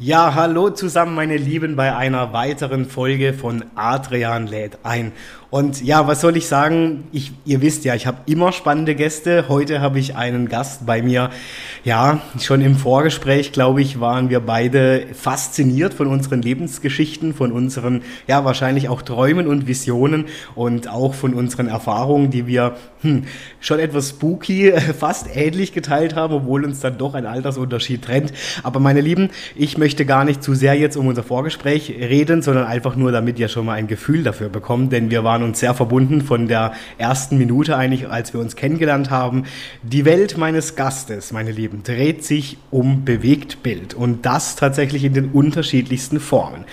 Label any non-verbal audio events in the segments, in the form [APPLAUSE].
Ja, hallo zusammen, meine Lieben, bei einer weiteren Folge von Adrian lädt ein. Und ja, was soll ich sagen? Ich, ihr wisst ja, ich habe immer spannende Gäste. Heute habe ich einen Gast bei mir. Ja, schon im Vorgespräch, glaube ich, waren wir beide fasziniert von unseren Lebensgeschichten, von unseren, ja, wahrscheinlich auch Träumen und Visionen und auch von unseren Erfahrungen, die wir hm, schon etwas spooky, [LAUGHS] fast ähnlich geteilt haben, obwohl uns dann doch ein Altersunterschied trennt. Aber meine Lieben, ich möchte gar nicht zu sehr jetzt um unser Vorgespräch reden, sondern einfach nur, damit ihr schon mal ein Gefühl dafür bekommt, denn wir waren uns sehr verbunden von der ersten Minute eigentlich, als wir uns kennengelernt haben. Die Welt meines Gastes, meine Lieben, dreht sich um Bewegtbild und das tatsächlich in den unterschiedlichsten Formen.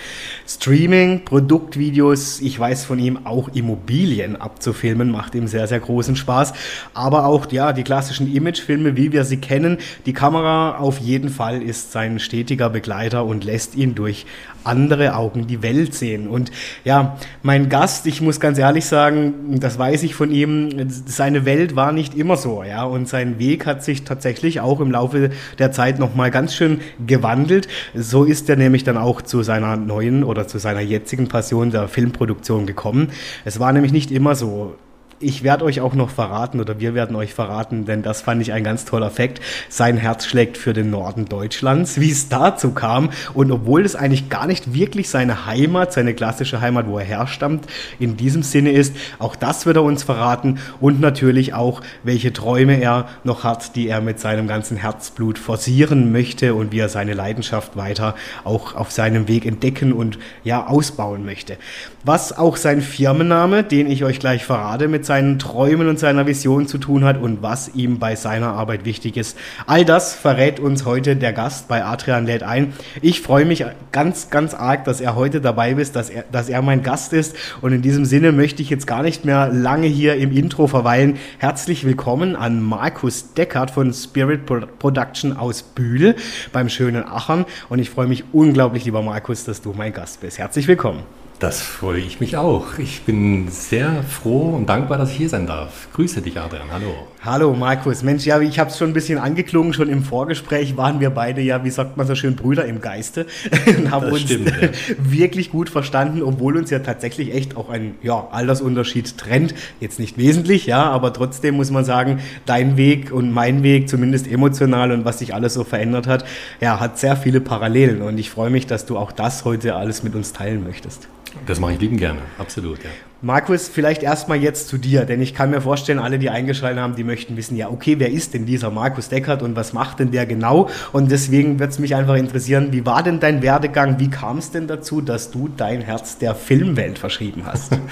Streaming, Produktvideos, ich weiß von ihm auch Immobilien abzufilmen, macht ihm sehr, sehr großen Spaß, aber auch ja, die klassischen Imagefilme, wie wir sie kennen. Die Kamera auf jeden Fall ist sein stetiger Begleiter und lässt ihn durch andere Augen die Welt sehen. Und ja, mein Gast, ich muss ganz ehrlich sagen, das weiß ich von ihm, seine Welt war nicht immer so, ja, und sein Weg hat sich tatsächlich auch im Laufe der Zeit nochmal ganz schön gewandelt. So ist er nämlich dann auch zu seiner neuen oder zu seiner jetzigen Passion der Filmproduktion gekommen. Es war nämlich nicht immer so ich werde euch auch noch verraten oder wir werden euch verraten, denn das fand ich ein ganz toller Fakt. Sein Herz schlägt für den Norden Deutschlands, wie es dazu kam. Und obwohl es eigentlich gar nicht wirklich seine Heimat, seine klassische Heimat, wo er herstammt, in diesem Sinne ist, auch das wird er uns verraten. Und natürlich auch, welche Träume er noch hat, die er mit seinem ganzen Herzblut forcieren möchte und wie er seine Leidenschaft weiter auch auf seinem Weg entdecken und ja ausbauen möchte. Was auch sein Firmenname, den ich euch gleich verrate, mit seinen Träumen und seiner Vision zu tun hat und was ihm bei seiner Arbeit wichtig ist. All das verrät uns heute der Gast bei Adrian lädt ein. Ich freue mich ganz, ganz arg, dass er heute dabei ist, dass er, dass er mein Gast ist. Und in diesem Sinne möchte ich jetzt gar nicht mehr lange hier im Intro verweilen. Herzlich willkommen an Markus Deckert von Spirit Production aus Bühl beim schönen Achern. Und ich freue mich unglaublich, lieber Markus, dass du mein Gast bist. Herzlich willkommen. Das freue ich mich auch. Ich bin sehr froh und dankbar, dass ich hier sein darf. Grüße dich, Adrian. Hallo. Hallo, Markus. Mensch, ja, ich habe es schon ein bisschen angeklungen. Schon im Vorgespräch waren wir beide ja, wie sagt man so schön, Brüder im Geiste [LAUGHS] und haben das uns stimmt, ja. [LAUGHS] wirklich gut verstanden, obwohl uns ja tatsächlich echt auch ein ja, Altersunterschied trennt. Jetzt nicht wesentlich, ja, aber trotzdem muss man sagen, dein Weg und mein Weg, zumindest emotional und was sich alles so verändert hat, ja, hat sehr viele Parallelen. Und ich freue mich, dass du auch das heute alles mit uns teilen möchtest. Das mache ich lieben gerne, absolut, ja. Markus, vielleicht erstmal jetzt zu dir, denn ich kann mir vorstellen, alle, die eingeschaltet haben, die möchten wissen, ja, okay, wer ist denn dieser Markus Deckert und was macht denn der genau? Und deswegen wird es mich einfach interessieren, wie war denn dein Werdegang? Wie kam es denn dazu, dass du dein Herz der Filmwelt verschrieben hast? [LAUGHS]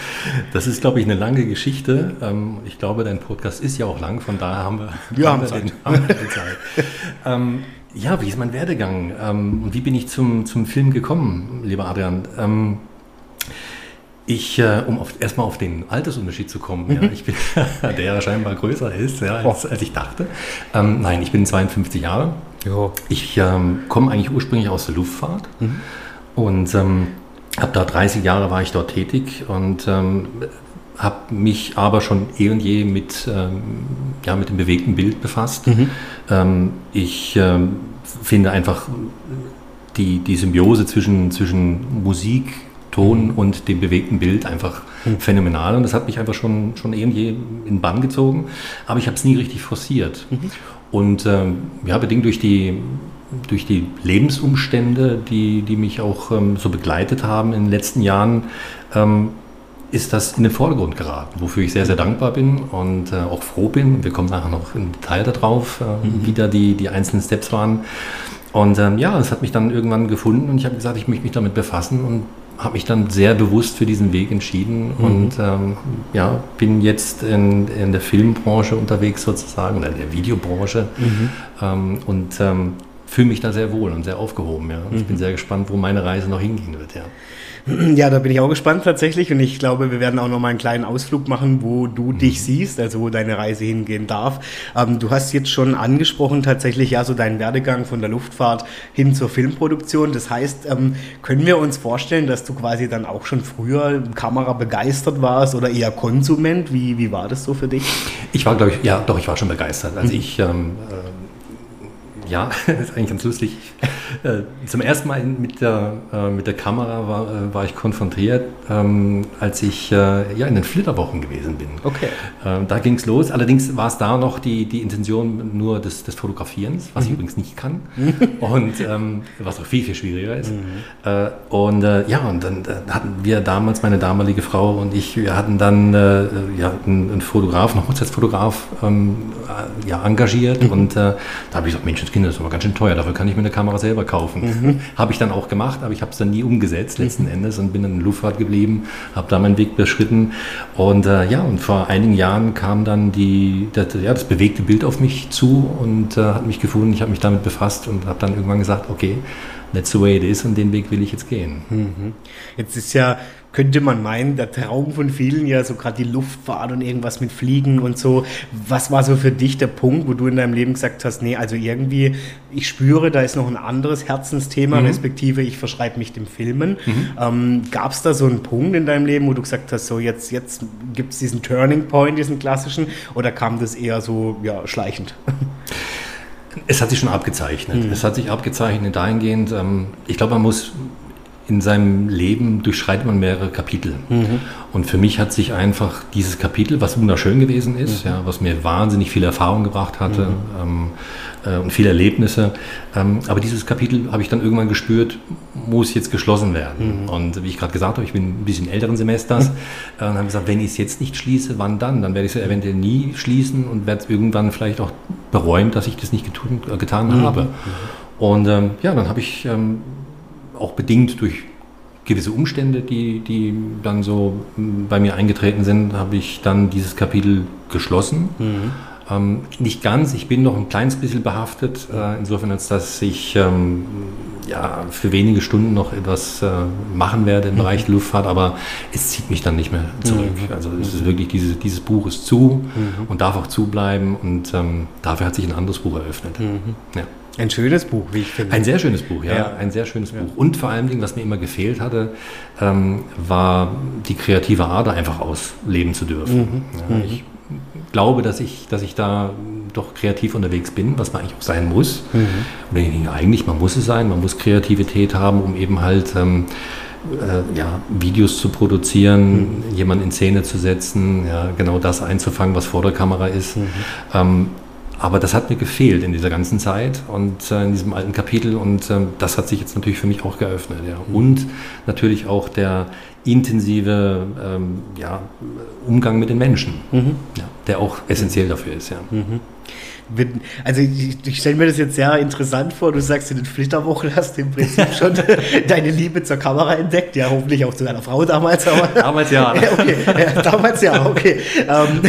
Das ist, glaube ich, eine lange Geschichte. Ähm, ich glaube, dein Podcast ist ja auch lang, von daher haben wir, wir haben, [LAUGHS] wir, den, haben wir Zeit. ähm, ja, wie ist mein Werdegang? Ähm, und wie bin ich zum, zum Film gekommen, lieber Adrian? Ich, äh, um auf, erstmal auf den Altersunterschied zu kommen, mhm. ja, ich bin, [LAUGHS] der ja scheinbar größer ist, ja, als, als, ich dachte. Ähm, nein, ich bin 52 Jahre. Jo. Ich ähm, komme eigentlich ursprünglich aus der Luftfahrt mhm. und ähm, habe da 30 Jahre war ich dort tätig und ähm, habe mich aber schon eh und je mit, ähm, ja, mit dem bewegten Bild befasst. Mhm. Ähm, ich finde einfach die, die Symbiose zwischen, zwischen Musik, Ton und dem bewegten Bild einfach mhm. phänomenal. Und das hat mich einfach schon, schon eh und je in Bann gezogen. Aber ich habe es nie richtig forciert. Mhm. Und ähm, ja, bedingt durch die, durch die Lebensumstände, die, die mich auch ähm, so begleitet haben in den letzten Jahren, ähm, ist das in den Vordergrund geraten, wofür ich sehr, sehr dankbar bin und äh, auch froh bin. Wir kommen nachher noch im Detail darauf, äh, mhm. wie da die, die einzelnen Steps waren. Und ähm, ja, es hat mich dann irgendwann gefunden und ich habe gesagt, ich möchte mich damit befassen und habe mich dann sehr bewusst für diesen Weg entschieden mhm. und ähm, ja, bin jetzt in, in der Filmbranche unterwegs sozusagen, oder in der Videobranche mhm. ähm, und ähm, fühle mich da sehr wohl und sehr aufgehoben. Ja. Mhm. Ich bin mhm. sehr gespannt, wo meine Reise noch hingehen wird. Ja. [CLEARS THROAT] Ja, da bin ich auch gespannt tatsächlich und ich glaube, wir werden auch noch mal einen kleinen Ausflug machen, wo du mhm. dich siehst, also wo deine Reise hingehen darf. Ähm, du hast jetzt schon angesprochen tatsächlich ja so deinen Werdegang von der Luftfahrt hin zur Filmproduktion. Das heißt, ähm, können wir uns vorstellen, dass du quasi dann auch schon früher Kamera begeistert warst oder eher Konsument? Wie, wie war das so für dich? Ich war, glaube ich, ja, doch, ich war schon begeistert. Also mhm. ich ähm, äh, ja, [LAUGHS] das ist eigentlich ganz lustig. Äh, zum ersten Mal mit der, äh, mit der Kamera war, äh, war ich konfrontiert, ähm, als ich ja, in den Flitterwochen gewesen bin. Okay. Ähm, da ging es los. Allerdings war es da noch die, die Intention nur des, des Fotografierens, was mhm. ich übrigens nicht kann. [LAUGHS] und ähm, was auch viel, viel schwieriger ist. Mhm. und ja, und dann hatten wir damals, meine damalige Frau und ich, wir hatten dann ja, einen, Fotograf, einen Hochzeitsfotograf ja, engagiert. Mhm. Und da habe ich gesagt, Mensch, das das ist aber ganz schön teuer, dafür kann ich mir eine Kamera selber kaufen. Mhm. habe ich dann auch gemacht, aber ich habe es dann nie umgesetzt letzten mhm. Endes und bin dann in Luftfahrt geblieben, habe da meinen Weg beschritten. Und äh, ja, und vor einigen Jahren kam dann die, das, ja, das bewegte Bild auf mich zu und äh, hat mich gefunden. Ich habe mich damit befasst und habe dann irgendwann gesagt, okay, that's the way it is und den Weg will ich jetzt gehen. Mhm. Jetzt ist ja könnte man meinen, der Traum von vielen ja so gerade die Luftfahrt und irgendwas mit Fliegen und so. Was war so für dich der Punkt, wo du in deinem Leben gesagt hast, nee, also irgendwie, ich spüre, da ist noch ein anderes Herzensthema, mhm. respektive ich verschreibe mich dem Filmen. Mhm. Ähm, Gab es da so einen Punkt in deinem Leben, wo du gesagt hast, so jetzt, jetzt gibt es diesen Turning Point, diesen klassischen, oder kam das eher so ja, schleichend? Es hat sich schon abgezeichnet. Mhm. Es hat sich abgezeichnet dahingehend, ähm, ich glaube, man muss in seinem Leben durchschreitet man mehrere Kapitel. Mhm. Und für mich hat sich einfach dieses Kapitel, was wunderschön gewesen ist, mhm. ja, was mir wahnsinnig viel Erfahrung gebracht hatte mhm. ähm, äh, und viele Erlebnisse, ähm, aber dieses Kapitel habe ich dann irgendwann gespürt, muss jetzt geschlossen werden. Mhm. Und wie ich gerade gesagt habe, ich bin ein bisschen älteren Semesters [LAUGHS] äh, und habe gesagt, wenn ich es jetzt nicht schließe, wann dann? Dann werde ich es eventuell nie schließen und werde es irgendwann vielleicht auch bereuen, dass ich das nicht getun, äh, getan mhm. habe. Mhm. Und ähm, ja, dann habe ich ähm, auch bedingt durch gewisse Umstände, die, die dann so bei mir eingetreten sind, habe ich dann dieses Kapitel geschlossen. Mhm. Ähm, nicht ganz, ich bin noch ein kleines bisschen behaftet, äh, insofern als dass ich ähm, ja, für wenige Stunden noch etwas äh, machen werde im mhm. Bereich Luftfahrt, aber es zieht mich dann nicht mehr zurück. Mhm. Also es ist wirklich, diese, dieses Buch ist zu mhm. und darf auch zubleiben und ähm, dafür hat sich ein anderes Buch eröffnet. Mhm. Ja. Ein schönes Buch, wie ich finde. Ein sehr schönes Buch, ja. ja. Ein sehr schönes ja. Buch. Und vor allem, was mir immer gefehlt hatte, ähm, war die kreative Ader einfach ausleben zu dürfen. Mhm. Ja. Ich glaube, dass ich, dass ich da doch kreativ unterwegs bin, was man eigentlich auch sein muss. Mhm. Denke, eigentlich, man muss es sein, man muss Kreativität haben, um eben halt ähm, äh, ja, Videos zu produzieren, mhm. jemanden in Szene zu setzen, ja, genau das einzufangen, was vor der Kamera ist. Mhm. Ähm, aber das hat mir gefehlt in dieser ganzen Zeit und äh, in diesem alten Kapitel und äh, das hat sich jetzt natürlich für mich auch geöffnet. Ja. Mhm. Und natürlich auch der intensive ähm, ja, Umgang mit den Menschen, mhm. ja, der auch essentiell dafür ist. Ja. Mhm also ich, ich stelle mir das jetzt sehr interessant vor. Du sagst, in den Flitterwochen hast du im Prinzip schon [LAUGHS] deine Liebe zur Kamera entdeckt. Ja, hoffentlich auch zu deiner Frau damals. [LAUGHS] Damals [LAUGHS] ja. okay, ja, damals ja, okay. Ähm,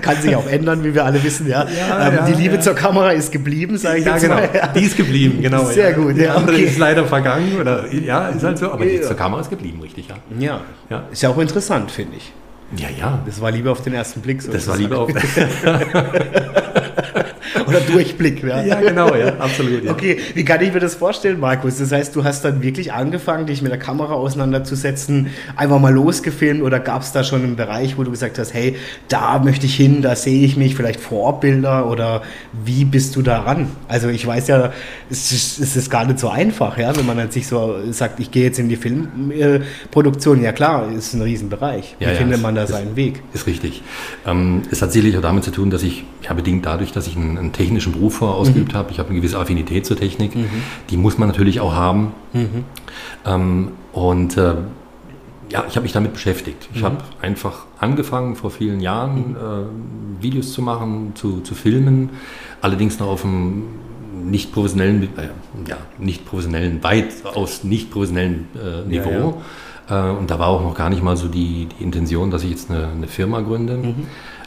kann sich auch ändern, wie wir alle wissen. Ja, ja, ähm, ja die Liebe zur Kamera ist geblieben, sage ich ja, jetzt genau. mal. Die ist geblieben, genau. Sehr gut. Die andere okay. ist leider vergangen. Oder, ja, ist halt so. Aber die zur Kamera ist geblieben, richtig, ja. Ja, ja. ist ja auch interessant, finde ich. Ja, ja. Das war lieber auf den ersten Blick. So das war lieber auf. [LAUGHS] Oder Durchblick. Ja, ja genau, ja, absolut. Ja. Okay, wie kann ich mir das vorstellen, Markus? Das heißt, du hast dann wirklich angefangen, dich mit der Kamera auseinanderzusetzen, einfach mal losgefilmt oder gab es da schon einen Bereich, wo du gesagt hast, hey, da möchte ich hin, da sehe ich mich, vielleicht Vorbilder oder wie bist du daran? Also ich weiß ja, es ist, es ist gar nicht so einfach, ja, wenn man dann sich so sagt, ich gehe jetzt in die Filmproduktion. Ja klar, ist ein Riesenbereich. Wie ja, findet man da seinen Weg? Ist richtig. Ähm, es hat sicherlich auch damit zu tun, dass ich, ja bedingt dadurch, dass ich einen, einen technischen Beruf vorher ausgeübt mhm. habe. Ich habe eine gewisse Affinität zur Technik. Mhm. Die muss man natürlich auch haben. Mhm. Ähm, und äh, ja, ich habe mich damit beschäftigt. Ich mhm. habe einfach angefangen vor vielen Jahren mhm. äh, Videos zu machen, zu, zu filmen, allerdings noch auf einem nicht professionellen, äh, ja, nicht professionellen, weitaus nicht professionellen äh, Niveau. Ja, ja. Äh, und da war auch noch gar nicht mal so die, die Intention, dass ich jetzt eine, eine Firma gründe. Mhm.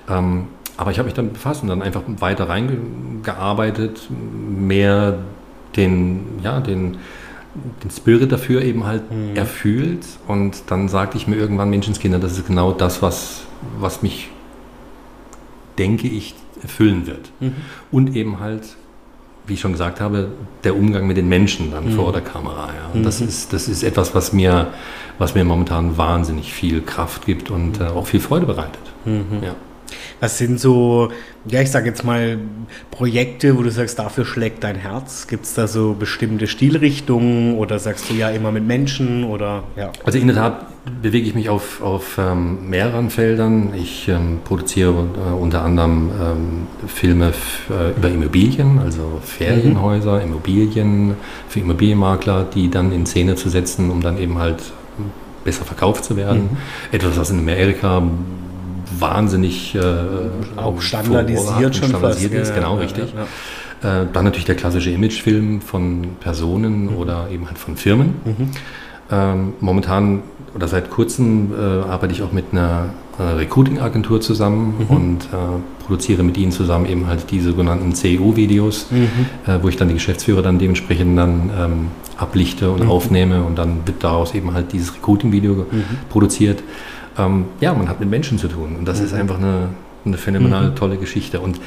Ähm, aber ich habe mich dann befasst und dann einfach weiter reingearbeitet, mehr den, ja, den, den Spirit dafür eben halt mhm. erfühlt. Und dann sagte ich mir irgendwann, Menschenskinder, das ist genau das, was, was mich, denke ich, erfüllen wird. Mhm. Und eben halt, wie ich schon gesagt habe, der Umgang mit den Menschen dann mhm. vor der Kamera. Ja. Und das, mhm. ist, das ist etwas, was mir, was mir momentan wahnsinnig viel Kraft gibt und mhm. äh, auch viel Freude bereitet. Mhm. Ja. Was sind so, ja, ich sage jetzt mal, Projekte, wo du sagst, dafür schlägt dein Herz? Gibt es da so bestimmte Stilrichtungen oder sagst du ja immer mit Menschen oder ja? Also in der Tat bewege ich mich auf, auf ähm, mehreren Feldern. Ich ähm, produziere äh, unter anderem ähm, Filme äh, über Immobilien, also Ferienhäuser, mhm. Immobilien für Immobilienmakler, die dann in Szene zu setzen, um dann eben halt besser verkauft zu werden. Mhm. Etwas, was in Amerika wahnsinnig äh, auch standardisiert schon standardisiert fast, ist, genau, ja, richtig. Ja, äh, dann natürlich der klassische Imagefilm von Personen mhm. oder eben halt von Firmen. Mhm. Ähm, momentan oder seit kurzem äh, arbeite ich auch mit einer äh, Recruiting-Agentur zusammen mhm. und äh, produziere mit ihnen zusammen eben halt die sogenannten CEU-Videos, mhm. Äh, wo ich dann die Geschäftsführer dann dementsprechend dann ähm, ablichte und mhm. aufnehme und dann wird daraus eben halt dieses Recruiting-Video mhm. produziert ähm, ja, man hat mit Menschen zu tun. Und das mhm. ist einfach eine, eine phänomenal mhm. tolle Geschichte. Und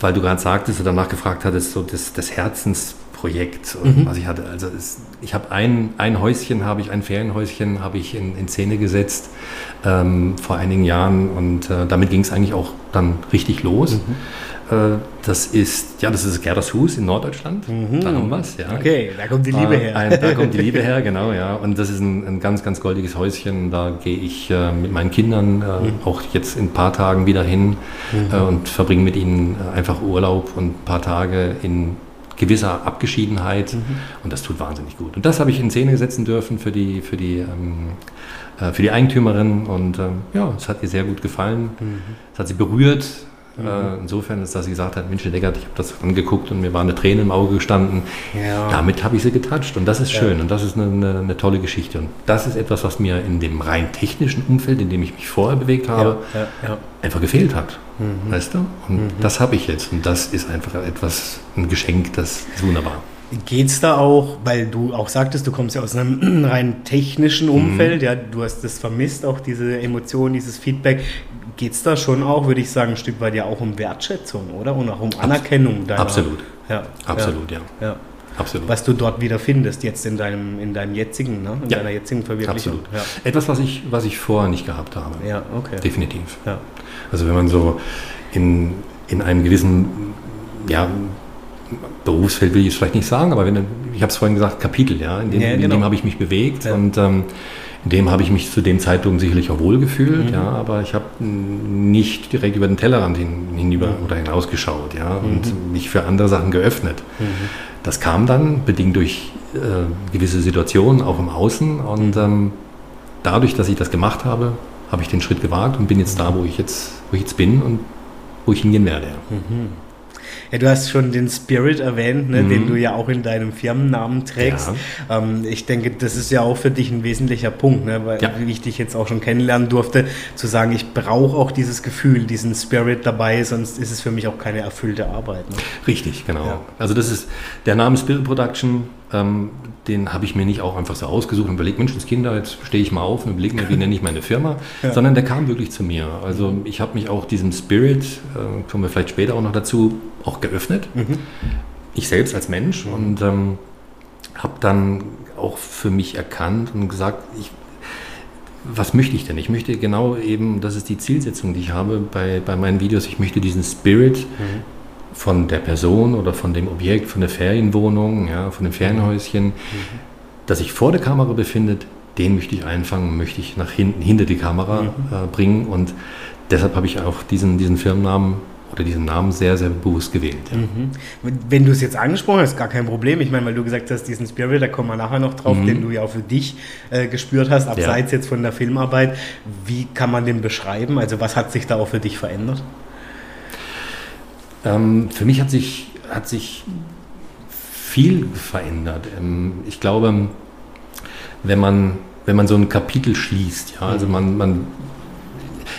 weil du gerade sagtest oder danach gefragt hattest, so das, das Herzensprojekt, mhm. was ich hatte. Also es, ich habe ein, ein Häuschen, habe ich, ein Ferienhäuschen habe ich in, in Szene gesetzt ähm, vor einigen Jahren und äh, damit ging es eigentlich auch dann richtig los. Mhm. Äh, das ist, ja, das ist Gerdershus in Norddeutschland. Mhm. Da haben wir es, ja. Okay, da kommt die Liebe äh, her. Ein, da kommt die Liebe her, [LAUGHS] genau, ja. Und das ist ein, ein ganz, ganz goldiges Häuschen. Da gehe ich äh, mit meinen Kindern äh, mhm. auch jetzt in ein paar Tagen wieder hin mhm. äh, und verbringe mit ihnen äh, einfach Urlaub und ein paar Tage in gewisser Abgeschiedenheit. Mhm. Und das tut wahnsinnig gut. Und das habe ich in Szene setzen dürfen für die, für die, ähm, für die Eigentümerin. Und ähm, ja, es hat ihr sehr gut gefallen. Mhm. Es hat sie berührt Mhm. Äh, insofern ist, dass sie gesagt hat, Mensch, Deckert, ich habe das angeguckt und mir war eine Träne im Auge gestanden. Ja. Damit habe ich sie getatscht und das ist schön ja. und das ist eine, eine, eine, tolle Geschichte. Und das ist etwas, was mir in dem rein technischen Umfeld, in dem ich mich vorher bewegt habe, ja. einfach gefehlt hat. Mhm. Weißt du? Und mhm. das habe ich jetzt und das ist einfach etwas, ein Geschenk, das ist wunderbar. Geht es da auch, weil du auch sagtest, du kommst ja aus einem [CLEARS THROAT] rein technischen Umfeld, mhm. ja, du hast das vermisst, auch diese Emotionen, dieses Feedback geht es da schon auch, würde ich sagen, ein Stück weit ja auch um Wertschätzung, oder? Und auch um Anerkennung deiner. Absolut. Ja. Absolut, ja. ja. ja. Absolut. Was du dort wieder findest, jetzt in deinem, in deinem jetzigen, ne? in ja. deiner jetzigen Verwirklichung. Absolut. Ja. Etwas, was ich, was ich vorher nicht gehabt habe. Ja, okay. Definitiv. Ja. Also wenn man so in, in einem gewissen, ja, Berufsfeld will ich es vielleicht nicht sagen, aber wenn, ich habe es vorhin gesagt, Kapitel, ja, in dem, ja, genau. dem habe ich mich bewegt und ähm, in dem habe ich mich zu dem Zeitpunkt sicherlich auch wohl gefühlt, mhm. ja, aber ich habe nicht direkt über den Tellerrand hin, hinüber mhm. oder hinausgeschaut, ja, und mhm. mich für andere Sachen geöffnet. Mhm. Das kam dann bedingt durch äh, gewisse Situationen auch im Außen und mhm. ähm, dadurch, dass ich das gemacht habe, habe ich den Schritt gewagt und bin jetzt da, wo ich jetzt, wo ich jetzt bin und wo ich hingehen werde. Ja, du hast schon den Spirit erwähnt, ne, mhm. den du ja auch in deinem Firmennamen trägst. Ja. Ähm, ich denke, das ist ja auch für dich ein wesentlicher Punkt, ne, weil ja. wie ich dich jetzt auch schon kennenlernen durfte, zu sagen, ich brauche auch dieses Gefühl, diesen Spirit dabei, sonst ist es für mich auch keine erfüllte Arbeit. Ne? Richtig, genau. Also das ist der Name Spirit Production, ähm, den habe ich mir nicht auch einfach so ausgesucht und überlegt, Menschenskinder, jetzt stehe ich mal auf und überlege mir, wie nenne ich meine Firma, [LAUGHS] ja. sondern der kam wirklich zu mir. Also ich habe mich auch diesem Spirit, äh, kommen wir vielleicht später auch noch dazu, auch geöffnet. Mhm. Ich selbst als Mensch mhm. und ähm, habe dann auch für mich erkannt und gesagt, ich, was möchte ich denn? Ich möchte genau eben, das ist die Zielsetzung, die ich habe bei, bei meinen Videos, ich möchte diesen Spirit mhm von der Person oder von dem Objekt, von der Ferienwohnung, ja, von dem Ferienhäuschen, mhm. das sich vor der Kamera befindet, den möchte ich einfangen, möchte ich nach hinten, hinter die Kamera mhm. äh, bringen. Und deshalb habe ich auch diesen, diesen Firmennamen oder diesen Namen sehr, sehr bewusst gewählt. Ja. Mhm. Wenn du es jetzt angesprochen hast, gar kein Problem. Ich meine, weil du gesagt hast, diesen Spirit, da kommen wir nachher noch drauf, mhm. den du ja auch für dich äh, gespürt hast, abseits ja. jetzt von der Filmarbeit. Wie kann man den beschreiben? Also was hat sich da auch für dich verändert? Ähm, für mich hat sich, hat sich viel verändert. Ähm, ich glaube, wenn man wenn man so ein Kapitel schließt, ja, also man, man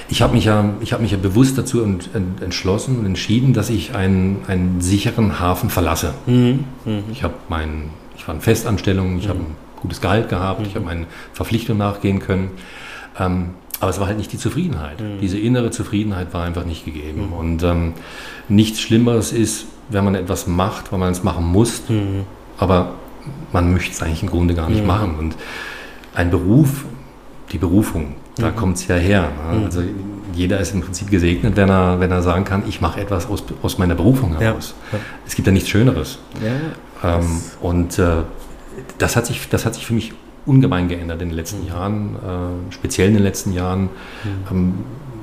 ich habe mich, ja, hab mich ja bewusst dazu ent, ent, entschlossen und entschieden, dass ich einen, einen sicheren Hafen verlasse. Mhm. Mhm. Ich, mein, ich war in Festanstellung, ich mhm. habe ein gutes Gehalt gehabt, ich habe mhm. meinen Verpflichtungen nachgehen können. Ähm, aber es war halt nicht die Zufriedenheit. Mhm. Diese innere Zufriedenheit war einfach nicht gegeben. Mhm. Und ähm, nichts Schlimmeres ist, wenn man etwas macht, weil man es machen muss, aber man möchte es eigentlich im Grunde gar nicht machen. Und ein Beruf, die Berufung, da mhm. kommt es ja her. Ne? Mhm. Also jeder ist im Prinzip gesegnet, wenn er, wenn er sagen kann, ich mache etwas aus, aus meiner Berufung heraus. Ja. Es gibt ja nichts Schöneres. Ja, ähm, und äh, das, hat sich, das hat sich für mich ungemein geändert in den letzten mhm. Jahren, äh, speziell in den letzten Jahren. Mhm. Ähm,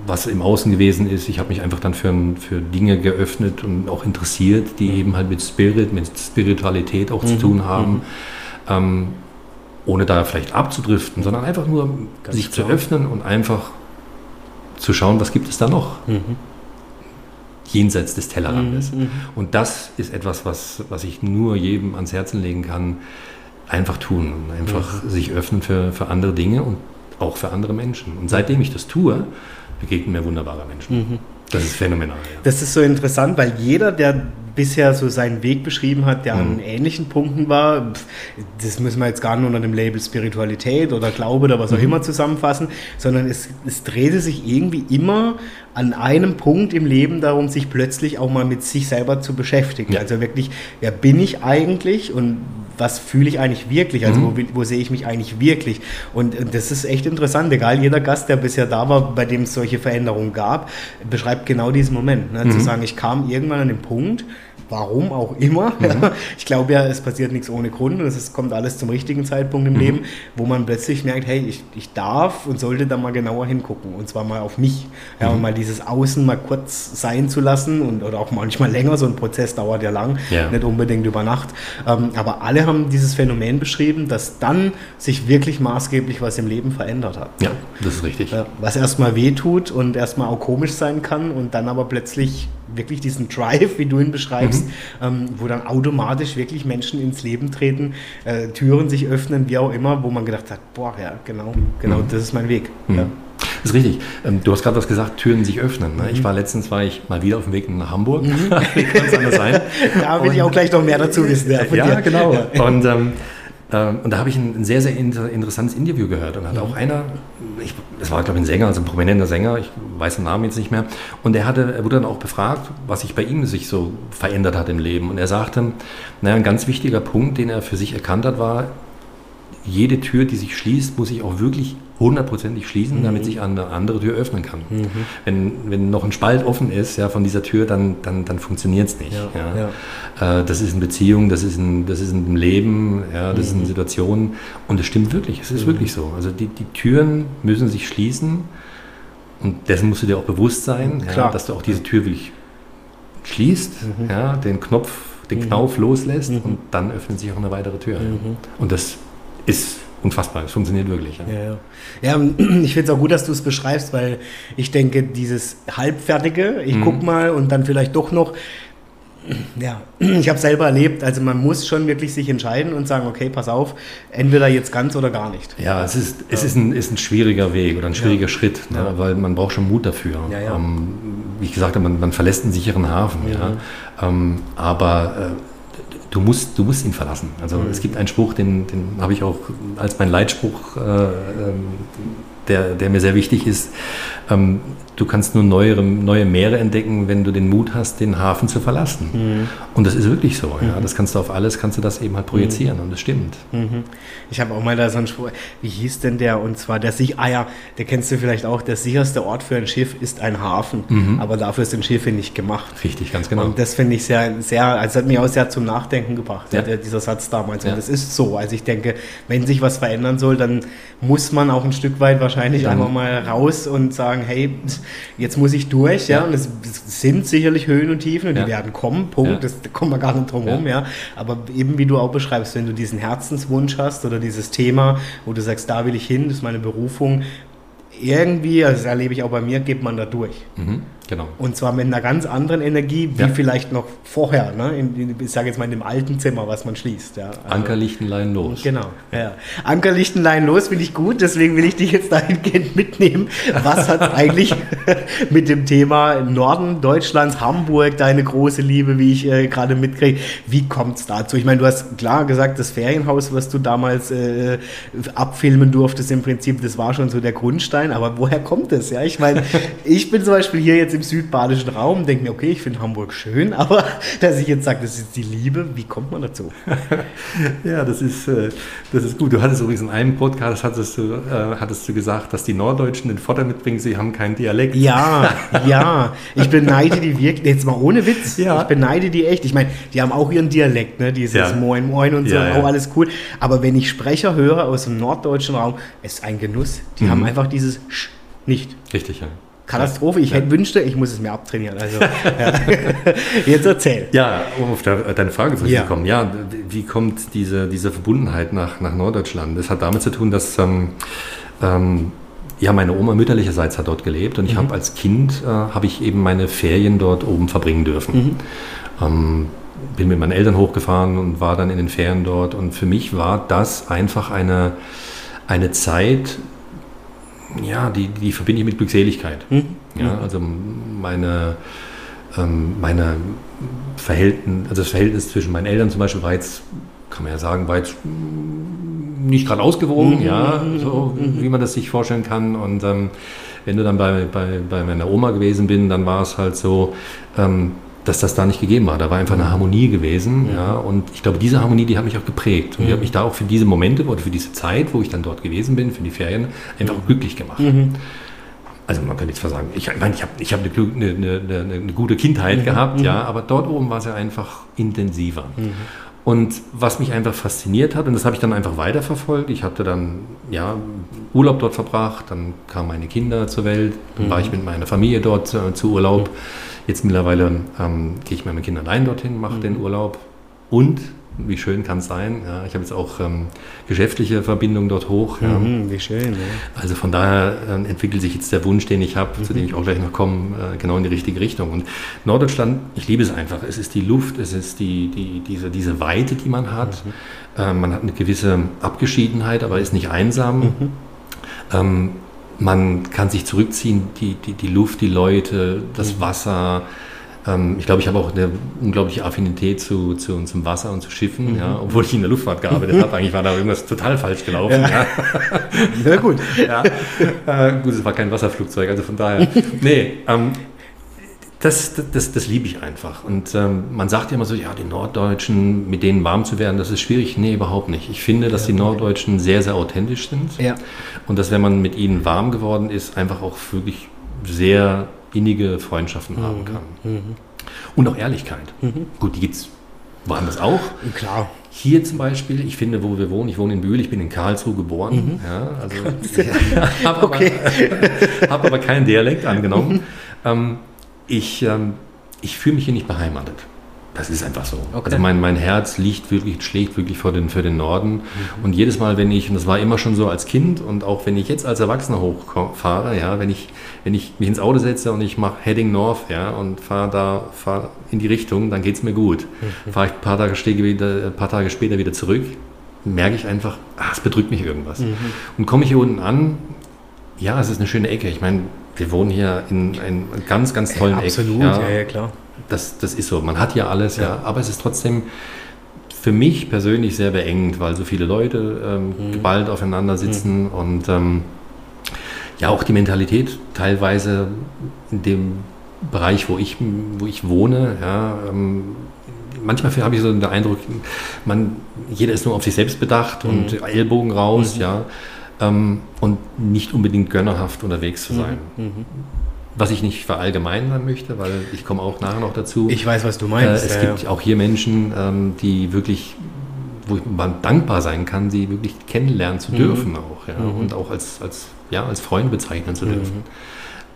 was im Außen gewesen ist, ich habe mich einfach dann für, für Dinge geöffnet und auch interessiert, die mhm. eben halt mit Spirit, mit Spiritualität auch zu mhm. tun haben. Ähm, ohne da vielleicht abzudriften, sondern einfach nur Ganz sich klar. zu öffnen und einfach zu schauen, was gibt es da noch. Mhm. Jenseits des Tellerrandes. Mhm, mhm. Und das ist etwas, was, was ich nur jedem ans Herzen legen kann. Einfach tun und einfach mhm. sich öffnen für, für andere Dinge und auch für andere Menschen. Und seitdem ich das tue, begegnen mir wunderbare Menschen. Mhm. Das ist phänomenal. Ja. Das ist so interessant, weil jeder, der bisher so seinen Weg beschrieben hat, der mhm. an ähnlichen Punkten war. Das müssen wir jetzt gar nicht unter dem Label Spiritualität oder Glaube oder was auch mhm. immer zusammenfassen, sondern es, es drehte sich irgendwie immer an einem Punkt im Leben darum, sich plötzlich auch mal mit sich selber zu beschäftigen. Ja. Also wirklich, wer bin ich eigentlich und was fühle ich eigentlich wirklich? Also mhm. wo, wo, sehe ich mich eigentlich wirklich? Und das ist echt interessant. Egal, jeder Gast, der bisher da war, bei dem es solche Veränderungen gab, beschreibt genau diesen Moment. Ne? Mhm. Zu sagen, ich kam irgendwann an den Punkt, warum auch immer. Mhm. Ich glaube ja, es passiert nichts ohne Grund und es kommt alles zum richtigen Zeitpunkt im mhm. Leben, wo man plötzlich merkt, hey, ich, ich darf und sollte da mal genauer hingucken und zwar mal auf mich. Ja, mhm. und mal dieses Außen mal kurz sein zu lassen und oder auch manchmal länger, so ein Prozess dauert ja lang, ja. nicht unbedingt über Nacht. Ähm, aber alle haben dieses Phänomen beschrieben, dass dann sich wirklich maßgeblich was im Leben verändert hat. Ja, das ist richtig. Was erstmal wehtut und erstmal auch komisch sein kann und dann aber plötzlich wirklich diesen Drive, wie du ihn beschreibst, mhm. ähm, wo dann automatisch wirklich Menschen ins Leben treten, äh, Türen sich öffnen, wie auch immer, wo man gedacht hat, boah, ja, genau, genau, mhm. das ist mein Weg. Mhm. Ja. Das ist richtig. Ähm, du hast gerade was gesagt, Türen sich öffnen. Ne? Ich mhm. war letztens war ich mal wieder auf dem Weg nach Hamburg. Mhm. [LAUGHS] Wie kann es anders sein? [LAUGHS] da will Und, ich auch gleich noch mehr dazu wissen. Ja, [LAUGHS] ja genau. Ja. Und ähm, ähm, und da habe ich ein, sehr, sehr interessantes Interview gehört. Und hat mhm. auch einer, ich, das war glaube ich ein Sänger, also ein prominenter Sänger, ich weiß den Namen jetzt nicht mehr. Und er, hatte, er wurde dann auch befragt, was sich bei ihm sich so verändert hat im Leben. Und er sagte, naja, ein ganz wichtiger Punkt, den er für sich erkannt hat, war, jede Tür, die sich schließt, muss sich auch wirklich hundertprozentig schließen, mhm. damit sich eine andere Tür öffnen kann. Mhm. Wenn, wenn noch ein Spalt offen ist ja, von dieser Tür, dann, dann, dann funktioniert es nicht. Ja, ja. Äh, das ist in Beziehung, das ist in, das ist in Leben, ja, das mhm. ist in mhm. Situationen und es stimmt wirklich, es ist mhm. wirklich so. Also die, die Türen müssen sich schließen und dessen musst du dir auch bewusst sein, ja, dass du auch diese Tür wirklich schließt, mhm. ja, den Knopf, den Knauf loslässt und dann öffnet sich auch eine weitere Tür. Und das ist unfassbar. Es funktioniert wirklich. Ja, ja. ja [CLEARS THROAT] ich finde es auch gut, dass du es beschreibst, weil ich denke, dieses Halbfertige, ich mhm. guck mal und dann vielleicht doch noch, ja, [CLEARS THROAT] ich habe selber erlebt, also man muss schon wirklich sich entscheiden und sagen, okay, pass auf, entweder jetzt ganz oder gar nicht. Ja, es ist, ja. es ist, ein, ist ein schwieriger Weg oder ein schwieriger ja. Schritt, ne, ja. weil man braucht schon Mut dafür. Ähm, wie ich gesagt habe, man, man verlässt einen sicheren Hafen. Ja. Ähm, aber äh, du musst, du musst ihn verlassen. Also mhm. es gibt einen Spruch, den, den habe ich auch als mein Leitspruch, äh, ähm, der, der mir sehr wichtig ist. Ähm, du kannst nur neue, neue Meere entdecken, wenn du den Mut hast, den Hafen zu verlassen. Mhm. Und das ist wirklich so. Ja? Mhm. Das kannst du auf alles, kannst du das eben halt projizieren mhm. und das stimmt. Mhm. Ich habe auch mal da so einen Spruch, wie hieß denn der? Und zwar der sich, ah ja, der kennst du vielleicht auch, der sicherste Ort für ein Schiff ist ein Hafen, mhm. aber dafür sind Schiffe nicht gemacht. Richtig, ganz genau. Und das finde ich sehr, sehr, also hat mich auch sehr zum Nachdenken gebracht, ja. der, dieser Satz damals. Und ja. das ist so. Also ich denke, wenn sich was verändern soll, dann muss man auch ein Stück weit wahrscheinlich dann, einfach mal raus und sagen, hey, jetzt muss ich durch, ja, ja. und es sind sicherlich Höhen und Tiefen und ja. die werden kommen, Punkt, das, da kommen wir gar nicht drum herum, ja. Aber eben wie du auch beschreibst, wenn du diesen Herzenswunsch hast oder dieses Thema, wo du sagst, da will ich hin, das ist meine Berufung, irgendwie, also das erlebe ich auch bei mir, geht man da durch. Mhm. Genau. Und zwar mit einer ganz anderen Energie, wie ja. vielleicht noch vorher, ne? In, ich sage jetzt mal in dem alten Zimmer, was man schließt. Ja. Also, Ankerlichtenlein los. Genau. Ja. Ankerlichtenlein los finde ich gut, deswegen will ich dich jetzt dahingehend mitnehmen. Was hat [LAUGHS] eigentlich mit dem Thema Norden Deutschlands, Hamburg, deine große Liebe, wie ich äh, gerade mitkriege, wie kommt es dazu? Ich meine, du hast klar gesagt, das Ferienhaus, was du damals äh, abfilmen durftest, im Prinzip, das war schon so der Grundstein, aber woher kommt es? Ja, ich meine, [LAUGHS] ich bin zum Beispiel hier jetzt im südbadischen Raum, denke mir, okay, ich finde Hamburg schön, [LAUGHS] aber dass ich jetzt sage, das ist die Liebe, wie kommt man dazu? [LAUGHS] ja, das ist, äh, das ist gut. Du hattest übrigens in einem Podcast hattest du, äh, hattest du gesagt, dass die Norddeutschen den Vorteil mitbringen, sie haben keinen Dialekt. Ja, [LAUGHS] ja. Ich beneide die wirklich, jetzt mal ohne Witz, ja. ich beneide die echt. Ich meine, die haben auch ihren Dialekt, ne? dieses ja. Moin Moin und so, ja, auch alles cool. Aber wenn ich Sprecher höre aus dem norddeutschen Raum, ist ein Genuss. Die mhm. haben einfach dieses Sch nicht. Richtig, ja. Katastrophe. Ich hätte wünschte, ich muss es mir abtrainieren. Also, [LAUGHS] ja. jetzt erzähl. Ja, um auf deine Frage zurückzukommen. Ja. ja, wie kommt diese, diese Verbundenheit nach, nach Norddeutschland? Das hat damit zu tun, dass ähm, ähm, ja, meine Oma mütterlicherseits hat dort gelebt und ich mhm. habe als Kind äh, habe ich eben meine Ferien dort oben verbringen dürfen. Mhm. Ähm, bin mit meinen Eltern hochgefahren und war dann in den Ferien dort und für mich war das einfach eine, eine Zeit, ja, die, die verbinde ich mit Glückseligkeit. Mhm. Ja, also meine, ähm, meine Verhältnis, also das Verhältnis zwischen meinen Eltern zum Beispiel war jetzt, kann man ja sagen, war jetzt nicht gerade ausgewogen, mhm. ja, so mhm. wie man das sich vorstellen kann. Und ähm, wenn du dann bei, bei, bei meiner Oma gewesen bin, dann war es halt so, ähm, dass das da nicht gegeben war. Da war einfach eine Harmonie gewesen. Ja. ja. und ich glaube, diese Harmonie, die hat mich auch geprägt. Und mhm. die hat mich da auch für diese Momente oder für diese Zeit, wo ich dann dort gewesen bin, für die Ferien, einfach mhm. glücklich gemacht. Mhm. Also man könnte jetzt zwar sagen, ich, meine, ich habe ich hab eine, eine, eine, eine, gute Kindheit mhm. gehabt, ja, mhm. aber dort oben war es ja einfach intensiver. Mhm. Und was mich einfach fasziniert hat, und das habe ich dann einfach weiterverfolgt, ich hatte dann ja, Urlaub dort verbracht, dann kamen meine Kinder zur Welt, dann war ich mit meiner Familie dort äh, zu Urlaub. Jetzt mittlerweile ähm, gehe ich mit meinen Kindern allein dorthin, mache mhm. den Urlaub und wie schön kann es sein. Ja, ich habe jetzt auch ähm, geschäftliche Verbindungen dort hoch. Ja. Mhm, wie schön. Ja. Also von daher äh, entwickelt sich jetzt der Wunsch, den ich habe, mhm. zu dem ich auch gleich noch komme, äh, genau in die richtige Richtung. Und Norddeutschland, ich liebe es einfach. Es ist die Luft, es ist die, die, diese, diese Weite, die man hat. Mhm. Äh, man hat eine gewisse Abgeschiedenheit, aber ist nicht einsam. Mhm. Ähm, man kann sich zurückziehen, die, die, die Luft, die Leute, das mhm. Wasser. Ähm, ich glaube, ich habe auch eine unglaubliche Affinität zu, zu, zum Wasser und zu Schiffen, mhm. ja, obwohl ich in der Luftfahrt gearbeitet habe. Eigentlich war da irgendwas total falsch gelaufen. Ja, ja. [LAUGHS] ja gut. Ja. Äh, gut, es war kein Wasserflugzeug, also von daher. [LAUGHS] Nee, ähm, das, das, das liebe ich einfach. Und ähm, man sagt ja immer so, ja, die Norddeutschen, mit denen warm zu werden, das ist schwierig. Nee, überhaupt nicht. Ich finde, dass ja, die Norddeutschen sehr, sehr authentisch sind. Ja. Und dass, wenn man mit ihnen warm geworden ist, einfach auch wirklich sehr innige Freundschaften mhm. haben kann. Mhm. Und auch Ehrlichkeit. Mhm. Gut, die gibt es woanders auch. Klar. Hier zum Beispiel, ich finde, wo wir wohnen, ich wohne in Bühl, ich bin in Karlsruhe geboren. Mhm. Ja, also [LAUGHS] [LAUGHS] ich habe okay. aber, [LAUGHS] hab aber keinen Dialekt angenommen. Mhm. Ähm, ich, ähm, ich fühle mich hier nicht beheimatet. Das ist einfach so. Okay. Also mein, mein Herz liegt wirklich, schlägt wirklich für den, für den Norden. Mhm. Und jedes Mal, wenn ich, und das war immer schon so als Kind und auch wenn ich jetzt als Erwachsener hochfahre, ja, wenn ich, wenn ich mich ins Auto setze und ich mache Heading North, ja, und fahre da, fahre in die Richtung, dann geht es mir gut. Mhm. Fahre ich ein paar Tage, wieder, ein paar Tage später wieder zurück, merke ich einfach, ah, es bedrückt mich irgendwas. Mhm. Und komme ich hier unten an, ja, es ist eine schöne Ecke. Ich meine, wir wohnen hier in einem ganz, ganz tollen Eck. Absolut, ja, ja, ja, klar. Das, das ist so. Man hat hier alles, ja. ja. Aber es ist trotzdem für mich persönlich sehr beengt, weil so viele Leute ähm, mhm. geballt aufeinander sitzen mhm. und ähm, ja auch die Mentalität teilweise in dem Bereich, wo ich, wo ich wohne, ja, ähm, manchmal habe ich so den Eindruck, man, jeder ist nur auf sich selbst bedacht mhm. und Ellbogen raus, mhm. ja ähm, und nicht unbedingt gönnerhaft unterwegs zu sein. Mhm. mhm. Was ich nicht verallgemeinern möchte, weil ich komme auch nachher noch dazu. Ich weiß, was du meinst. Äh, es ja, gibt ja. auch hier Menschen, ähm, die wirklich, wo man dankbar sein kann, sie wirklich kennenlernen zu mhm. dürfen auch. Ja? Mhm. Und auch als, als, ja, als Freund bezeichnen zu dürfen.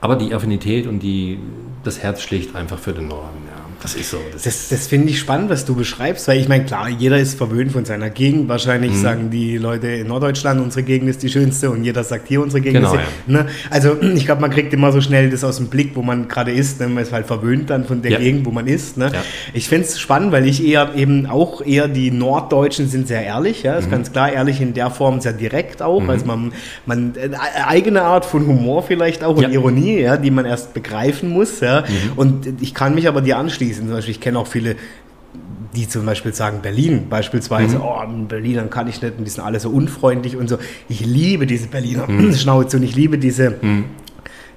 Aber die Affinität und die, das Herz schlägt einfach für den Norden. Ja. Das ist so. Das, das, das finde ich spannend, was du beschreibst, weil ich meine, klar, jeder ist verwöhnt von seiner Gegend. Wahrscheinlich mhm. sagen die Leute in Norddeutschland, unsere Gegend ist die schönste und jeder sagt hier, unsere Gegend genau, ist die, ja. ne? Also ich glaube, man kriegt immer so schnell das aus dem Blick, wo man gerade ist. Ne? Man ist halt verwöhnt dann von der ja. Gegend, wo man ist. Ne? Ja. Ich finde es spannend, weil ich eher eben auch eher die Norddeutschen sind sehr ehrlich, ja, ist mhm. ganz klar, ehrlich in der Form sehr direkt auch. Mhm. Also man, man äh, eigene Art von Humor vielleicht auch und Ironie, ja, die man erst begreifen muss. Ja. Mhm. Und ich kann mich aber dir anschließen. Zum Beispiel, ich kenne auch viele die zum Beispiel sagen Berlin beispielsweise, mhm. oh, in Berlinern kann ich nicht und die sind alle so unfreundlich und so. Ich liebe diese Berliner mhm. [LAUGHS] Schnauze und ich liebe diese mhm.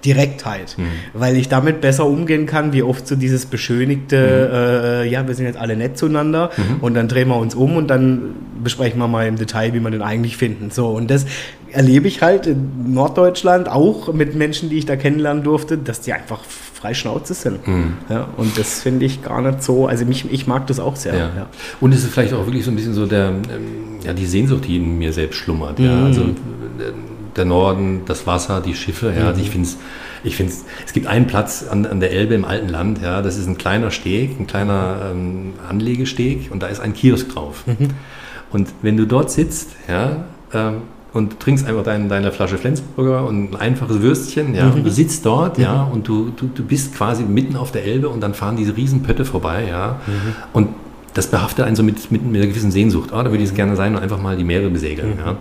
Direktheit, mhm. weil ich damit besser umgehen kann, wie oft so dieses beschönigte, mhm. äh, ja, wir sind jetzt alle nett zueinander mhm. und dann drehen wir uns um und dann besprechen wir mal im Detail, wie wir den eigentlich finden. So, und das erlebe ich halt in Norddeutschland auch mit Menschen, die ich da kennenlernen durfte, dass die einfach frei Schnauze sind. Mhm. Ja, und das finde ich gar nicht so, also mich, ich mag das auch sehr. Ja. Ja. Und es ist vielleicht auch wirklich so ein bisschen so der, ähm, ja, die Sehnsucht, die in mir selbst schlummert. Ja. Mhm. Also der Norden, das Wasser, die Schiffe, ja, mhm. ich finde es ich finde, es gibt einen Platz an, an, der Elbe im alten Land, ja, das ist ein kleiner Steg, ein kleiner ähm, Anlegesteg und da ist ein Kiosk drauf. Mhm. Und wenn du dort sitzt, ja, ähm, und trinkst einfach dein, deine Flasche Flensburger und ein einfaches Würstchen, ja, mhm. und du sitzt dort, mhm. ja, und du, du, du bist quasi mitten auf der Elbe und dann fahren diese riesen Pötte vorbei, ja, mhm. und das behaftet einen so mit, mit, mit einer gewissen Sehnsucht. Oh, da würde ich es gerne sein und einfach mal die Meere besegeln. Mhm. Ja. Mhm.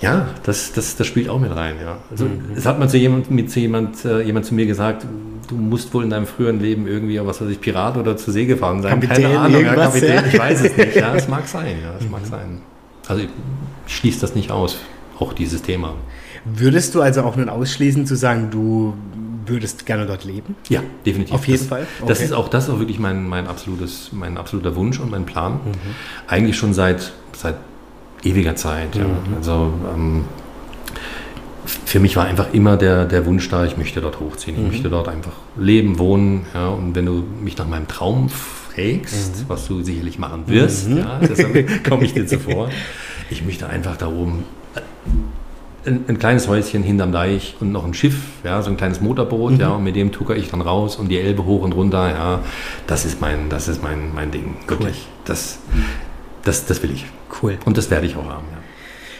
Ja, das, das, das spielt auch mit rein. Ja. Also, mhm. Es hat mal zu jemand, mit zu jemand, äh, jemand zu mir gesagt, du musst wohl in deinem früheren Leben irgendwie, was weiß ich, Pirat oder zur See gefahren sein. Kapitän, Keine Ahnung, ja, Kapitän, ja. ich weiß es nicht. Ja, es [LAUGHS] mag sein. Ja, es mhm. mag sein. Also ich schließe das nicht aus, auch dieses Thema. Würdest du also auch nun ausschließen zu sagen, du würdest gerne dort leben? Ja, definitiv. Auf jeden das, Fall. Okay. Das ist auch das ist auch wirklich mein, mein, absolutes, mein absoluter Wunsch und mein Plan. Mhm. Eigentlich schon seit, seit ewiger Zeit. Mhm. Ja. Also ähm, für mich war einfach immer der, der Wunsch da, ich möchte dort hochziehen. Ich mhm. möchte dort einfach leben, wohnen. Ja. Und wenn du mich nach meinem Traum fragst, mhm. was du sicherlich machen wirst, mhm. ja, deshalb [LAUGHS] komme ich dir zuvor. Ich möchte einfach da oben äh, ein, ein, kleines Häuschen hinterm Deich und noch ein Schiff, ja, so ein kleines Motorboot, mhm. ja, und mit dem tucker ich dann raus und die Elbe hoch und runter, ja, das ist mein, das ist mein, mein Ding, wirklich. Das, das, das will ich. Cool. Und das werde ich auch haben, ja.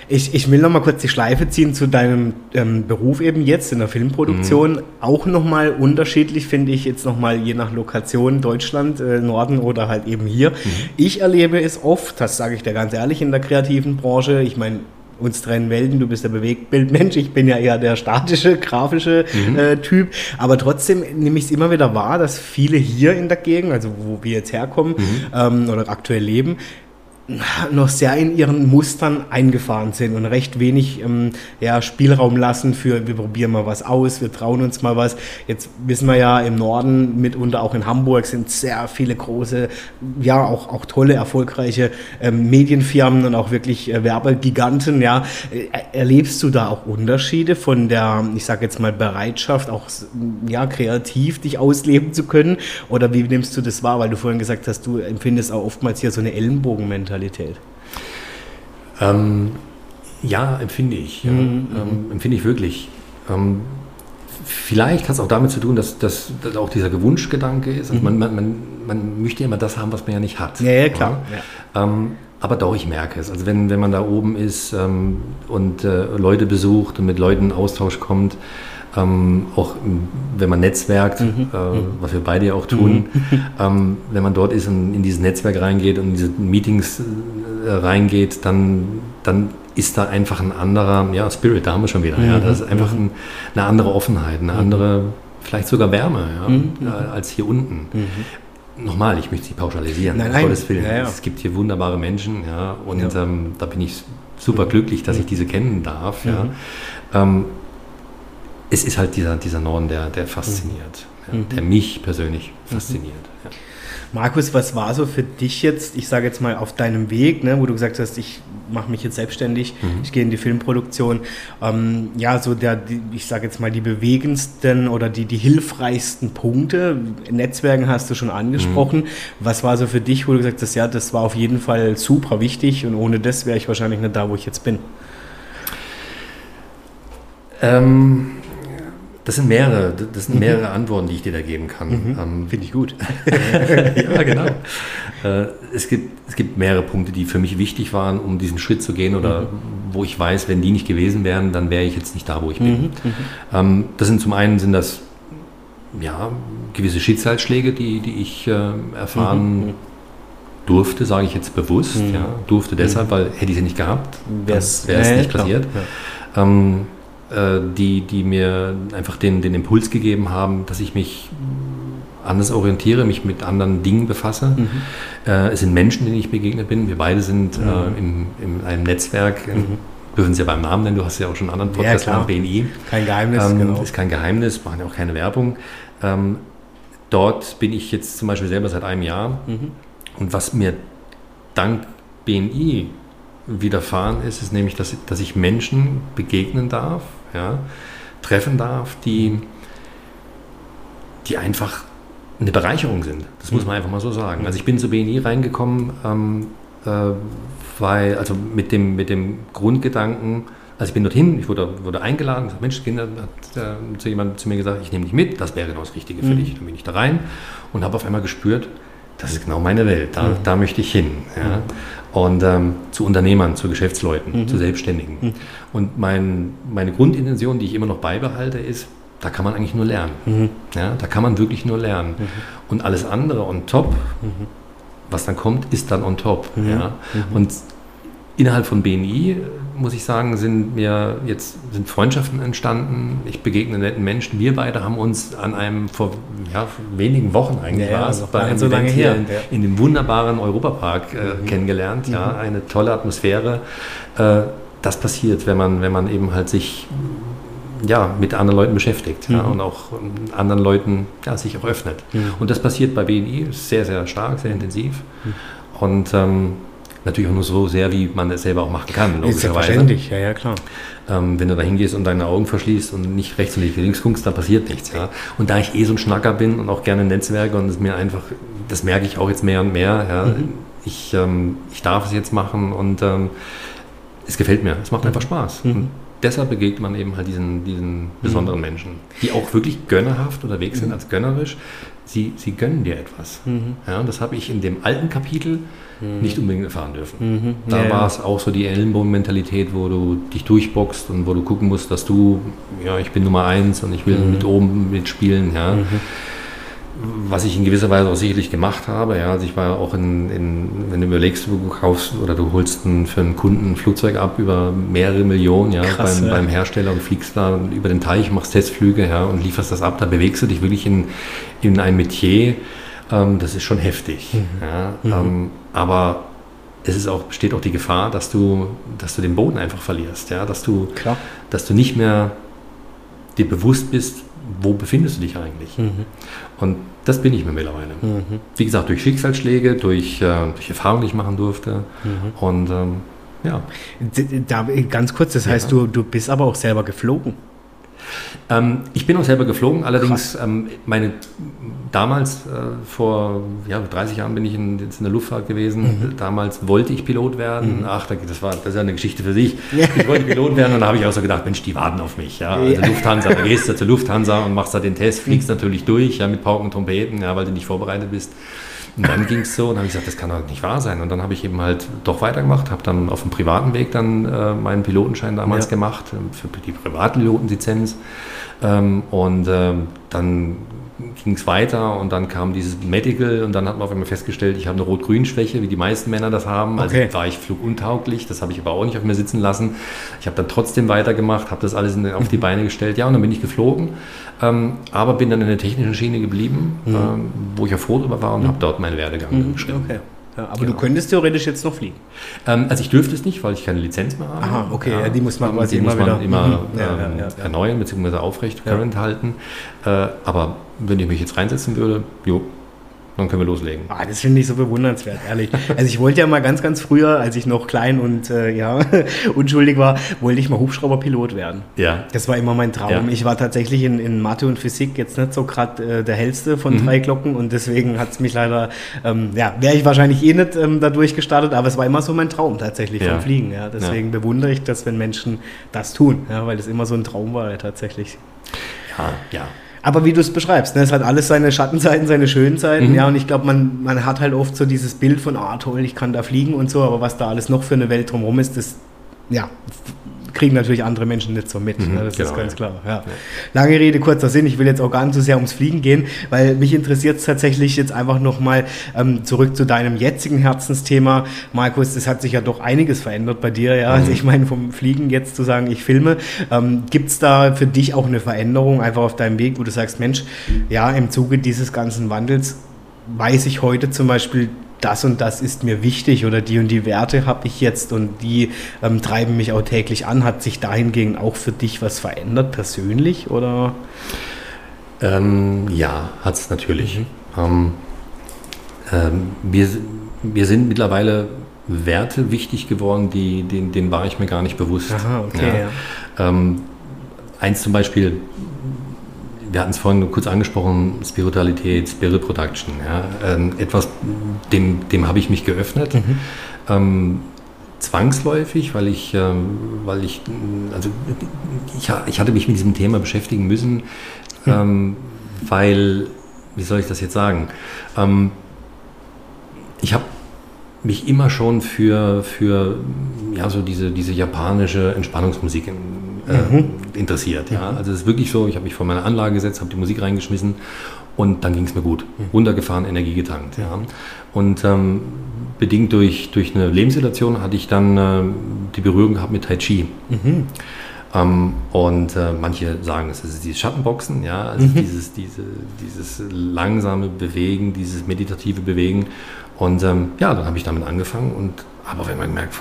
Ich, ich will noch mal kurz die Schleife ziehen zu deinem ähm, Beruf eben jetzt in der Filmproduktion. Mhm. Auch noch mal unterschiedlich finde ich jetzt noch mal je nach Lokation Deutschland, äh, Norden oder halt eben hier. Mhm. Ich erlebe es oft, das sage ich dir ganz ehrlich, in der kreativen Branche. Ich meine, uns trennen Welten, du bist der Bewegtbildmensch, ich bin ja eher der statische, grafische mhm. äh, Typ. Aber trotzdem nehme ich es immer wieder wahr, dass viele hier in der Gegend, also wo wir jetzt herkommen mhm. ähm, oder aktuell leben, noch sehr in ihren Mustern eingefahren sind und recht wenig ähm, ja, Spielraum lassen für, wir probieren mal was aus, wir trauen uns mal was. Jetzt wissen wir ja, im Norden, mitunter auch in Hamburg, sind sehr viele große, ja, auch, auch tolle, erfolgreiche ähm, Medienfirmen und auch wirklich äh, Werbegiganten. Ja. Äh, erlebst du da auch Unterschiede von der, ich sage jetzt mal, Bereitschaft, auch ja, kreativ dich ausleben zu können? Oder wie nimmst du das wahr? Weil du vorhin gesagt hast, du empfindest auch oftmals hier so eine Ellenbogenmentalität. Mentalität? Ähm, ja, empfinde ich. Ja. Mhm, mhm. Ähm, empfinde ich wirklich. Ähm, vielleicht hat es auch damit zu tun, dass, dass, dass auch dieser Gewunschgedanke ist. Also mhm. man, man, man, möchte ja immer das haben, was man ja nicht hat. Ja, ja klar. Ja. Ähm, aber doch, ich merke es. Also wenn, wenn man da oben ist ähm, und äh, Leute besucht und mit Leuten in Austausch kommt, ähm, auch wenn man netzwerkt, mhm. äh, mhm. was wir beide ja auch tun, mhm. [LAUGHS] ähm, wenn man dort ist und in dieses Netzwerk reingeht und in diese Meetings äh, reingeht, dann, dann ist da einfach ein anderer ja, Spirit, da haben wir schon wieder. Mhm. Ja, das ist einfach ein, eine andere Offenheit, eine andere, vielleicht sogar Wärme ja, mhm. äh, als hier unten. Nochmal, ich möchte sie pauschalisieren, nein, nein. Gottes Willen. Ja, ja. Es gibt hier wunderbare Menschen, ja, und ähm, da bin ich super glücklich, dass ich diese kennen darf. Ja. Ähm, es ist halt dieser, dieser Norden, der, der fasziniert, mhm. ja, der mich persönlich mhm. fasziniert. Ja. Markus, was war so für dich jetzt, ich sage jetzt mal auf deinem Weg, ne, wo du gesagt hast, ich mache mich jetzt selbstständig, mhm. ich gehe in die Filmproduktion, ähm, ja, so der, die, ich sage jetzt mal die bewegendsten oder die, die hilfreichsten Punkte, Netzwerken hast du schon angesprochen, mhm. was war so für dich, wo du gesagt hast, ja, das war auf jeden Fall super wichtig und ohne das wäre ich wahrscheinlich nicht da, wo ich jetzt bin? Ähm, das sind mehrere, das sind mehrere Antworten, die ich dir da geben kann. Mhm. Ähm, Finde ich gut. [LAUGHS] ja, genau. Äh, es, gibt, es gibt mehrere Punkte, die für mich wichtig waren, um diesen Schritt zu gehen oder mhm. wo ich weiß, wenn die nicht gewesen wären, dann wäre ich jetzt nicht da, wo ich bin. Mhm. mhm. Ähm, das sind zum einen sind das ja, gewisse Schicksalsschläge, die, die ich äh, erfahren mhm. mhm. durfte, sage ich jetzt bewusst. Ja, durfte deshalb, weil hätte ich sie nicht gehabt, wäre es nicht passiert. Ja. Ähm, äh, die, die mir einfach den, den Impuls gegeben haben, dass ich mich anders orientiere, mich mit anderen Dingen befasse. Mhm. Äh, es sind Menschen, denen ich begegnet bin. Wir beide sind mhm. äh, in, in, einem Netzwerk. Mhm. Dürfen Sie ja beim Namen nennen, du hast ja auch schon einen anderen Podcast ja, BNI. Kein Geheimnis, ähm, genau. Ist kein Geheimnis, machen ja auch keine Werbung. Ähm, dort bin ich jetzt zum Beispiel selber seit einem Jahr. Mhm. Und was mir dank BNI widerfahren ist, ist nämlich, dass, dass ich Menschen begegnen darf, ja, treffen darf, die, die einfach eine Bereicherung sind. Das muss man einfach mal so sagen. Also ich bin zu BNI reingekommen, ähm, äh, weil, also mit dem, mit dem Grundgedanken, also ich bin dorthin, ich wurde, wurde eingeladen, gesagt, Mensch, Kinder, hat äh, zu jemand zu mir gesagt, ich nehme dich mit, das wäre genau das Richtige für mhm. dich. Dann bin ich da rein und habe auf einmal gespürt, das ist genau meine Welt, da, mhm. da möchte ich hin. Ja. Mhm. Und ähm, zu Unternehmern, zu Geschäftsleuten, mhm. zu Selbstständigen. Mhm. Und mein, meine Grundintention, die ich immer noch beibehalte, ist, da kann man eigentlich nur lernen. Mhm. Ja, da kann man wirklich nur lernen. Mhm. Und alles andere on top, mhm. was dann kommt, ist dann on top. Ja. Und innerhalb von BNI muss ich sagen, sind mir jetzt sind Freundschaften entstanden. Ich begegne netten Menschen. Wir beide haben uns an einem vor ja, wenigen Wochen eigentlich ja, ja, bei einem so lange her in, in dem wunderbaren Europapark äh, mhm. kennengelernt. Ja, mhm. eine tolle Atmosphäre. Äh, das passiert, wenn man wenn man eben halt sich ja, mit anderen Leuten beschäftigt mhm. ja, und auch anderen Leuten ja, sich auch öffnet. Mhm. Und das passiert bei BNI sehr, sehr stark, sehr intensiv. Mhm. Und ähm, Natürlich auch nur so sehr, wie man es selber auch machen kann, logischerweise. Selbstverständlich, ja, ja, klar. Ähm, wenn du da hingehst und deine Augen verschließt und nicht rechts und nicht links guckst, da passiert nichts. Ja. Und da ich eh so ein Schnacker bin und auch gerne Netzwerke und es mir einfach, das merke ich auch jetzt mehr und mehr, ja, mhm. ich, ähm, ich darf es jetzt machen und ähm, es gefällt mir, es macht mhm. einfach Spaß. Mhm deshalb begegnet man eben halt diesen, diesen besonderen mhm. Menschen, die auch wirklich gönnerhaft unterwegs sind, mhm. als gönnerisch. Sie, sie gönnen dir etwas. Mhm. Ja, und das habe ich in dem alten Kapitel mhm. nicht unbedingt erfahren dürfen. Mhm. Da ja, war es auch so die Ellenbogenmentalität, wo du dich durchboxst und wo du gucken musst, dass du, ja, ich bin Nummer eins und ich will mhm. mit oben mitspielen. Ja. Mhm was ich in gewisser Weise auch sicherlich gemacht habe. Ja, also ich war auch in, in, wenn du überlegst, du kaufst oder du holst ein, für einen Kunden ein Flugzeug ab über mehrere Millionen, ja, Krass, beim, ja. beim Hersteller und fliegst da über den Teich, machst Testflüge, ja, und lieferst das ab, da bewegst du dich wirklich in, in ein Metier, ähm, das ist schon heftig. Mhm. Ja, mhm. Ähm, aber es ist auch, besteht auch die Gefahr, dass du, dass du den Boden einfach verlierst, ja, dass du, Klar. dass du nicht mehr dir bewusst bist, wo befindest du dich eigentlich? Mhm. Und das bin ich mir mittlerweile. Mhm. Wie gesagt, durch Schicksalsschläge, durch, äh, durch Erfahrungen, die ich machen durfte. Mhm. Und ähm, ja. Da, ganz kurz, das heißt, du, du bist aber auch selber geflogen. Ähm, ich bin auch selber geflogen, allerdings ähm, meine damals äh, vor ja, 30 Jahren bin ich in, in der Luftfahrt gewesen. Mhm. Damals wollte ich Pilot werden. Mhm. Ach, das war das ist ja eine Geschichte für sich. Ich wollte Pilot werden und da habe ich auch so gedacht, Mensch, die warten auf mich. Ja, also Lufthansa, da gehst du zur Lufthansa und machst da den Test, [LAUGHS] fliegst natürlich durch, ja, mit Pauken und Trompeten, ja, weil du nicht vorbereitet bist. Und dann ging es so und habe ich gesagt, das kann doch nicht wahr sein. Und dann habe ich eben halt doch weitergemacht, habe dann auf dem privaten Weg dann äh, meinen Pilotenschein damals ja. gemacht, äh, für die Privatpilotenlizenz. Ähm, und ähm, dann ging es weiter und dann kam dieses Medical und dann hat man auf einmal festgestellt, ich habe eine Rot-Grün-Schwäche, wie die meisten Männer das haben. Also okay. war ich fluguntauglich, das habe ich aber auch nicht auf mir sitzen lassen. Ich habe dann trotzdem weitergemacht, habe das alles in, auf die Beine gestellt, ja, und dann bin ich geflogen, ähm, aber bin dann in der technischen Schiene geblieben, mhm. ähm, wo ich ja froh drüber war und mhm. habe dort meinen Werdegang mhm. geschrieben. Okay. Ja, aber genau. du könntest theoretisch jetzt noch fliegen. Ähm, also ich dürfte es nicht, weil ich keine Lizenz mehr habe. Aha, okay, ja, die muss man, die immer, muss man immer mhm. ähm, erneuern bzw. aufrecht current halten. Äh, aber wenn ich mich jetzt reinsetzen würde, jo, dann können wir loslegen. Ah, das finde ich so bewundernswert, ehrlich. Also ich wollte ja mal ganz, ganz früher, als ich noch klein und äh, ja, [LAUGHS] unschuldig war, wollte ich mal Hubschrauberpilot werden. Ja. Das war immer mein Traum. Ja. Ich war tatsächlich in, in Mathe und Physik jetzt nicht so gerade äh, der hellste von mhm. drei Glocken und deswegen hat es mich leider, ähm, ja, wäre ich wahrscheinlich eh nicht ähm, dadurch gestartet, aber es war immer so mein Traum tatsächlich ja. vom Fliegen. Ja. Deswegen ja. bewundere ich das, wenn Menschen das tun, ja, weil es immer so ein Traum war tatsächlich. Ja, ja. Aber wie du es beschreibst, ne, es hat alles seine Schattenseiten, seine schönen Seiten, mhm. ja, und ich glaube, man, man hat halt oft so dieses Bild von, ah toll, ich kann da fliegen und so, aber was da alles noch für eine Welt drumherum ist, das, ja, kriegen natürlich andere Menschen nicht so mit. Mhm, ne? Das genau, ist ganz klar. Ja. Ja. Lange Rede, kurzer Sinn. Ich will jetzt auch gar nicht so sehr ums Fliegen gehen, weil mich interessiert es tatsächlich jetzt einfach nochmal ähm, zurück zu deinem jetzigen Herzensthema. Markus, es hat sich ja doch einiges verändert bei dir. Ja? Also mhm. Also ich meine, vom Fliegen jetzt zu sagen, ich filme. Ähm, Gibt es da für dich auch eine Veränderung einfach auf deinem Weg, wo du sagst, Mensch, ja, im Zuge dieses ganzen Wandels weiß ich heute zum Beispiel, das und das ist mir wichtig oder die und die Werte habe ich jetzt und die ähm, treiben mich auch täglich an. Hat sich dahingegen auch für dich was verändert persönlich oder? Ähm, ja, hat es natürlich. Mhm. Ähm, ähm, wir, wir sind mittlerweile Werte wichtig geworden, die, den, denen war ich mir gar nicht bewusst. Aha, okay, ja. Ja. Ähm, eins zum Beispiel, wir hatten es vorhin kurz angesprochen, Spiritualität, Spirit Production. Ja, ähm, etwas, dem, dem habe ich mich geöffnet. Mhm. Ähm, zwangsläufig, weil ich, ähm, weil ich, also ich, ich, hatte mich mit diesem Thema beschäftigen müssen, mhm. weil, wie soll ich das jetzt sagen? Ähm, ich habe mich immer schon für, für ja, so diese, diese japanische Entspannungsmusik äh, mhm. interessiert. Ja. Also es ist wirklich so, ich habe mich vor meine Anlage gesetzt, habe die Musik reingeschmissen und dann ging es mir gut. Mhm. Runtergefahren, Energie getankt. Ja. Und ähm, bedingt durch, durch eine Lebenssituation hatte ich dann äh, die Berührung gehabt mit Tai Chi. Mhm. Ähm, und äh, manche sagen, es ist dieses Schattenboxen, ja, also mhm. dieses, diese, dieses langsame Bewegen, dieses meditative Bewegen. Und ähm, ja, dann habe ich damit angefangen und aber wenn man merkt,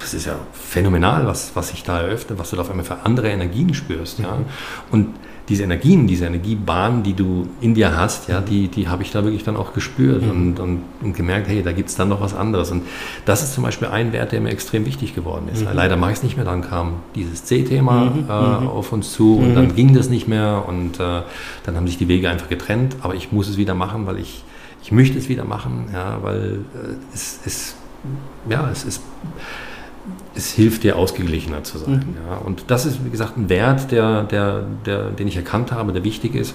das ist ja phänomenal, was, was sich da eröffnet, was du da auf einmal für andere Energien spürst. Ja? Und diese Energien, diese Energiebahnen, die du in dir hast, ja, die, die habe ich da wirklich dann auch gespürt mhm. und, und, und, gemerkt, hey, da gibt es dann noch was anderes. Und das ist zum Beispiel ein Wert, der mir extrem wichtig geworden ist. Mhm. Leider mache ich es nicht mehr, dann kam dieses C-Thema mhm. äh, mhm. auf uns zu und dann mhm. ging das nicht mehr und äh, dann haben sich die Wege einfach getrennt, aber ich muss es wieder machen, weil ich, ich möchte es wieder machen, ja, weil äh, es, es, ja, es ist es hilft dir, ausgeglichener zu sein. Mhm. Ja. Und das ist, wie gesagt, ein Wert, der, der, der, den ich erkannt habe, der wichtig ist.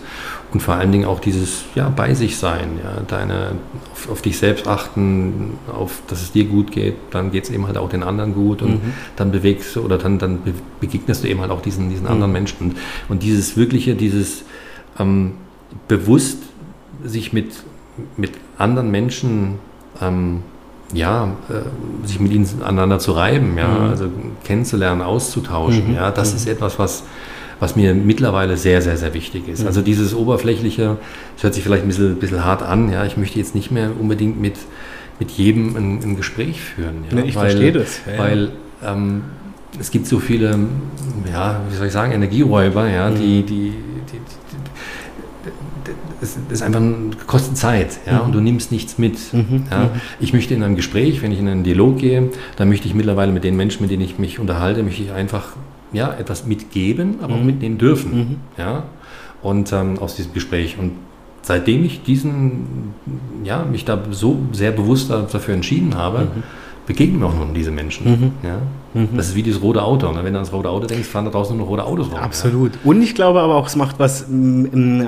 Und vor allen Dingen auch dieses ja, bei sich sein, ja, deine, auf, auf dich selbst achten, auf, dass es dir gut geht, dann geht es eben halt auch den anderen gut und mhm. dann bewegst du oder dann, dann begegnest du eben halt auch diesen, diesen anderen mhm. Menschen. Und, und dieses wirkliche, dieses ähm, bewusst sich mit, mit anderen Menschen ähm, ja, äh, sich mit ihnen aneinander zu reiben, ja, mhm. also kennenzulernen, auszutauschen, mhm. ja, das mhm. ist etwas, was, was mir mittlerweile sehr, sehr, sehr wichtig ist. Mhm. Also dieses Oberflächliche, das hört sich vielleicht ein bisschen, bisschen hart an, ja, ich möchte jetzt nicht mehr unbedingt mit, mit jedem ein, ein Gespräch führen. Ja, ich weil, verstehe das. Ja, weil ähm, es gibt so viele, ja, wie soll ich sagen, Energieräuber, ja, die, mhm. die, es ist einfach kostet Zeit ja, mhm. und du nimmst nichts mit. Mhm. Ja. Mhm. Ich möchte in einem Gespräch, wenn ich in einen Dialog gehe, dann möchte ich mittlerweile mit den Menschen, mit denen ich mich unterhalte, möchte ich einfach ja, etwas mitgeben, aber auch mhm. mitnehmen dürfen. Mhm. Ja. Und ähm, aus diesem Gespräch. Und seitdem ich diesen, ja, mich da so sehr bewusst dafür entschieden habe, mhm begegnen mir auch noch diese Menschen. Ja? Mhm. Das ist wie dieses rote Auto. Ne? wenn du ans rote Auto denkst, fahren da draußen nur noch rote Autos rum. Absolut. Ja? Und ich glaube aber auch, es macht was,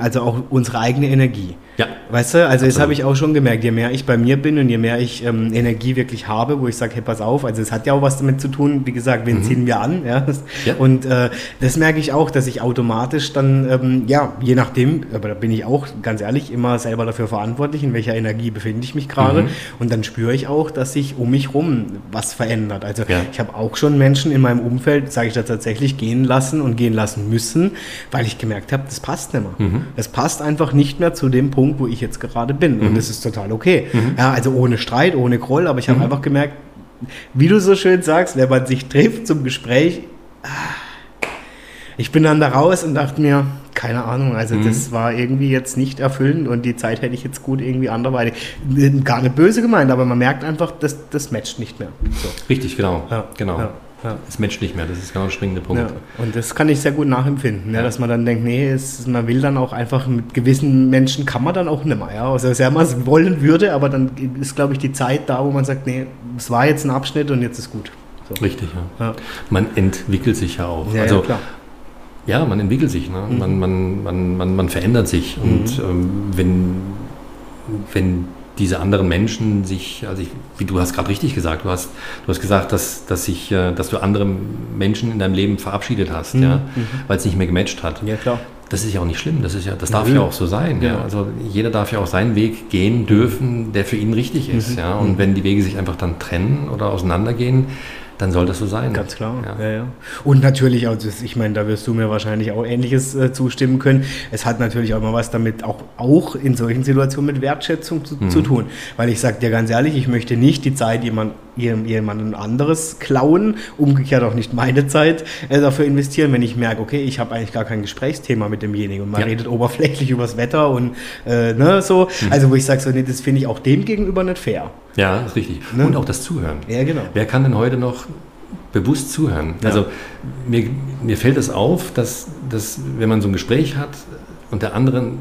also auch unsere eigene Energie. Ja. Weißt du, also das habe ich auch schon gemerkt, je mehr ich bei mir bin und je mehr ich ähm, Energie wirklich habe, wo ich sage, hey, pass auf, also es hat ja auch was damit zu tun, wie gesagt, wen mhm. ziehen wir an, ja. ja. Und äh, das merke ich auch, dass ich automatisch dann, ähm, ja, je nachdem, aber da bin ich auch ganz ehrlich immer selber dafür verantwortlich, in welcher Energie befinde ich mich gerade. Mhm. Und dann spüre ich auch, dass sich um mich rum was verändert. Also ja. ich habe auch schon Menschen in meinem Umfeld, sage ich da tatsächlich, gehen lassen und gehen lassen müssen, weil ich gemerkt habe, das passt nicht mehr. Mhm. Es passt einfach nicht mehr zu dem Punkt, Punkt, wo ich jetzt gerade bin. Mhm. Und das ist total okay. Mhm. Ja, also ohne Streit, ohne Groll, aber ich habe mhm. einfach gemerkt, wie du so schön sagst, wenn man sich trifft zum Gespräch, ah, ich bin dann da raus und dachte mir, keine Ahnung, also mhm. das war irgendwie jetzt nicht erfüllend und die Zeit hätte ich jetzt gut irgendwie anderweitig. Gar nicht böse gemeint, aber man merkt einfach, dass das matcht nicht mehr. So. Richtig, genau. Ja, genau. Ja. Ja. Es matcht nicht mehr, das ist genau der springende Punkt. Ja, und das kann ich sehr gut nachempfinden, ja, dass man dann denkt, nee, es, man will dann auch einfach mit gewissen Menschen kann man dann auch nicht mehr. Ja? Also sehr man es wollen würde, aber dann ist, glaube ich, die Zeit da, wo man sagt, nee, es war jetzt ein Abschnitt und jetzt ist gut. So. Richtig, ja. Man entwickelt sich ja auch. also, klar ja, man entwickelt sich, ne? Mhm. man, man, man, man, man verändert sich. Mhm. Und ähm, wenn, wenn diese anderen Menschen sich, also ich, wie du hast gerade richtig gesagt, du hast, du hast gesagt, dass, dass, ich, äh, dass du andere Menschen in deinem Leben verabschiedet hast, mhm. ja, mhm. weil es nicht mehr gematcht hat. Ja, klar. Das ist ja auch nicht schlimm, das, ist ja, das darf ja auch so sein. Ja. ja. Also jeder darf ja auch seinen Weg gehen dürfen, der für ihn richtig ist. Mhm. Ja. Und mhm. wenn die Wege sich einfach dann trennen oder auseinandergehen, dann soll das so sein. Ganz klar. Ja. Ja, ja. Und natürlich, also ich meine, da wirst du mir wahrscheinlich auch Ähnliches äh, zustimmen können. Es hat natürlich auch mal was damit auch, auch in solchen Situationen mit Wertschätzung zu, mhm. zu tun. Weil ich sage dir ganz ehrlich, ich möchte nicht die Zeit jemand, jemandem anderes klauen, umgekehrt auch nicht meine Zeit äh, dafür investieren, wenn ich merke, okay, ich habe eigentlich gar kein Gesprächsthema mit demjenigen und man redet oberflächlich übers Wetter und äh, ne, so. Mhm. Also wo ich sage, so, nee, das finde ich auch dem gegenüber nicht fair. Ja, ist richtig. Ne? Und auch das Zuhören. Ja, genau. Wer kann denn heute noch bewusst zuhören? Ja. Also mir, mir fällt es auf, dass, dass wenn man so ein Gespräch hat und der andere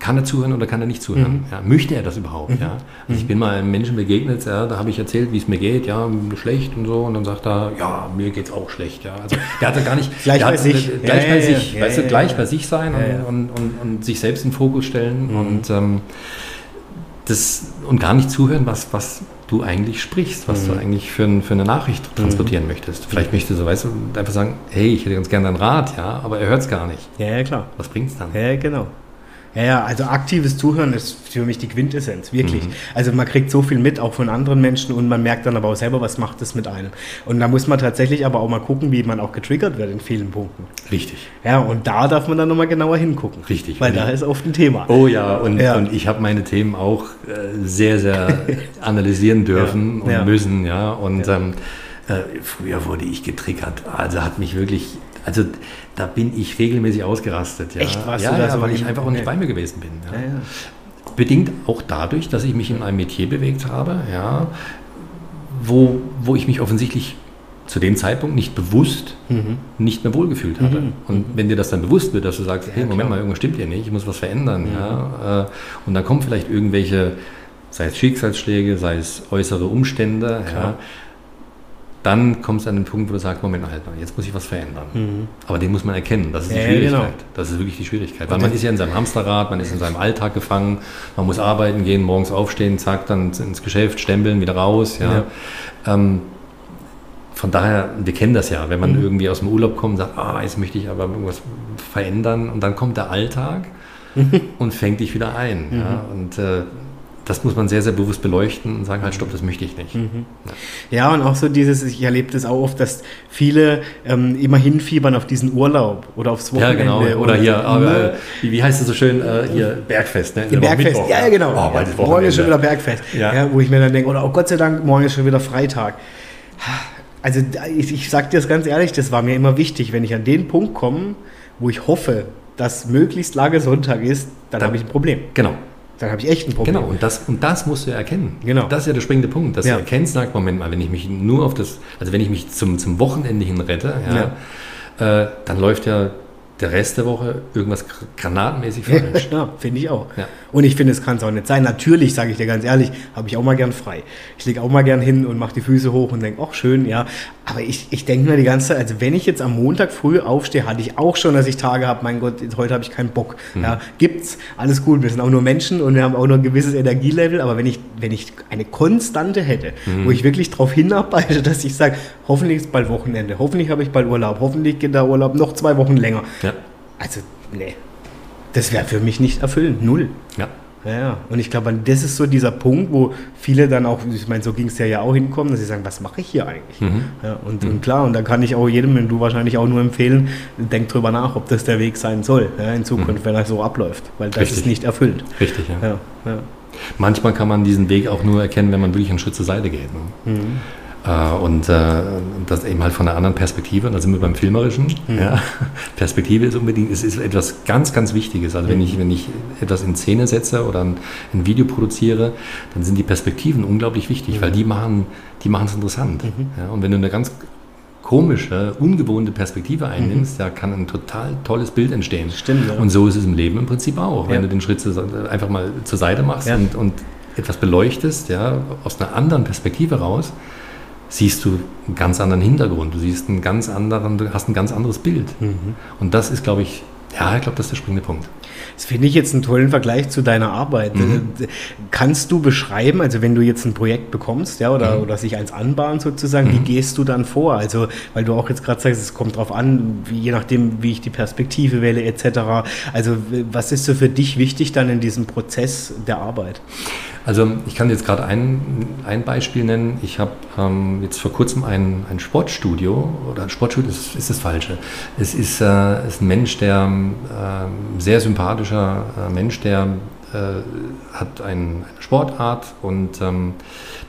kann er zuhören oder kann er nicht zuhören? Mhm. Ja, möchte er das überhaupt? Mhm. Ja? Also ich mhm. bin mal einem Menschen begegnet, ja, da habe ich erzählt, wie es mir geht, ja, schlecht und so, und dann sagt er, ja, mir geht es auch schlecht. Ja. Also der hatte gar nicht gleich bei sich, gleich ja, bei sich, weißt du, gleich bei sich sein und, und, und, und, sich selbst in den Fokus stellen mhm. und ähm, das und gar nicht zuhören, was, was du eigentlich sprichst, was mhm. du eigentlich für, ein, für eine Nachricht mhm. transportieren mhm. möchtest. Vielleicht möchtest du, weißt du, einfach sagen, hey, ich hätte ganz gerne einen Rat, ja, aber er hört es gar nicht. Ja, ja, klar. Was bringt es dann? Ja, genau. Ja, ja, also aktives Zuhören ist für mich die Quintessenz, wirklich. Mhm. Also man kriegt so viel mit, auch von anderen Menschen und man merkt dann aber auch selber, was macht das mit einem. Und da muss man tatsächlich aber auch mal gucken, wie man auch getriggert wird in vielen Punkten. Richtig. Ja, und da darf man dann nochmal genauer hingucken. Richtig. Weil da ist oft ein Thema. Oh ja, und, ja. und ich habe meine Themen auch äh, sehr, sehr [LAUGHS] analysieren dürfen ja. und müssen, ja. Und ähm, äh, früher wurde ich getriggert. Also hat mich wirklich also da bin ich regelmäßig ausgerastet. Ja. Echt? Warst ja, du da ja, so weil ich einfach auch nicht bei mir gewesen bin. Ja. Ja, Bedingt auch dadurch, dass ich mich in einem Metier bewegt habe, ja, wo, wo ich mich offensichtlich zu dem Zeitpunkt nicht bewusst mhm. nicht mehr wohlgefühlt habe. Mhm. Und wenn dir das dann bewusst wird, dass du sagst, hey, Moment klar. mal, irgendwas stimmt hier nicht, ich muss was verändern. Mhm. Ja, äh, und dann kommen vielleicht irgendwelche, sei es Schicksalsschläge, sei es äußere Umstände, ja, dann kommst du an den Punkt, wo du sagst, Moment mal, halt jetzt muss ich was verändern. Mhm. Aber den muss man erkennen, das ist die ja, Schwierigkeit. Genau. Das ist wirklich die Schwierigkeit. Weil man ist ja in seinem Hamsterrad, man ist in seinem Alltag gefangen, man muss arbeiten gehen, morgens aufstehen, zack, dann ins Geschäft, stempeln, wieder raus. Ja. ja. Ähm, von daher, wir kennen das ja, wenn man mhm. irgendwie aus dem Urlaub kommt und sagt, ah, jetzt möchte ich aber irgendwas verändern und dann kommt der Alltag und fängt dich wieder ein. Mhm. Ja. Und äh, das muss man sehr, sehr bewusst beleuchten und sagen, halt, stopp, das möchte ich nicht. Mhm. Ja. ja. und auch so dieses, ich erlebe das auch oft, dass viele ähm, immer hinfiebern auf diesen Urlaub oder aufs Wochenende. Ja, genau. Oder, hier, aber, wie, wie, heißt es so schön, äh, hier Bergfest. Ne? Bergfest, Mittwoch, ja, genau. Oh, morgen ist schon wieder Bergfest. Ja. ja. wo ich mir dann denke, oder oh Gott sei Dank, morgen ist schon wieder Freitag. Also ich, ich sage dir das ganz ehrlich, das war mir immer wichtig, wenn ich an den Punkt komme, wo ich hoffe, dass möglichst lange Sonntag ist, dann habe ich ein Problem. Genau. Dann habe ich echt ein Problem. Genau, und das, und das musst du erkennen. Genau. Das ist ja der springende Punkt, dass ja. du erkennst, sagt, Moment mal, wenn ich mich nur auf das, also wenn ich mich zum, zum Wochenende hin rette, ja, ja. Äh, dann läuft ja der Rest der Woche irgendwas granatenmäßig falsch. Ja, finde ich auch. Ja. Und ich finde, es kann es auch nicht sein. Natürlich, sage ich dir ganz ehrlich, habe ich auch mal gern frei. Ich lege auch mal gern hin und mache die Füße hoch und denke, ach schön, ja. Aber ich, ich denke mir die ganze Zeit, also wenn ich jetzt am Montag früh aufstehe, hatte ich auch schon, dass ich Tage habe, mein Gott, heute habe ich keinen Bock. Mhm. Ja, gibt's, alles gut, wir sind auch nur Menschen und wir haben auch nur ein gewisses Energielevel, aber wenn ich, wenn ich eine Konstante hätte, mhm. wo ich wirklich darauf hinarbeite, [LAUGHS] dass ich sage, hoffentlich ist bald Wochenende, hoffentlich habe ich bald Urlaub, hoffentlich geht der Urlaub noch zwei Wochen länger. Ja. Also, nee, das wäre für mich nicht erfüllend, null. Ja. Ja, ja. Und ich glaube, das ist so dieser Punkt, wo viele dann auch, ich meine, so ging es ja ja auch hinkommen, dass sie sagen, was mache ich hier eigentlich? Mhm. Ja, und, mhm. und, klar, und da kann ich auch jedem, wenn du wahrscheinlich auch nur empfehlen, denk drüber nach, ob das der Weg sein soll ja, in Zukunft, mhm. wenn er so abläuft, weil das Richtig. ist nicht erfüllt. Richtig, ja. ja. Manchmal kann man diesen Weg auch nur erkennen, wenn man wirklich einen Schritt zur Seite geht. Ne? Äh, und äh, das eben halt von einer anderen Perspektive, da sind wir beim Filmerischen. Mhm. Ja. [LAUGHS] Perspektive ist unbedingt, es ist etwas ganz, ganz Wichtiges. Also mhm. wenn, ich, wenn ich etwas in Szene setze oder ein, ein Video produziere, dann sind die Perspektiven unglaublich wichtig, mhm. weil die machen die machen es interessant. Mhm. Ja. Und wenn du eine ganz komische, ungewohnte Perspektive einnimmst, mhm. da kann ein total tolles Bild entstehen. Stimmt. Ja. Und so ist es im Leben im Prinzip auch. Wenn du den Schritt einfach mal zur Seite machst und, und etwas beleuchtest, ja, aus einer anderen Perspektive raus, siehst du einen ganz anderen Hintergrund, du siehst einen ganz anderen, du hast ein ganz anderes Bild. Mhm. Und das ist, glaube ich, ja, ich glaube, das ist der springende Punkt. Das finde ich jetzt einen tollen Vergleich zu deiner Arbeit. Mhm. Kannst du beschreiben, also wenn du jetzt ein Projekt bekommst, ja, oder, mhm. oder sich eins anbahnt sozusagen, mhm. wie gehst du dann vor? Also, weil du auch jetzt gerade sagst, es kommt darauf an, wie, je nachdem, wie ich die Perspektive wähle, etc. Also, was ist so für dich wichtig dann in diesem Prozess der Arbeit? Also ich kann jetzt gerade ein, ein Beispiel nennen. Ich habe ähm, jetzt vor kurzem ein, ein Sportstudio, oder Sportstudio ist, ist das Falsche. Es ist, äh, ist ein Mensch, der äh, sehr sympathischer äh, Mensch, der äh, hat ein, eine Sportart und ähm,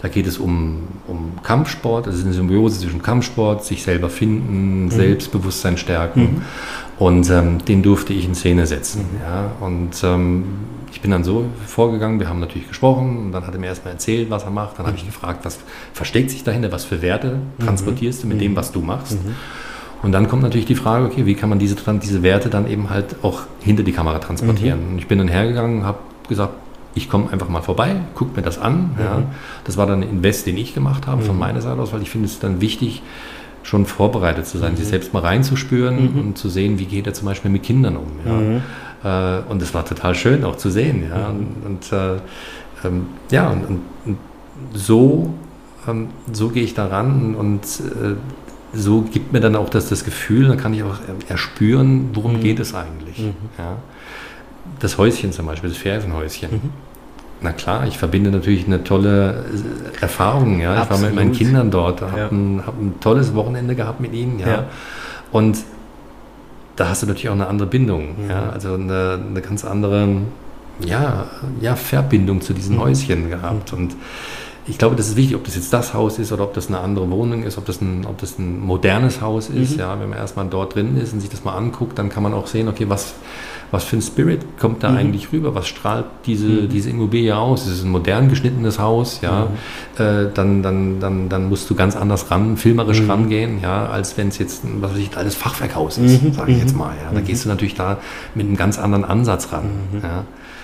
da geht es um, um Kampfsport, also eine Symbiose zwischen Kampfsport, sich selber finden, mhm. Selbstbewusstsein stärken. Mhm. Und ähm, den durfte ich in Szene setzen. Mhm. Ja? Und ähm, ich bin dann so vorgegangen, wir haben natürlich gesprochen und dann hat er mir erstmal erzählt, was er macht. Dann habe ich mhm. gefragt, was versteckt sich dahinter, was für Werte mhm. transportierst du mit dem, mhm. was du machst. Und dann kommt natürlich die Frage, okay, wie kann man diese, diese Werte dann eben halt auch hinter die Kamera transportieren? Und ich bin dann hergegangen, habe gesagt, ich komme einfach mal vorbei, guckt mir das an. Mhm. Ja. Das war dann ein Invest, den ich gemacht habe mhm. von meiner Seite aus, weil ich finde es dann wichtig, schon vorbereitet zu sein, mhm. sich selbst mal reinzuspüren und zu sehen, wie geht er zum Beispiel mit Kindern um. Ja. Mhm. Äh, und es war total schön auch zu sehen. Ja. Mhm. Und, und äh, ähm, ja, und, und, so, ähm, so gehe ich daran und äh, so gibt mir dann auch das, das Gefühl, dann kann ich auch erspüren, worum geht es eigentlich. Ja das Häuschen zum Beispiel, das Ferienhäuschen. Mhm. Na klar, ich verbinde natürlich eine tolle äh, Erfahrung. Ja. Ich Absolut. war mit meinen Kindern dort, habe ja. ein, hab ein, tolles Wochenende gehabt mit ihnen. Ja. ja. Und da hast du natürlich auch eine andere Bindung. Mhm. Ja. Also eine, eine, ganz andere ja, ja, Verbindung zu diesen mhm. Häuschen gehabt. Und ich glaube, das ist wichtig, ob das jetzt das Haus ist oder ob das eine andere Wohnung ist, ob das ein, ob das ein modernes Haus ist. Mhm. Ja, wenn man erstmal dort drin ist und sich das mal anguckt, dann kann man auch sehen, okay, was, was für ein Spirit kommt da mhm. eigentlich rüber? Was strahlt diese, mhm. diese Immobilie aus? Ist es ein modern geschnittenes Haus? Ja, mhm. äh, dann, dann, dann, dann musst du ganz anders ran, filmerisch mhm. rangehen, ja, als wenn es jetzt ein, was weiß ich, altes Fachwerkhaus ist, mhm. sage ich jetzt mal. Ja. Da gehst du natürlich da mit einem ganz anderen Ansatz ran. Ja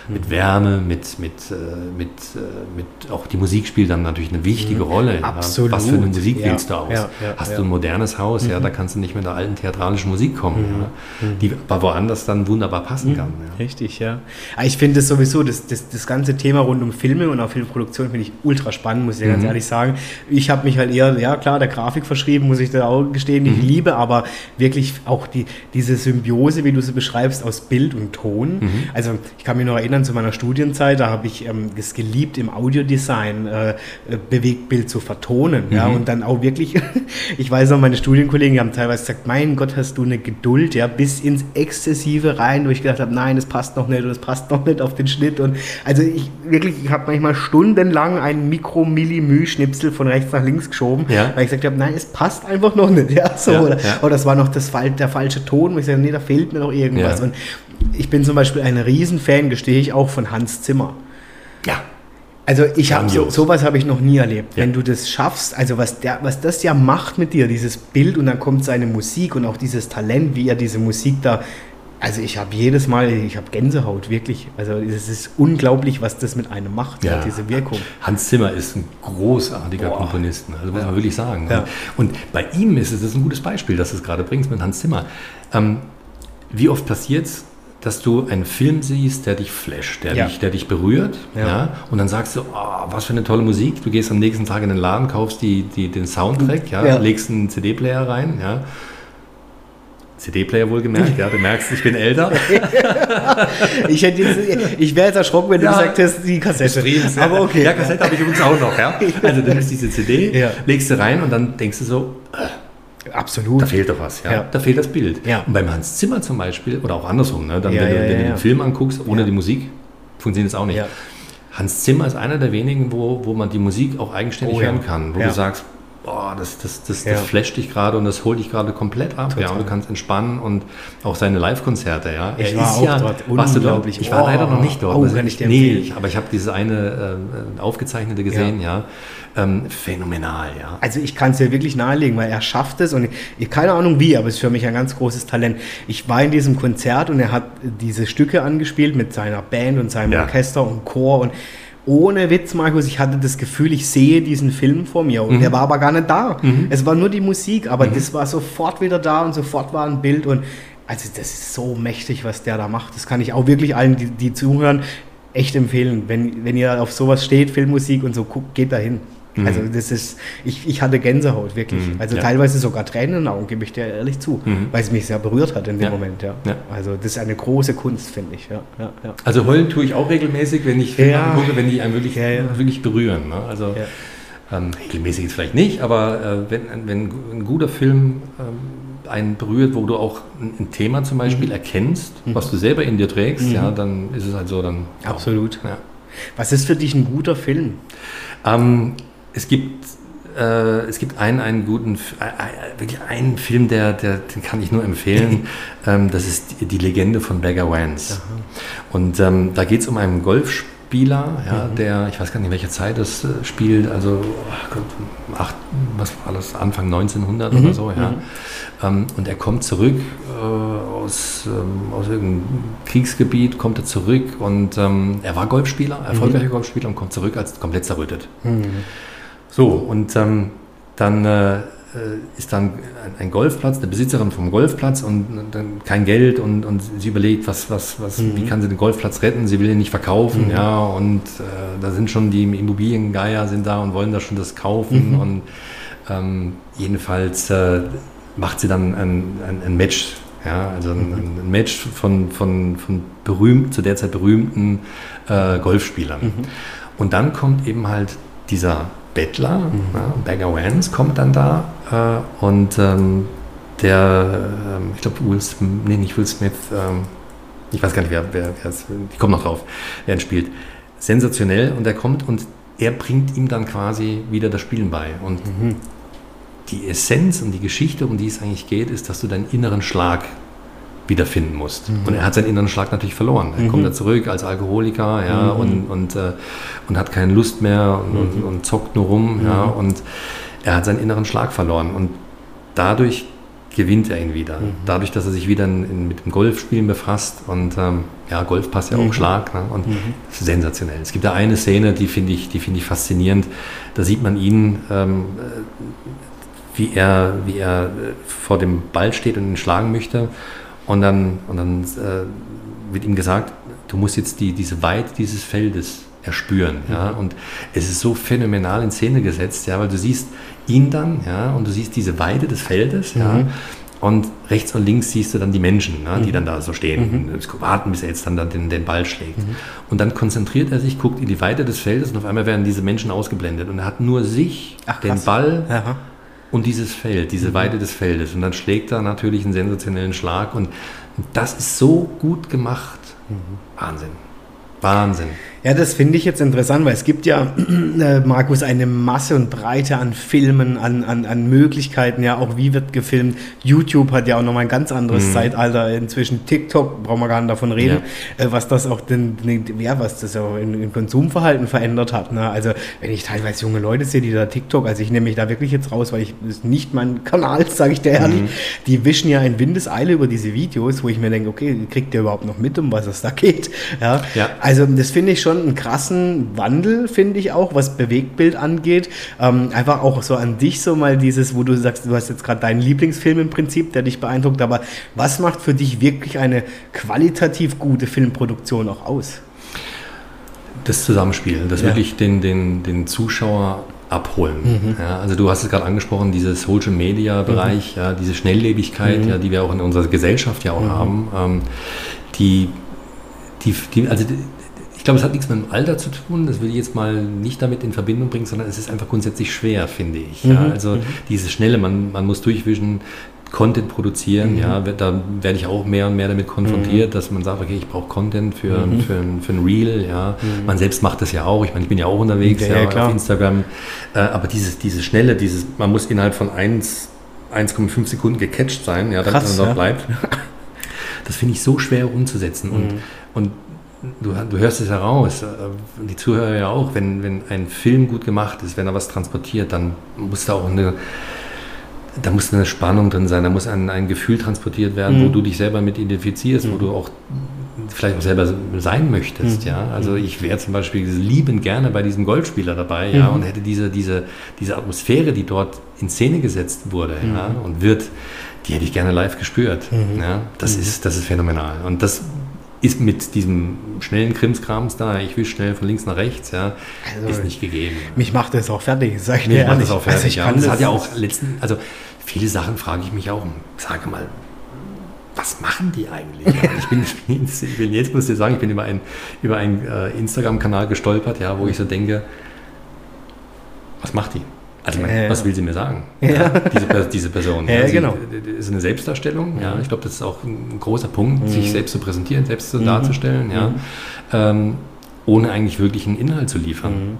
mit Wärme, mit, mit, äh, mit, äh, mit auch die Musik spielt dann natürlich eine wichtige mhm. Rolle. Absolut. Was für eine Musik ja. wählst du aus? Ja, ja, Hast du ein modernes Haus, mhm. ja, da kannst du nicht mit der alten theatralischen Musik kommen, mhm. mhm. die aber woanders dann wunderbar passen kann. Mhm. Richtig, ja. Ah, ich finde das sowieso, das, das, das ganze Thema rund um Filme und auch Filmproduktion finde ich ultra spannend, muss ich dir ganz ehrlich sagen. Ich habe mich halt eher, ja klar, der Grafik verschrieben, muss ich da auch gestehen, ich liebe, aber wirklich auch die, diese Symbiose, wie du sie beschreibst, aus Bild und Ton. Also ich kann mich noch erinnern, erinnern zu meiner Studienzeit, da habe ich ähm, es geliebt, im Audiodesign äh, Bewegtbild zu vertonen. Mhm. Ja, und dann auch wirklich, [LAUGHS] ich weiß noch, meine Studienkollegen haben teilweise gesagt, mein Gott, hast du eine Geduld, ja, bis ins Exzessive rein, wo ich gedacht habe, nein, das passt noch nicht das passt noch nicht auf den Schnitt. Und also ich wirklich, ich habe manchmal stundenlang einen Mikro-Millimü-Schnipsel von rechts nach links geschoben, ja. weil ich gesagt habe, nein, es passt einfach noch nicht. Ja, so, ja, oder, ja. oder das war noch das, der falsche Ton, wo ich sage, nee, da fehlt mir noch irgendwas. Und ich bin zum Beispiel ein Riesenfan, gestehe ich auch, von Hans Zimmer. Ja. Also ich habe so, sowas habe ich noch nie erlebt. Ja. Wenn du das schaffst, also was der, was das ja macht mit dir, dieses Bild und dann kommt seine Musik und auch dieses Talent, wie er diese Musik da. Also ich habe jedes Mal, ich habe Gänsehaut, wirklich. Also es ist unglaublich, was das mit einem macht, ja. diese Wirkung. Hans Zimmer ist ein großartiger Boah. Komponist, also muss man wirklich sagen. Ja. Und bei ihm ist es ist ein gutes Beispiel, dass du es gerade bringst mit Hans Zimmer. Ähm, wie oft passiert es, dass du einen Film siehst, der dich flasht, der, ja. dich, der dich berührt. Ja. ja. und dann sagst du, oh, was für eine tolle Musik. Du gehst am nächsten Tag in den Laden, kaufst die, die, den Soundtrack, ja, ja. legst einen CD-Player rein. Ja. CD-Player wohlgemerkt, ja, du merkst, ich bin älter. [LAUGHS] ich, hätte jetzt, ich wäre jetzt erschrocken, wenn du gesagt hast, die Kassette. Streams, Aber okay. Ja, Kassette habe ich übrigens auch noch, ja. [LAUGHS] Also du nimmst diese CD, legst sie rein und dann denkst du so, äh, Absolut. Da fehlt doch was, ja. ja. Da fehlt das Bild. Ja. Und beim Hans Zimmer zum Beispiel, oder auch andersrum, ne? dann, ja, wenn, du, wenn du den Film anguckst, ohne die Musik, funktioniert es auch nicht. Hans Zimmer ist einer der wenigen, wo, wo man die Musik auch eigenständig oh, hören kann, wo du sagst, boah, das, das, das, ja. das flasht dich gerade und das holt dich gerade komplett ab. Ja, und du kannst entspannen und auch seine Live-Konzerte, ja. Er ich war auch ja, dort, du dort? Ich war oh, leider noch nicht dort. Oh, kann ich dir nee, aber ich habe diese eine äh, aufgezeichnete gesehen, ja. ja. Ähm, phänomenal, ja. Also ich kann es dir wirklich nahelegen, weil er schafft es und ich keine Ahnung wie, aber es ist für mich ein ganz großes Talent. Ich war in diesem Konzert und er hat diese Stücke angespielt mit seiner Band und seinem ja. Orchester und Chor und ohne Witz, Markus, ich hatte das Gefühl, ich sehe diesen Film vor mir. Und Mhm. der war aber gar nicht da. Mhm. Es war nur die Musik, aber Mhm. das war sofort wieder da und sofort war ein Bild. Und also das ist so mächtig, was der da macht. Das kann ich auch wirklich allen, die, die zuhören, echt empfehlen. Wenn, wenn ihr auf sowas steht, Filmmusik und so, guckt, geht da hin. Mhm. Also das ist, ich, ich hatte Gänsehaut, wirklich. Mhm, Also ja. teilweise sogar Tränen in den Augen, gebe ich dir ehrlich zu, Mhm. weil es mich sehr berührt hat in dem Ja. Moment, ja. Ja. Also das ist eine große Kunst, finde ich. Also heulen tue ich auch regelmäßig, wenn ich Filme Ja. angucke, wenn die einen wirklich, wirklich berühren. Ne? Also ähm, regelmäßig jetzt vielleicht nicht, aber äh, wenn, wenn ein guter Film ähm, einen berührt, wo du auch ein, Thema zum Beispiel erkennst, was du selber in dir trägst, Mhm. ja, dann ist es halt so, dann Absolut. Ja. Was ist für dich ein guter Film? Ähm, es gibt äh, es gibt einen, einen guten, äh, äh, wirklich einen Film, der, der, den kann ich nur empfehlen. [LAUGHS] ähm, das ist die, die Legende von Beggar Vance. Und ähm, da geht es um einen Golfspieler, ja, der, ich weiß gar nicht, in welcher Zeit das äh, spielt, also Gott, acht, was war das, Anfang 1900 oder so, ja. Ähm, und er kommt zurück äh, aus, ähm, aus irgendeinem Kriegsgebiet, kommt er zurück und ähm, er war Golfspieler, erfolgreicher Golfspieler und kommt zurück als komplett zerrüttet. So, und ähm, dann äh, äh, ist dann ein, Golfplatz, eine Besitzerin vom Golfplatz und dann kein Geld und, und sie überlegt, was, was, was, wie kann sie den Golfplatz retten, sie will ihn nicht verkaufen, ja, und äh, da sind schon die Immobiliengeier sind da und wollen da schon das kaufen und ähm, jedenfalls äh, macht sie dann ein, ein, ein Match, ja, also ein, ein Match von, von, von berühmt, zu der Zeit berühmten äh, Golfspielern. Und dann kommt eben halt dieser Bettler, ja, Bagger Vance, kommt dann da äh, und ähm, der, ähm, ich glaube, Will Smith, nee, nicht Will Smith, ähm, ich weiß gar nicht, wer, wer, wer ist, ich komme noch drauf, wer ihn spielt. Sensationell und er kommt und er bringt ihm dann quasi wieder das Spielen bei. Und die Essenz und die Geschichte, um die es eigentlich geht, ist, dass du deinen inneren Schlag wiederfinden musst. Und er hat seinen inneren Schlag natürlich verloren. Er kommt da zurück als Alkoholiker ja, und, und, äh, und hat keine Lust mehr und, und, und zockt nur rum. Ja, und er hat seinen inneren Schlag verloren. Und dadurch gewinnt er ihn wieder. Dadurch, dass er sich wieder in, in, mit dem Golfspielen befasst. Und ähm, ja, Golf passt ja auch Schlag. Ne? Und sensationell. Es gibt da eine Szene, die finde ich, die finde ich faszinierend. Da sieht man ihn, ähm, äh, wie er, wie er äh, vor dem Ball steht und ihn schlagen möchte. Und dann, und dann äh, wird ihm gesagt, du musst jetzt die, diese Weite dieses Feldes erspüren. Ja? Und es ist so phänomenal in Szene gesetzt, ja, weil du siehst ihn dann, ja, und du siehst diese Weite des Feldes, ja, und rechts und links siehst du dann die Menschen, ne, die dann da so stehen, und warten, bis er jetzt dann, dann den, den Ball schlägt. Und dann konzentriert er sich, guckt in die Weite des Feldes und auf einmal werden diese Menschen ausgeblendet. Und er hat nur sich, Ach, den. Ball Aha. Und dieses Feld, diese Weite des Feldes. Und dann schlägt er natürlich einen sensationellen Schlag. Und das ist so gut gemacht. Wahnsinn. Wahnsinn. Ja, das finde ich jetzt interessant, weil es gibt ja, [CLEARS THROAT] äh, Markus, eine Masse und Breite an Filmen, an, an, an Möglichkeiten, ja, auch wie wird gefilmt. YouTube hat ja auch nochmal ein ganz anderes Zeitalter. Inzwischen TikTok, brauchen wir gar nicht davon reden, äh, was das auch den, den, ja, was das auch im, im Konsumverhalten verändert hat. Ne? Also, wenn ich teilweise junge Leute sehe, die da TikTok, also ich nehme mich da wirklich jetzt raus, weil ich ist nicht mein Kanal, [LAUGHS] sage ich dir ehrlich, die wischen ja in Windeseile über diese Videos, wo ich mir denke, okay, kriegt ihr überhaupt noch mit, um was es da geht? Ja. Ja. Also das finde ich schon einen krassen Wandel, finde ich auch, was Bewegtbild angeht. Ähm, einfach auch so an dich so mal dieses, wo du sagst, du hast jetzt gerade deinen Lieblingsfilm im Prinzip, der dich beeindruckt, aber was macht für dich wirklich eine qualitativ gute Filmproduktion auch aus? Das Zusammenspiel, das Ja. wirklich den, den, den Zuschauer abholen. Ja, also du hast es gerade angesprochen, dieses Social Media Bereich, ja, diese Schnelllebigkeit, ja, die wir auch in unserer Gesellschaft ja auch haben, ähm, die, die, die, also glaube, es hat nichts mit dem Alter zu tun, das will ich jetzt mal nicht damit in Verbindung bringen, sondern es ist einfach grundsätzlich schwer, finde ich. Ja, also diese Schnelle, man, man muss durchwischen, Content produzieren, ja, da werde ich auch mehr und mehr damit konfrontiert, dass man sagt, okay, ich brauche Content für, für, ein- für ein Reel, ja. Man selbst macht das ja auch, ich meine, ich bin ja auch unterwegs, Ja, ja, auf Instagram, äh, aber dieses, dieses Schnelle, dieses, man muss innerhalb von 1, 1,5 Sekunden gecatcht sein, ja, damit Krass, man dort ja. bleibt. Das finde ich so schwer umzusetzen. Und, und Du, du hörst es heraus, die Zuhörer ja auch, wenn, wenn ein Film gut gemacht ist, wenn er was transportiert, dann muss da auch eine, da muss eine Spannung drin sein, da muss ein, ein Gefühl transportiert werden, wo du dich selber mit identifizierst, wo du auch vielleicht auch selber sein möchtest. Mhm. Ja? Also ich wäre zum Beispiel liebend gerne bei diesem Golfspieler dabei ja? Mhm. und hätte diese, diese, diese Atmosphäre, die dort in Szene gesetzt wurde ja? und wird, die hätte ich gerne live gespürt. Mhm. Ja? Das, ist, das ist phänomenal. Und das ist mit diesem schnellen Krimskrams da, ich will schnell von links nach rechts, ja, Also, ist nicht gegeben. Mich macht das auch fertig, sag ich Mir dir macht ehrlich. das auch fertig. Also ich ja. kann das das hat ja auch letzten, also viele Sachen frage ich mich auch, sage mal, was machen die eigentlich? Ich, bin, [LAUGHS] ich bin jetzt, muss ich sagen, ich bin über einen über einen, äh, Instagram-Kanal gestolpert, ja, wo ich so denke, was macht die? Also, Ja, ja. was will sie mir sagen? [LAUGHS] Ja. diese, diese Person. Ja, sie, genau. Das ist eine Selbstdarstellung. Ja. Ich glaube, das ist auch ein großer Punkt, Mhm. sich selbst zu präsentieren, selbst so darzustellen, ja. Ähm, ohne eigentlich wirklich einen Inhalt zu liefern.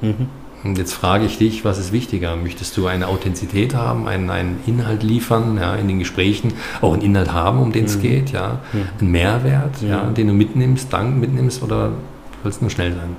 Mhm. Und jetzt frage ich dich, was ist wichtiger? Möchtest du eine Authentizität haben, einen, einen Inhalt liefern, ja, in den Gesprächen, auch einen Inhalt haben, um Mhm. den es geht, ja, einen Mehrwert, ja, den du mitnimmst, dann mitnimmst oder willst du nur schnell sein?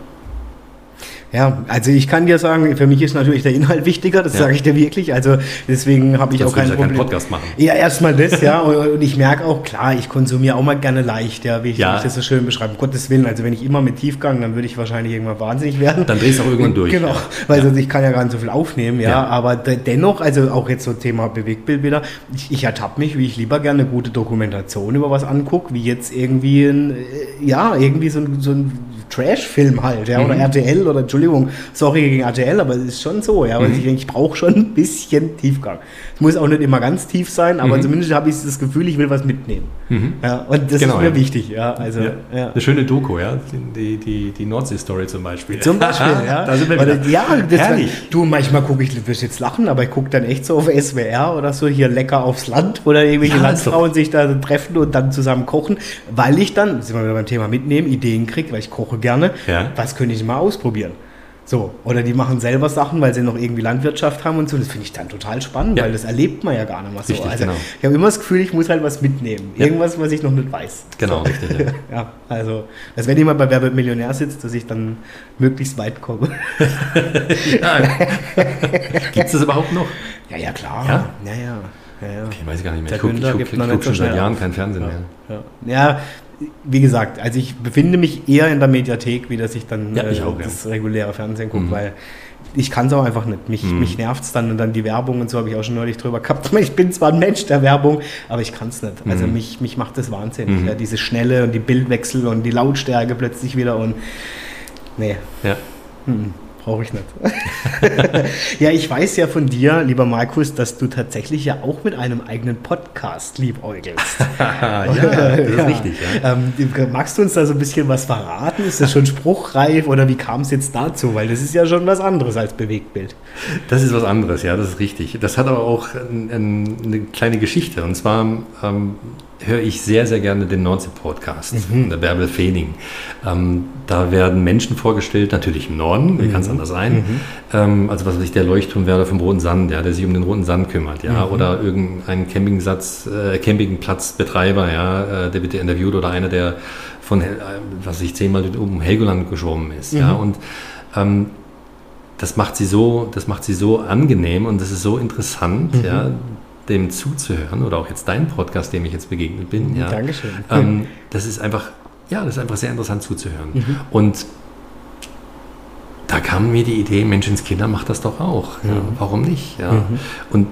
Ja, also ich kann dir sagen, für mich ist natürlich der Inhalt wichtiger, das Ja. sage ich dir wirklich. Also deswegen habe ich auch kein ja keinen Problem. Podcast machen. Ja, erstmal das, ja. Und, ich merke auch, klar, ich konsumiere auch mal gerne leicht, ja, wie ich, Ja. ich das so schön beschreibe. Um Gottes Willen, also wenn ich immer mit Tiefgang, dann würde ich wahrscheinlich irgendwann wahnsinnig werden. Dann drehst du auch irgendwann durch. Genau, ja. weil sonst ich kann ja gar nicht so viel aufnehmen, ja. Aber de dennoch, also auch jetzt so Thema Bewegtbild wieder, ich, ich ertappe mich, wie ich lieber gerne eine gute Dokumentation über was angucke, wie jetzt irgendwie ein, äh, ja, irgendwie so ein, so ein Trash-Film halt, ja, oder Mhm. RTL oder Entschuldigung, sorry gegen RTL, aber es ist schon so, ja, weil Mhm. ich denke, ich brauche schon [LAUGHS] ein bisschen Tiefgang. Es muss auch nicht immer ganz tief sein, aber Mhm. zumindest habe ich das Gefühl, ich will was mitnehmen. Mhm. Ja, und das Genau, ist mir ja. wichtig, ja, also, Ja. ja. Eine schöne Doku, ja. Die, die, die Nordsee-Story zum Beispiel. Zum Beispiel, [LAUGHS] ja. da sind wir Oder, wieder. ja, das Herrlich. du, manchmal gucke ich, du wirst jetzt lachen, aber ich gucke dann echt so auf SWR oder so hier lecker aufs Land, wo dann irgendwelche Landsfrauen sich da treffen und dann zusammen kochen, weil ich dann, sind wir wieder beim Thema mitnehmen, Ideen kriege, weil ich koche gerne. Ja. Was könnte ich mal ausprobieren? So, oder die machen selber Sachen, weil sie noch irgendwie Landwirtschaft haben und so. Das finde ich dann total spannend, Ja. weil das erlebt man ja gar nicht mal so. Richtig, also genau. ich habe immer das Gefühl, ich muss halt was mitnehmen. Ja. Irgendwas, was ich noch nicht weiß. Genau, So. richtig. Ja. [LAUGHS] Ja, also, als wenn jemand bei Wer wird Millionär sitzt, dass ich dann möglichst weit komme. [LAUGHS] Gibt es das überhaupt noch? Ja, ja, klar. Ja? Ja, ja. ja, ja. Ich weiß gar nicht mehr. Der Ich gucke guck, gibt guck, schon seit Jahren kein Fernsehen mehr. Ja. Ja, wie gesagt, also ich befinde mich eher in der Mediathek, wie dass ich dann Ja, ich auch, ja. das reguläre Fernsehen gucke, Mhm. weil ich kann es auch einfach nicht. Mich, Mhm. mich nervt es dann und dann die Werbung und so habe ich auch schon neulich drüber gehabt. [LAUGHS] Ich bin zwar ein Mensch der Werbung, aber ich kann es nicht. Also Mhm. mich, mich macht das wahnsinnig. Mhm. Ja, diese Schnelle und die Bildwechsel und die Lautstärke plötzlich wieder und nee, Ja. hm, brauche ich nicht. [LAUGHS] ja, ich weiß ja von dir, lieber Markus, dass du tatsächlich ja auch mit einem eigenen Podcast liebäugelst. [LAUGHS] ja, das ist Ja. richtig. Ja. Ähm, magst du uns da so ein bisschen was verraten? Ist das schon spruchreif oder wie kam es jetzt dazu? Weil das ist ja schon was anderes als Bewegtbild. Das ist was anderes, ja, das ist richtig. Das hat aber auch ein, ein, eine kleine Geschichte. Und zwar ähm, höre ich sehr, sehr gerne den Nordsee-Podcast von der Bärbel Feening. Ähm, da werden Menschen vorgestellt, natürlich im Norden, wie kann es anders sein? Ähm, also was weiß ich, der Leuchtturmwärter vom Roten Sand, ja, der sich um den Roten Sand kümmert, ja, oder irgendein Campingsatz, äh, Campingplatzbetreiber, ja, äh, der wird ja interviewt oder einer, der von, äh, was weiß ich, zehnmal um Helgoland geschwommen ist, ja, und ähm, das macht sie so, das macht sie so angenehm und das ist so interessant, ja, dem zuzuhören oder auch jetzt dein Podcast, dem ich jetzt begegnet bin, ja. Dankeschön. Ähm, das ist einfach, ja, das ist einfach sehr interessant zuzuhören. Und da kam mir die Idee, Menschenskinder macht das doch auch. Ja, warum nicht? Ja. Und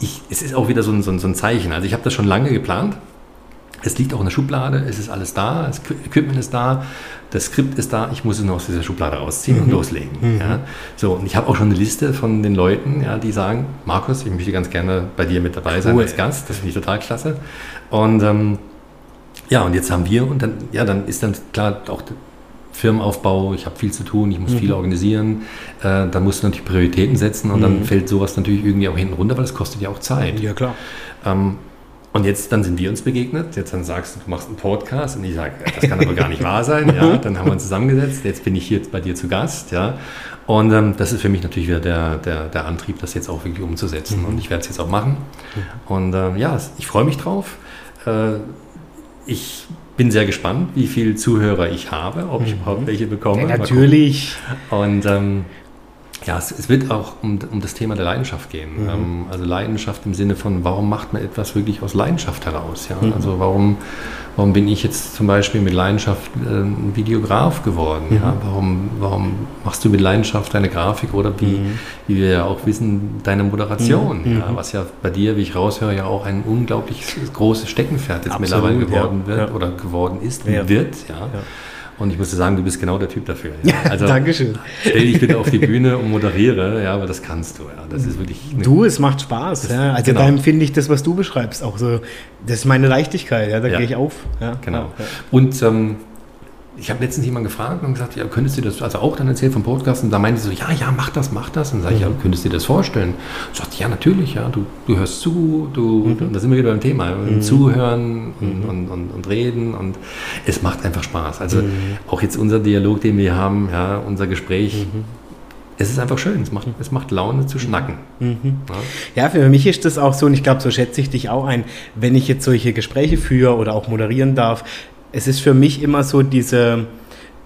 ich, es ist auch wieder so ein, so ein, so ein Zeichen. Also ich habe das schon lange geplant. Es liegt auch in der Schublade, es ist alles da, das Equipment ist da, das Skript ist da, ich muss es nur aus dieser Schublade rausziehen und loslegen. Ja. So, und ich habe auch schon eine Liste von den Leuten, ja, die sagen, Markus, ich möchte ganz gerne bei dir mit dabei sein Cool. als Gast, das finde ich total klasse. Und ähm, ja, und jetzt haben wir und dann, ja, dann ist dann klar auch der Firmenaufbau, ich habe viel zu tun, ich muss viel organisieren, äh, dann musst du natürlich Prioritäten setzen und dann fällt sowas natürlich irgendwie auch hinten runter, weil das kostet ja auch Zeit. Ja, klar. Ähm, und jetzt, dann sind wir uns begegnet. Jetzt dann sagst du, du machst einen Podcast und ich sage, das kann aber gar nicht wahr sein. Ja, [LAUGHS] dann haben wir uns zusammengesetzt. Jetzt bin ich hier bei dir zu Gast. Ja, und ähm, das ist für mich natürlich wieder der, der, der Antrieb, das jetzt auch wirklich umzusetzen. Und ich werde es jetzt auch machen. Und ähm, ja, ich freue mich drauf. Äh, ich bin sehr gespannt, wie viele Zuhörer ich habe, ob ich überhaupt welche bekomme. Ja, natürlich. Und ähm, Ja, es, es, wird auch um, um das Thema der Leidenschaft gehen. Mhm. Ähm, also Leidenschaft im Sinne von, warum macht man etwas wirklich aus Leidenschaft heraus? Ja? Mhm. Also warum, warum bin ich jetzt zum Beispiel mit Leidenschaft äh, ein Videograf geworden? Mhm. Ja? Warum, warum machst du mit Leidenschaft deine Grafik oder wie, mhm. wie wir ja auch wissen, deine Moderation? Mhm. Ja? Was ja bei dir, wie ich raushöre, ja auch ein unglaublich großes Steckenpferd jetzt Absolut, mittlerweile geworden ja. wird oder geworden ist, wird. ja. Und ich muss dir sagen, du bist genau der Typ dafür. [LAUGHS] Ja. Also, Dankeschön. Stell dich bitte auf die Bühne und moderiere, ja, aber das kannst du. Ja. Das ist wirklich. Du, es macht Spaß. Ja. Also genau. da empfinde ich das, was du beschreibst, auch so. Das ist meine Leichtigkeit. Ja, da ja. gehe ich auf. Ja. Genau. Und ähm, ich habe letztens jemanden gefragt und gesagt, ja, könntest du das, also auch dann erzählt vom Podcast und da meinte sie so, ja, ja, mach das, mach das. Und sage ich, ja, mhm. könntest du dir das vorstellen? Und sagt, ja, natürlich, ja, du, du hörst zu, du, mhm. da sind wir wieder beim Thema, mhm. zuhören und, mhm. und, und, und, reden und es macht einfach Spaß. Also mhm. auch jetzt unser Dialog, den wir haben, ja, unser Gespräch, es ist einfach schön, es macht, es macht Laune zu schnacken. Mhm. Ja. ja. für mich ist das auch so, und ich glaube, so schätze ich dich auch ein, wenn ich jetzt solche Gespräche führe oder auch moderieren darf, es ist für mich immer so diese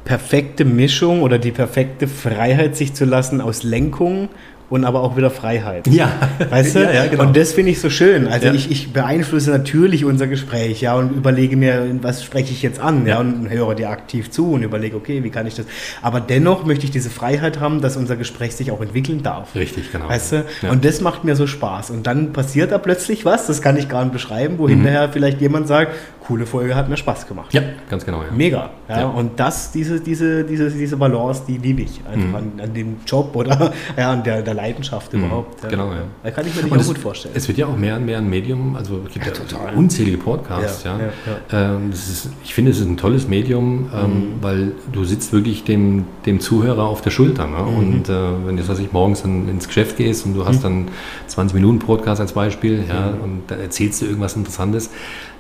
perfekte Mischung oder die perfekte Freiheit, sich zu lassen aus Lenkung und aber auch wieder Freiheit. Ja. Weißt du? Ja, ja, genau. Und das finde ich so schön. Also ja. ich, ich beeinflusse natürlich unser Gespräch, ja, und überlege mir, was spreche ich jetzt an, ja, und höre dir aktiv zu und überlege, okay, wie kann ich das. Aber dennoch möchte ich diese Freiheit haben, dass unser Gespräch sich auch entwickeln darf. Richtig, genau. Weißt du? Und das macht mir so Spaß. Und dann passiert da plötzlich was, das kann ich gar nicht beschreiben, wo mhm. hinterher vielleicht jemand sagt, coole Folge, hat mir Spaß gemacht. Ja, ganz genau. Ja. Mega. Ja, ja. Und das, diese, diese, diese, diese Balance, die liebe ich einfach mhm. an, an, dem Job oder [LAUGHS] ja, an der, der Leidenschaft mhm. überhaupt. Ja. Genau, ja. Da kann ich mir nicht auch gut vorstellen. Es wird ja auch mehr und mehr ein Medium, also es gibt ja, total. unzählige Podcasts. Ja, ähm, ist, ich finde, es ist ein tolles Medium, ähm, mhm. weil du sitzt wirklich dem, dem Zuhörer auf der Schulter. Ne? Mhm. Und äh, wenn du, was ich morgens dann ins Geschäft gehst und du hast mhm. dann 20 Minuten Podcast als Beispiel, ja, mhm. und da erzählst du irgendwas Interessantes,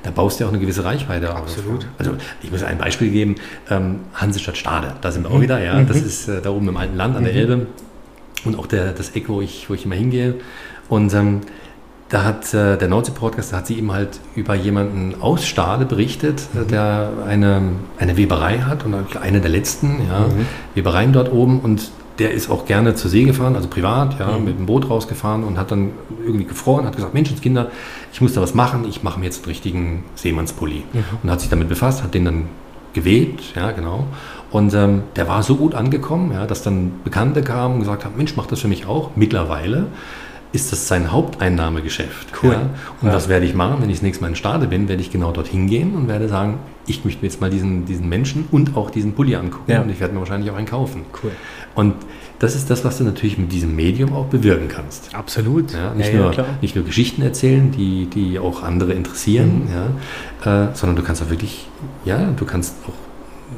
da baust du ja auch eine gewisse Reichweite auf. Absolut. Also ich muss ein Beispiel geben, ähm, Hansestadt Stade, da sind wir auch mhm. wieder, ja, das mhm. ist äh, da oben im alten Land an der mhm. Elbe und auch der, das Eck, wo ich, wo ich immer hingehe und ähm, da hat äh, der Nordsee-Podcast, da hat sie eben halt über jemanden aus Stade berichtet, mhm. der eine, eine Weberei hat und eine der letzten ja, mhm. Webereien dort oben und der ist auch gerne zur See gefahren, also privat, ja, mhm. mit dem Boot rausgefahren und hat dann irgendwie gefroren, hat gesagt, Menschenskinder, ich muss da was machen, ich mache mir jetzt einen richtigen Seemannspulli. Mhm. Und hat sich damit befasst, hat den dann gewebt, ja, genau. Und ähm, der war so gut angekommen, ja, dass dann Bekannte kamen und gesagt haben, Mensch, mach das für mich auch. Mittlerweile ist das sein Haupteinnahmegeschäft. Cool. Ja? Und ja. was werde ich machen, wenn ich das nächste Mal in Stade bin, werde ich genau dorthin gehen und werde sagen, ich möchte mir jetzt mal diesen, diesen Menschen und auch diesen Pulli angucken ja. und ich werde mir wahrscheinlich auch einen kaufen. Cool. Und das ist das, was du natürlich mit diesem Medium auch bewirken kannst. Absolut. Ja, nicht, ja, nur, nicht nur Geschichten erzählen, die, die auch andere interessieren, mhm. äh, sondern du kannst auch wirklich, ja, du kannst auch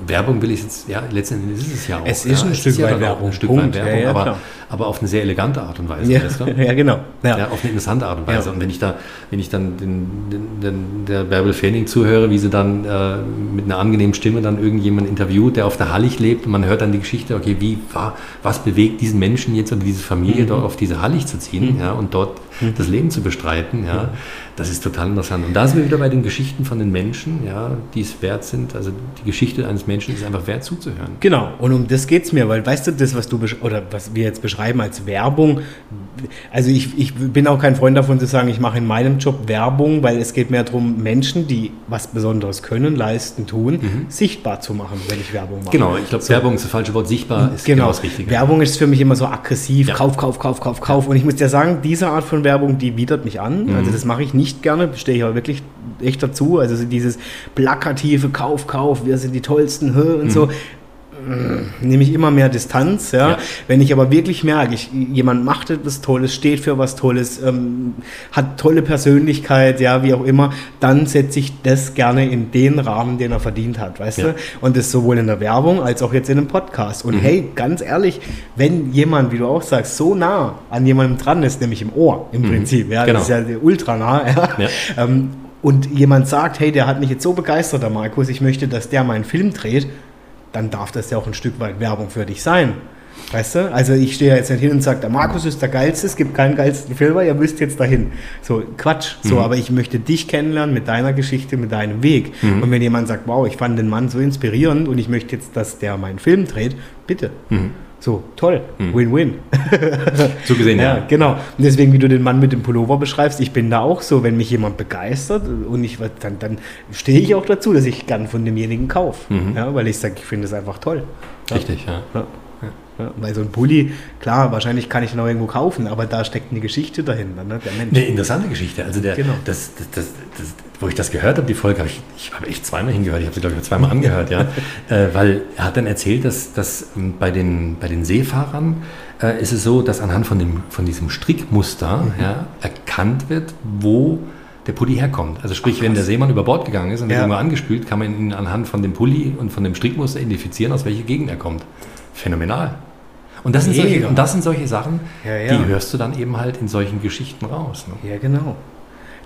Werbung will ich jetzt, ja, letztendlich ist es ja auch. Es ist ein Stück weit Werbung. Ein Stück weit Werbung, aber, aber auf eine sehr elegante Art und Weise. Ja, weißt du? [LAUGHS] ja genau. Ja. ja. auf eine interessante Art und Weise. Ja. Und wenn ich da, wenn ich dann den, den, den der Bärbel Fenning zuhöre, wie sie dann äh, mit einer angenehmen Stimme dann irgendjemanden interviewt, der auf der Hallig lebt und man hört dann die Geschichte, okay, wie war, was bewegt diesen Menschen jetzt oder diese Familie mhm. dort auf diese Hallig zu ziehen, mhm. ja, und dort mhm. das Leben zu bestreiten, ja, das ist total interessant. Und da sind wir wieder bei den Geschichten von den Menschen, ja, die es wert sind. Also die Geschichte eines Menschen ist einfach wert zuzuhören. Genau, und um das geht es mir, weil weißt du, das, was du oder was wir jetzt beschreiben als Werbung, also ich, ich bin auch kein Freund davon zu sagen, ich mache in meinem Job Werbung, weil es geht mehr darum, Menschen, die was Besonderes können, leisten, tun, mhm. sichtbar zu machen, wenn ich Werbung mache. Genau, ich glaube, so. Werbung ist das falsche Wort, sichtbar ist genau, genau das Richtige. Werbung ist für mich immer so aggressiv, ja. Kauf, Kauf, Kauf, Kauf, Kauf. Und ich muss dir sagen, diese Art von Werbung, die widert mich an. Mhm. Also das mache ich nicht gerne, stehe ich aber wirklich echt dazu. Also dieses plakative Kauf, Kauf, wir sind die tollsten Hö und mhm. so nehme ich immer mehr Distanz. Ja? ja? Wenn ich aber wirklich merke, ich, jemand macht etwas Tolles, steht für was Tolles, ähm, hat tolle Persönlichkeit, ja, wie auch immer, dann setze ich das gerne in den Rahmen, den er verdient hat, weißt ja. du? Und das sowohl in der Werbung als auch jetzt in einem Podcast. Und mhm. hey, ganz ehrlich, wenn jemand, wie du auch sagst, so nah an jemandem dran ist, nämlich im Ohr im mhm. Prinzip, ja, genau. das ist ja ultra nah, ja, ja. Ähm, und jemand sagt, hey, der hat mich jetzt so begeistert, der Markus, ich möchte, dass der meinen Film dreht, dann darf das ja auch ein Stück weit Werbung für dich sein. Weißt du? Also ich stehe jetzt nicht hin und sage, der Markus ist der Geilste, es gibt keinen geilsten Filmer, ihr müsst jetzt dahin. So, Quatsch. So, mhm. aber ich möchte dich kennenlernen mit deiner Geschichte, mit deinem Weg. Mhm. Und wenn jemand sagt, wow, ich fand den Mann so inspirierend und ich möchte jetzt, dass der meinen Film dreht, bitte. Mhm. So, toll. Win-win. [LAUGHS] So gesehen, ja. Ja, genau. Und deswegen, wie du den Mann mit dem Pullover beschreibst, ich bin da auch so, wenn mich jemand begeistert und ich dann, dann stehe ich auch dazu, dass ich gern von demjenigen kaufe. Mhm. Ja, weil ich sage, ich finde es einfach toll. Ja. Richtig, ja. Ja. Ja, weil so ein Pulli, klar, wahrscheinlich kann ich ihn auch irgendwo kaufen, aber da steckt eine Geschichte dahinter, ne? der Mensch. Eine interessante Geschichte. Also der, Genau. das, das, das, das, wo ich das gehört habe, die Folge, habe ich, ich habe echt zweimal hingehört. Ich habe sie, glaube ich, zweimal angehört, ja. [LAUGHS] Äh, weil er hat dann erzählt, dass, dass ähm, bei, den, bei den Seefahrern äh, ist es so, dass anhand von, dem, von diesem Strickmuster Mhm. ja, erkannt wird, wo der Pulli herkommt. Also sprich, wenn der Seemann über Bord gegangen ist und Ja. irgendwo angespült, kann man ihn anhand von dem Pulli und von dem Strickmuster identifizieren, aus welcher Gegend er kommt. Phänomenal. Und das sind, solche, und das sind solche Sachen, Ja, ja. die hörst du dann eben halt in solchen Geschichten raus. Ne? Ja, genau.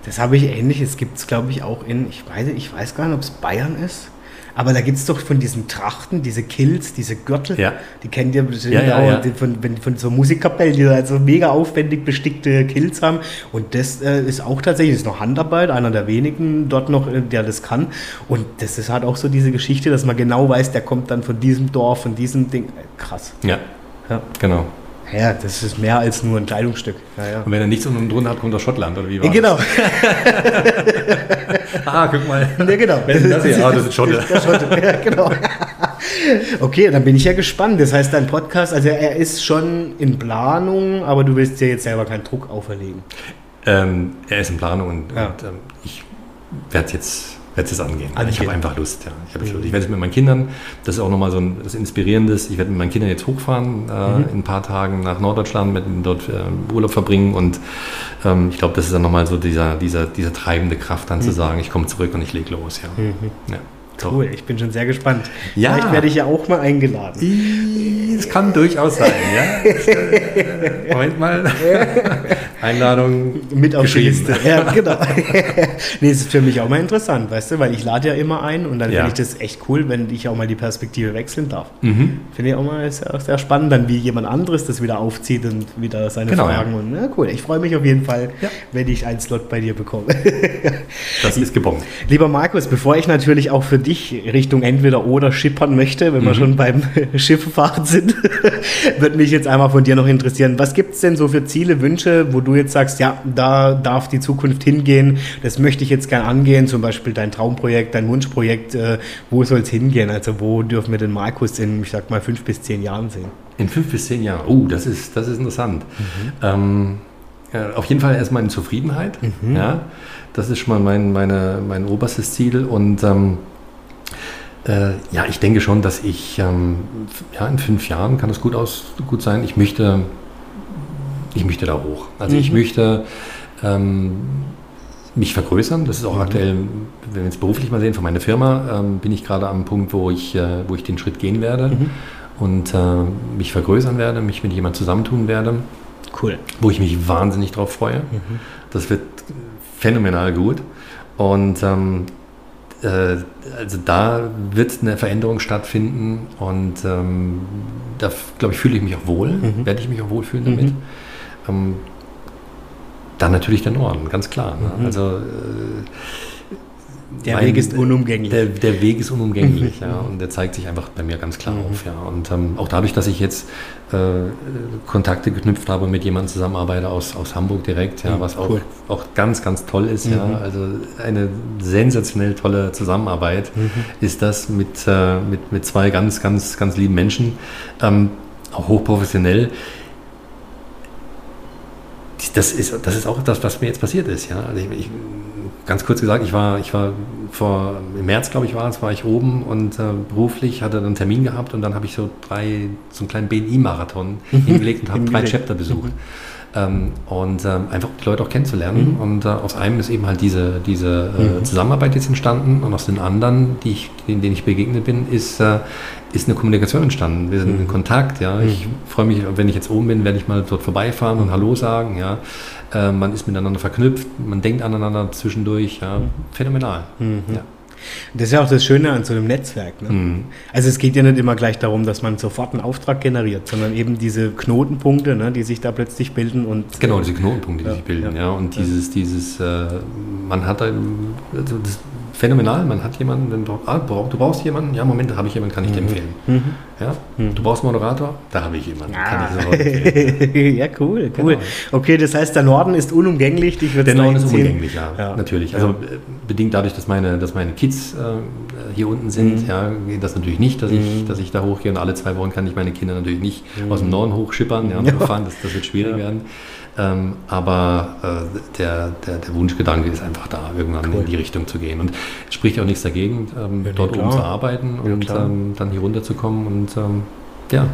Das habe ich ähnlich. Es gibt es, glaube ich, auch in, ich weiß, ich weiß gar nicht, ob es Bayern ist. Aber da gibt es doch von diesen Trachten, diese Kills, diese Gürtel, Ja. die kennt ihr bestimmt Ja, ja, auch, von, von so Musikkapellen, die da so mega aufwendig bestickte Kills haben. Und das äh, ist auch tatsächlich, ist noch Handarbeit, einer der wenigen dort noch, äh, der das kann. Und das ist halt auch so diese Geschichte, dass man genau weiß, der kommt dann von diesem Dorf, von diesem Ding. Äh, Krass. Ja, Ja. genau. Ja, das ist mehr als nur ein Kleidungsstück. Ja, ja. Und wenn er nichts unten drunter hat, kommt er Schottland, oder wie war Ja, genau. das? [LAUGHS] Ah, guck mal. Ja, genau. Ist denn das hier? Ah, das ist Schotte. Der Schotte, ja, genau. Okay, dann bin ich ja gespannt. Das heißt, dein Podcast, also er ist schon in Planung, aber du willst dir jetzt selber keinen Druck auferlegen. Ähm, er ist in Planung und, Ja. und ähm, ich werde es jetzt, werd's jetzt angehen. Angehen. Ich habe einfach Lust, ja. Ich, Lust. ich werde es mit meinen Kindern, das ist auch nochmal so ein das Inspirierendes, ich werde mit meinen Kindern jetzt hochfahren, äh, in ein paar Tagen nach Norddeutschland, mit dort äh, Urlaub verbringen und ähm, ich glaube, das ist dann nochmal so dieser, dieser, dieser treibende Kraft, dann zu sagen, ich komme zurück und ich lege los, ja. ja. Cool, ich bin schon sehr gespannt. Ja. Vielleicht werde ich ja auch mal eingeladen. Es kann durchaus sein, ja. [LAUGHS] Moment mal. Einladung Mit auf die Liste. Ja, genau. [LAUGHS] nee, es ist für mich auch mal interessant, weißt du, weil ich lade ja immer ein und dann Ja. finde ich das echt cool, wenn ich auch mal die Perspektive wechseln darf. Mhm. Finde ich auch mal sehr, sehr spannend, dann wie jemand anderes das wieder aufzieht und wieder seine Genau, Fragen. Und, na cool, ich freue mich auf jeden Fall, Ja. wenn ich einen Slot bei dir bekomme. Das ist [LAUGHS] gebombt. Lieber Markus, bevor ich natürlich auch für dich Richtung entweder oder schippern möchte, wenn wir Mhm. schon beim [LAUGHS] Schifffahren sind, [LAUGHS] würde mich jetzt einmal von dir noch interessieren. Was gibt es denn so für Ziele, Wünsche, wo du jetzt sagst, ja, da darf die Zukunft hingehen, das möchte ich jetzt gern angehen, zum Beispiel dein Traumprojekt, dein Wunschprojekt, äh, wo soll es hingehen? Also wo dürfen wir den Markus in, ich sag mal, fünf bis zehn Jahren sehen? In fünf bis zehn Jahren. Oh, das ist, das ist interessant. Ähm, äh, auf jeden Fall erstmal in Zufriedenheit. Ja, das ist schon mal mein, meine, mein oberstes Ziel. Und ähm, äh, ja, ich denke schon, dass ich ähm, ja, in fünf Jahren kann es gut, aus, gut sein. Ich möchte, ich möchte da hoch. Also ich Mhm. möchte ähm, mich vergrößern. Das ist auch aktuell, wenn wir es beruflich mal sehen, von meiner Firma, ähm, bin ich gerade am Punkt, wo ich, äh, wo ich den Schritt gehen werde und äh, mich vergrößern werde, mich mit jemandem zusammentun werde, Cool. wo ich mich wahnsinnig drauf freue. Das wird phänomenal gut. Und ähm, äh, also da wird eine Veränderung stattfinden und ähm, da, glaube ich, fühle ich mich auch wohl, Mhm. werde ich mich auch wohlfühlen damit. Ähm, dann natürlich der Norden, ganz klar. Ne? Also äh, Der mein- Weg ist unumgänglich. Der, der Weg ist unumgänglich, [LAUGHS] ja, und der zeigt sich einfach bei mir ganz klar Mhm. auf, ja. Und ähm, auch dadurch, dass ich jetzt äh, Kontakte geknüpft habe, mit jemandem zusammenarbeite aus, aus Hamburg direkt, ja, Mhm, was auch, cool. auch ganz, ganz toll ist, ja. Mhm. Also eine sensationell tolle Zusammenarbeit Mhm. ist das mit, äh, mit, mit zwei ganz, ganz, ganz lieben Menschen, ähm, auch hochprofessionell. Das ist, das ist auch das, was mir jetzt passiert ist. Ja? Also ich, ich, ganz kurz gesagt, ich war, ich war vor, im März, glaube ich, war es, war ich oben und äh, beruflich hatte dann einen Termin gehabt und dann habe ich so drei, so einen kleinen BNI-Marathon [LAUGHS] hingelegt und habe drei. Chapter besucht. Ähm, und ähm, einfach die Leute auch kennenzulernen. Und äh, aus einem ist eben halt diese, diese äh, Zusammenarbeit jetzt entstanden und aus den anderen, die ich, denen, denen ich begegnet bin, ist, äh, ist eine Kommunikation entstanden. Wir sind in Kontakt, ja. Ich freue mich, wenn ich jetzt oben bin, werde ich mal dort vorbeifahren und Hallo sagen, ja. Äh, man ist miteinander verknüpft, man denkt aneinander zwischendurch, ja. Phänomenal. Ja. Das ist ja auch das Schöne an so einem Netzwerk. Ne? Mhm. Also es geht ja nicht immer gleich darum, dass man sofort einen Auftrag generiert, sondern eben diese Knotenpunkte, ne, die sich da plötzlich bilden und Genau, diese Knotenpunkte, die Ja, sich bilden, ja. ja. Und dieses, dieses, äh, man hat da, also das phänomenal. Man hat jemanden, wenn du, ah, du brauchst jemanden, ja, Moment, habe ich jemanden, kann ich dir Mhm. empfehlen. Ja? Du brauchst einen Moderator, da habe ich jemanden, kann ich empfehlen. [LAUGHS] ja, cool, cool. Genau. Okay, das heißt, der Norden ist unumgänglich, dich Der Norden ist unumgänglich, ja, Ja. natürlich. Ja. Also äh, bedingt dadurch, dass meine, dass meine Kids äh, hier unten sind, Mhm. ja, geht das natürlich nicht, dass, ich, dass ich da hochgehe und alle zwei Wochen kann ich meine Kinder natürlich nicht aus dem Norden hochschippern ja, und Mhm. Ja. fahren, das, das wird schwierig Ja. werden. Ähm, aber äh, der, der, der Wunschgedanke ist einfach da, irgendwann Cool. in die Richtung zu gehen. Und es spricht auch nichts dagegen, ähm, Ja, dort oben zu arbeiten Ja, und klar. ähm, dann hier runterzukommen und ähm, ja.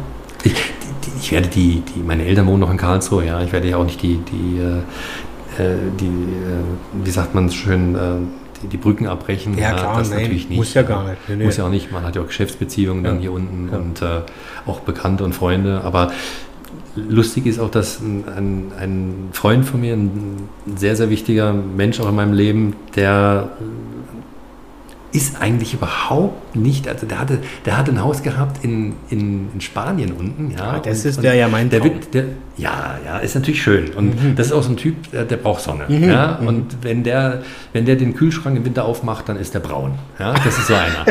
Ich, die, ich werde die, die, meine Eltern wohnen noch in Karlsruhe, ja. Ich werde ja auch nicht die, die, äh, äh, die äh, wie sagt man es schön, äh, die, Brücken abbrechen. Ja, klar, das nein, natürlich nicht. muss ja gar nicht. Nee, nee. Muss ja auch nicht. Man hat ja auch Geschäftsbeziehungen dann Ja, hier unten ja. und äh, auch Bekannte und Freunde. Aber lustig ist auch, dass ein, ein, Freund von mir, ein sehr, sehr wichtiger Mensch auch in meinem Leben, der ist eigentlich überhaupt nicht, also der hatte, der hatte ein Haus gehabt in, in, in Spanien unten. Ja, Ah, das und- ist der ja mein der wird, der, ja, ja, ist natürlich schön. Und das ist auch so ein Typ, der, der braucht Sonne. Mhm, Ja? Und wenn der, wenn der den Kühlschrank im Winter aufmacht, dann ist der braun. Ja? Das ist so einer.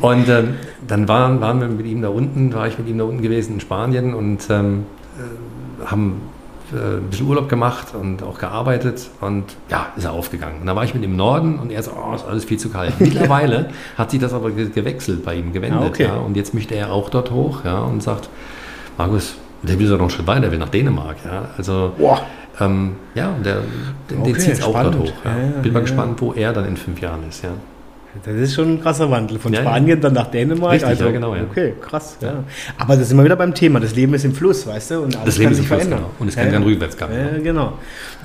[LAUGHS] Und ähm, dann waren, waren wir mit ihm da unten, war ich mit ihm da unten gewesen in Spanien und ähm, äh, haben äh, ein bisschen Urlaub gemacht und auch gearbeitet und ja, ist er aufgegangen. Und da war ich mit ihm im Norden und er so, oh, ist alles viel zu kalt. [LAUGHS] Mittlerweile hat sich das aber ge gewechselt bei ihm, gewendet. Ah, okay. ja, und jetzt möchte er auch dort hoch ja, und sagt, Markus, der will sogar noch einen Schritt weiter, der will nach Dänemark. Ja, also, Boah. ähm, ja, und der, der, Okay, zieht es auch dort hoch. Ja. Bin mal gespannt, wo er dann in fünf Jahren ist. Ja. Das ist schon ein krasser Wandel. Von Ja, ja. Spanien dann nach Dänemark. Richtig, also, ja, genau, ja. Okay, krass. Ja. Aber da sind wir wieder beim Thema. Das Leben ist im Fluss, weißt du? Und alles Das Leben kann sich Fluss, verändern. genau. Und es kann ja, kein ja. Rückwärtsgang. Ja, genau.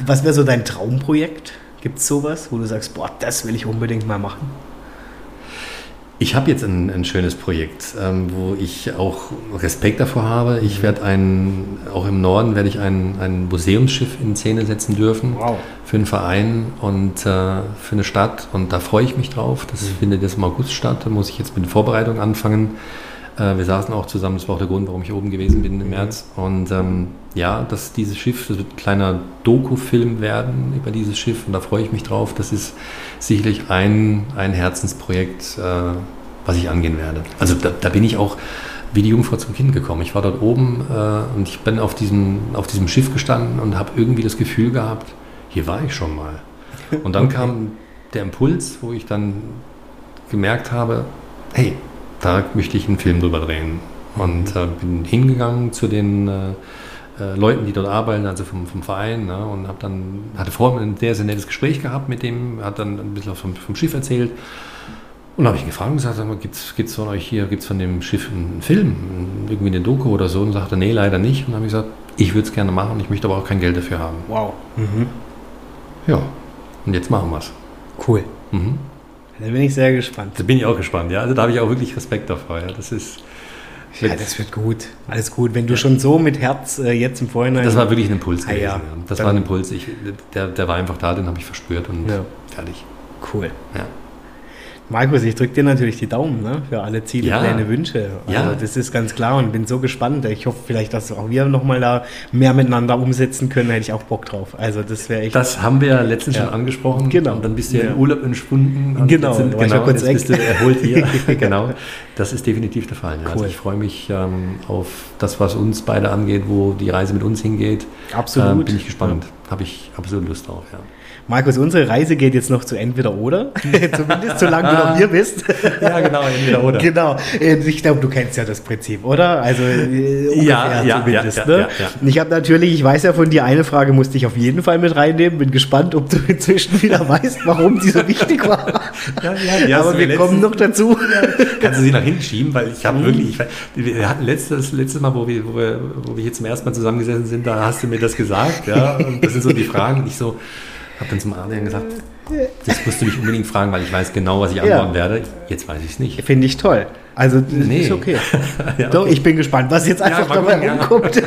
Was wäre so dein Traumprojekt? Gibt es sowas, wo du sagst, boah, das will ich unbedingt mal machen? Ich habe jetzt ein, ein schönes Projekt, ähm, wo ich auch Respekt davor habe. Ich werde ein, auch im Norden werde ich ein, ein Museumsschiff in Szene setzen dürfen Wow. für einen Verein und äh, für eine Stadt. Und da freue ich mich drauf. Das findet jetzt im August statt. Da muss ich jetzt mit den Vorbereitungen anfangen. Äh, wir saßen auch zusammen. Das war auch der Grund, warum ich oben gewesen bin im März. Und ähm, ja, dass dieses Schiff, das wird ein kleiner Doku-Film werden über dieses Schiff. Und da freue ich mich drauf. Das ist sicherlich ein, ein Herzensprojekt, äh, was ich angehen werde. Also da, da bin ich auch wie die Jungfrau zum Kind gekommen. Ich war dort oben äh, und ich bin auf diesem, auf diesem Schiff gestanden und habe irgendwie das Gefühl gehabt, hier war ich schon mal. Und dann [LAUGHS] Okay. kam der Impuls, wo ich dann gemerkt habe, hey, da möchte ich einen Film drüber drehen. Und äh, bin hingegangen zu den äh, äh, Leuten, die dort arbeiten, also vom, vom Verein, ne, und hab dann, hatte vorher ein sehr, sehr nettes Gespräch gehabt mit dem, hat dann ein bisschen vom, vom Schiff erzählt. Und habe ich gefragt und gesagt, gibt es von euch hier, gibt es von dem Schiff einen Film, irgendwie eine Doku oder so? Und sagte, nee, leider nicht. Und habe ich gesagt, ich würde es gerne machen, ich möchte aber auch kein Geld dafür haben. Wow. Mhm. Ja, und jetzt machen wir es. Cool. Mhm. Da bin ich sehr gespannt. Da bin ich auch gespannt, ja. Also da habe ich auch wirklich Respekt davor. Ja. Das ist. Ja, das wird gut. Alles gut. Wenn du schon so mit Herz äh, jetzt im Vorhinein. Das war wirklich ein Impuls Ah, gewesen. ja. Ja. Das war ein Impuls. Ich, der, der war einfach da, den habe ich verspürt und Ja. fertig. cool. Ja. Markus, ich drücke dir natürlich die Daumen ne, für alle Ziele, Ja. Pläne, Wünsche. Also Ja. das ist ganz klar und bin so gespannt. Ich hoffe vielleicht, dass auch wir nochmal da mehr miteinander umsetzen können. Da hätte ich auch Bock drauf. Also das wäre echt. Das haben wir ja letztens Ja. schon angesprochen. Genau. Und dann bist du ja, in Urlaub entschwunden. Und Genau, jetzt sind, genau kurz jetzt bist du erholt hier. [LAUGHS] [LAUGHS] genau. Das ist definitiv der Fall. Also Cool. ich freue mich ähm, auf das, was uns beide angeht, wo die Reise mit uns hingeht. Absolut. Ähm, bin ich gespannt. Habe ich absolut Lust drauf. Ja. Markus, unsere Reise geht jetzt noch zu entweder oder. [LAUGHS] Zumindest solange du noch hier bist. [LAUGHS] ja, genau, entweder oder. Genau. Äh, Ich glaube, du kennst ja das Prinzip, oder? Also äh, ungefähr Ja, ja, zumindest. ja, ne? ja, ja, ja. Und Ich habe natürlich, ich weiß ja von dir, eine Frage musste ich auf jeden Fall mit reinnehmen. Bin gespannt, ob du inzwischen wieder weißt, warum die so wichtig war. [LAUGHS] Ja, ja, die Aber wir kommen noch dazu. Kannst du sie nach hinten schieben, weil ich habe Mhm. wirklich, ich, wir hatten letztes, letztes Mal, wo wir, wo, wir, wo wir hier zum ersten Mal zusammengesessen sind, da hast du mir das gesagt, ja, und das sind so die Fragen, und ich so, habe dann zum Adrian gesagt, das musst du mich unbedingt fragen, weil ich weiß genau, was ich Ja. antworten werde. Jetzt weiß ich es nicht. Finde ich toll. Also, das Nee. ist okay. [LAUGHS] Ja, Doch, okay. ich bin gespannt, was jetzt einfach mal dabei ja. rumkommt.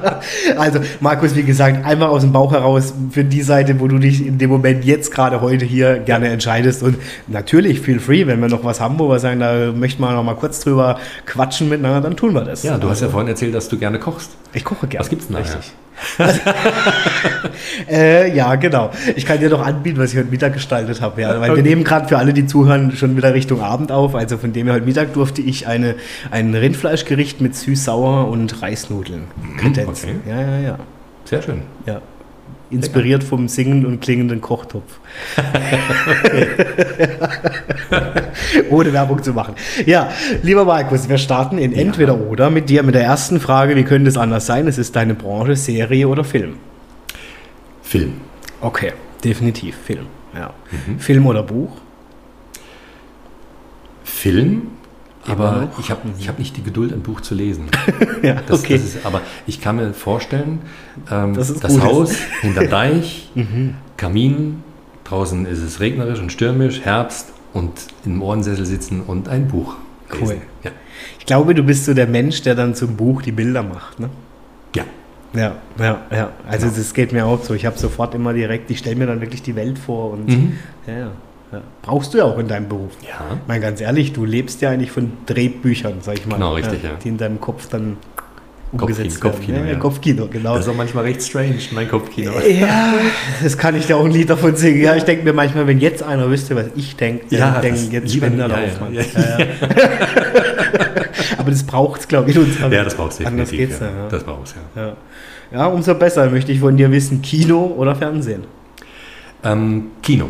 [LAUGHS] also, Markus, wie gesagt, einmal aus dem Bauch heraus für die Seite, wo du dich in dem Moment jetzt gerade heute hier gerne entscheidest. Und natürlich, feel free, wenn wir noch was haben, wo wir sagen, da möchten wir noch mal kurz drüber quatschen miteinander, dann tun wir das. Ja, du hast ja Also, vorhin erzählt, dass du gerne kochst. Ich koche gerne. Was gibt's denn da? Richtig. [LAUGHS] äh, ja, genau. Ich kann dir doch anbieten, was ich heute Mittag gestaltet habe. Ja, weil wir nehmen gerade für alle, die zuhören, schon wieder Richtung Abend auf. Also von dem her heute Mittag durfte ich eine, ein Rindfleischgericht mit süß-sauer und Reisnudeln kredenzen. okay. Ja, ja, ja. Sehr schön. ja. Inspiriert vom singenden und klingenden Kochtopf. [LAUGHS] Ohne Werbung zu machen. Ja, lieber Markus, wir starten in entweder oder mit dir mit der ersten Frage. Wie könnte es anders sein? Es ist deine Branche, Serie oder Film? Film. Okay, definitiv Film. Ja. Mhm. Film oder Buch? Film, aber ich habe ich hab nicht die Geduld, ein Buch zu lesen. [LAUGHS] Ja, Das, okay. das ist, aber ich kann mir vorstellen, ähm, das gut Haus [LAUGHS] hinter Deich, Mhm. Kamin, draußen ist es regnerisch und stürmisch, Herbst und im Ohrensessel sitzen und ein Buch lesen. Cool. Ja. ich glaube, du bist so der Mensch, der dann zum Buch die Bilder macht. Ne? ja. Ja, ja, ja. Also Genau. das geht mir auch so. Ich habe sofort immer direkt, ich stelle mir dann wirklich die Welt vor und Mhm. ja, ja, ja. Brauchst du ja auch in deinem Beruf. Ja. Mal ganz ehrlich, du lebst ja eigentlich von Drehbüchern, sag ich mal. Genau, richtig, ja. Die in deinem Kopf dann Kopfkino, umgesetzt Kopfkino, werden. Ja, ja. Kopfkino, genau. Das ist auch manchmal recht strange, mein Kopfkino. ja, das kann ich dir auch ein Lied davon singen. Ja, ich denke mir manchmal, wenn jetzt einer wüsste, was ich denke, Ja, dann denke das- jetzt Spender ja, drauf, ja, ja. Ja, ja. [LAUGHS] Aber das braucht es, glaube ich, unserem Ja, das brauchst du Anders geht's ja. ja, ja. Das brauchst du, ja. Ja. ja, umso besser möchte ich von dir wissen, Kino oder Fernsehen? Ähm, Kino.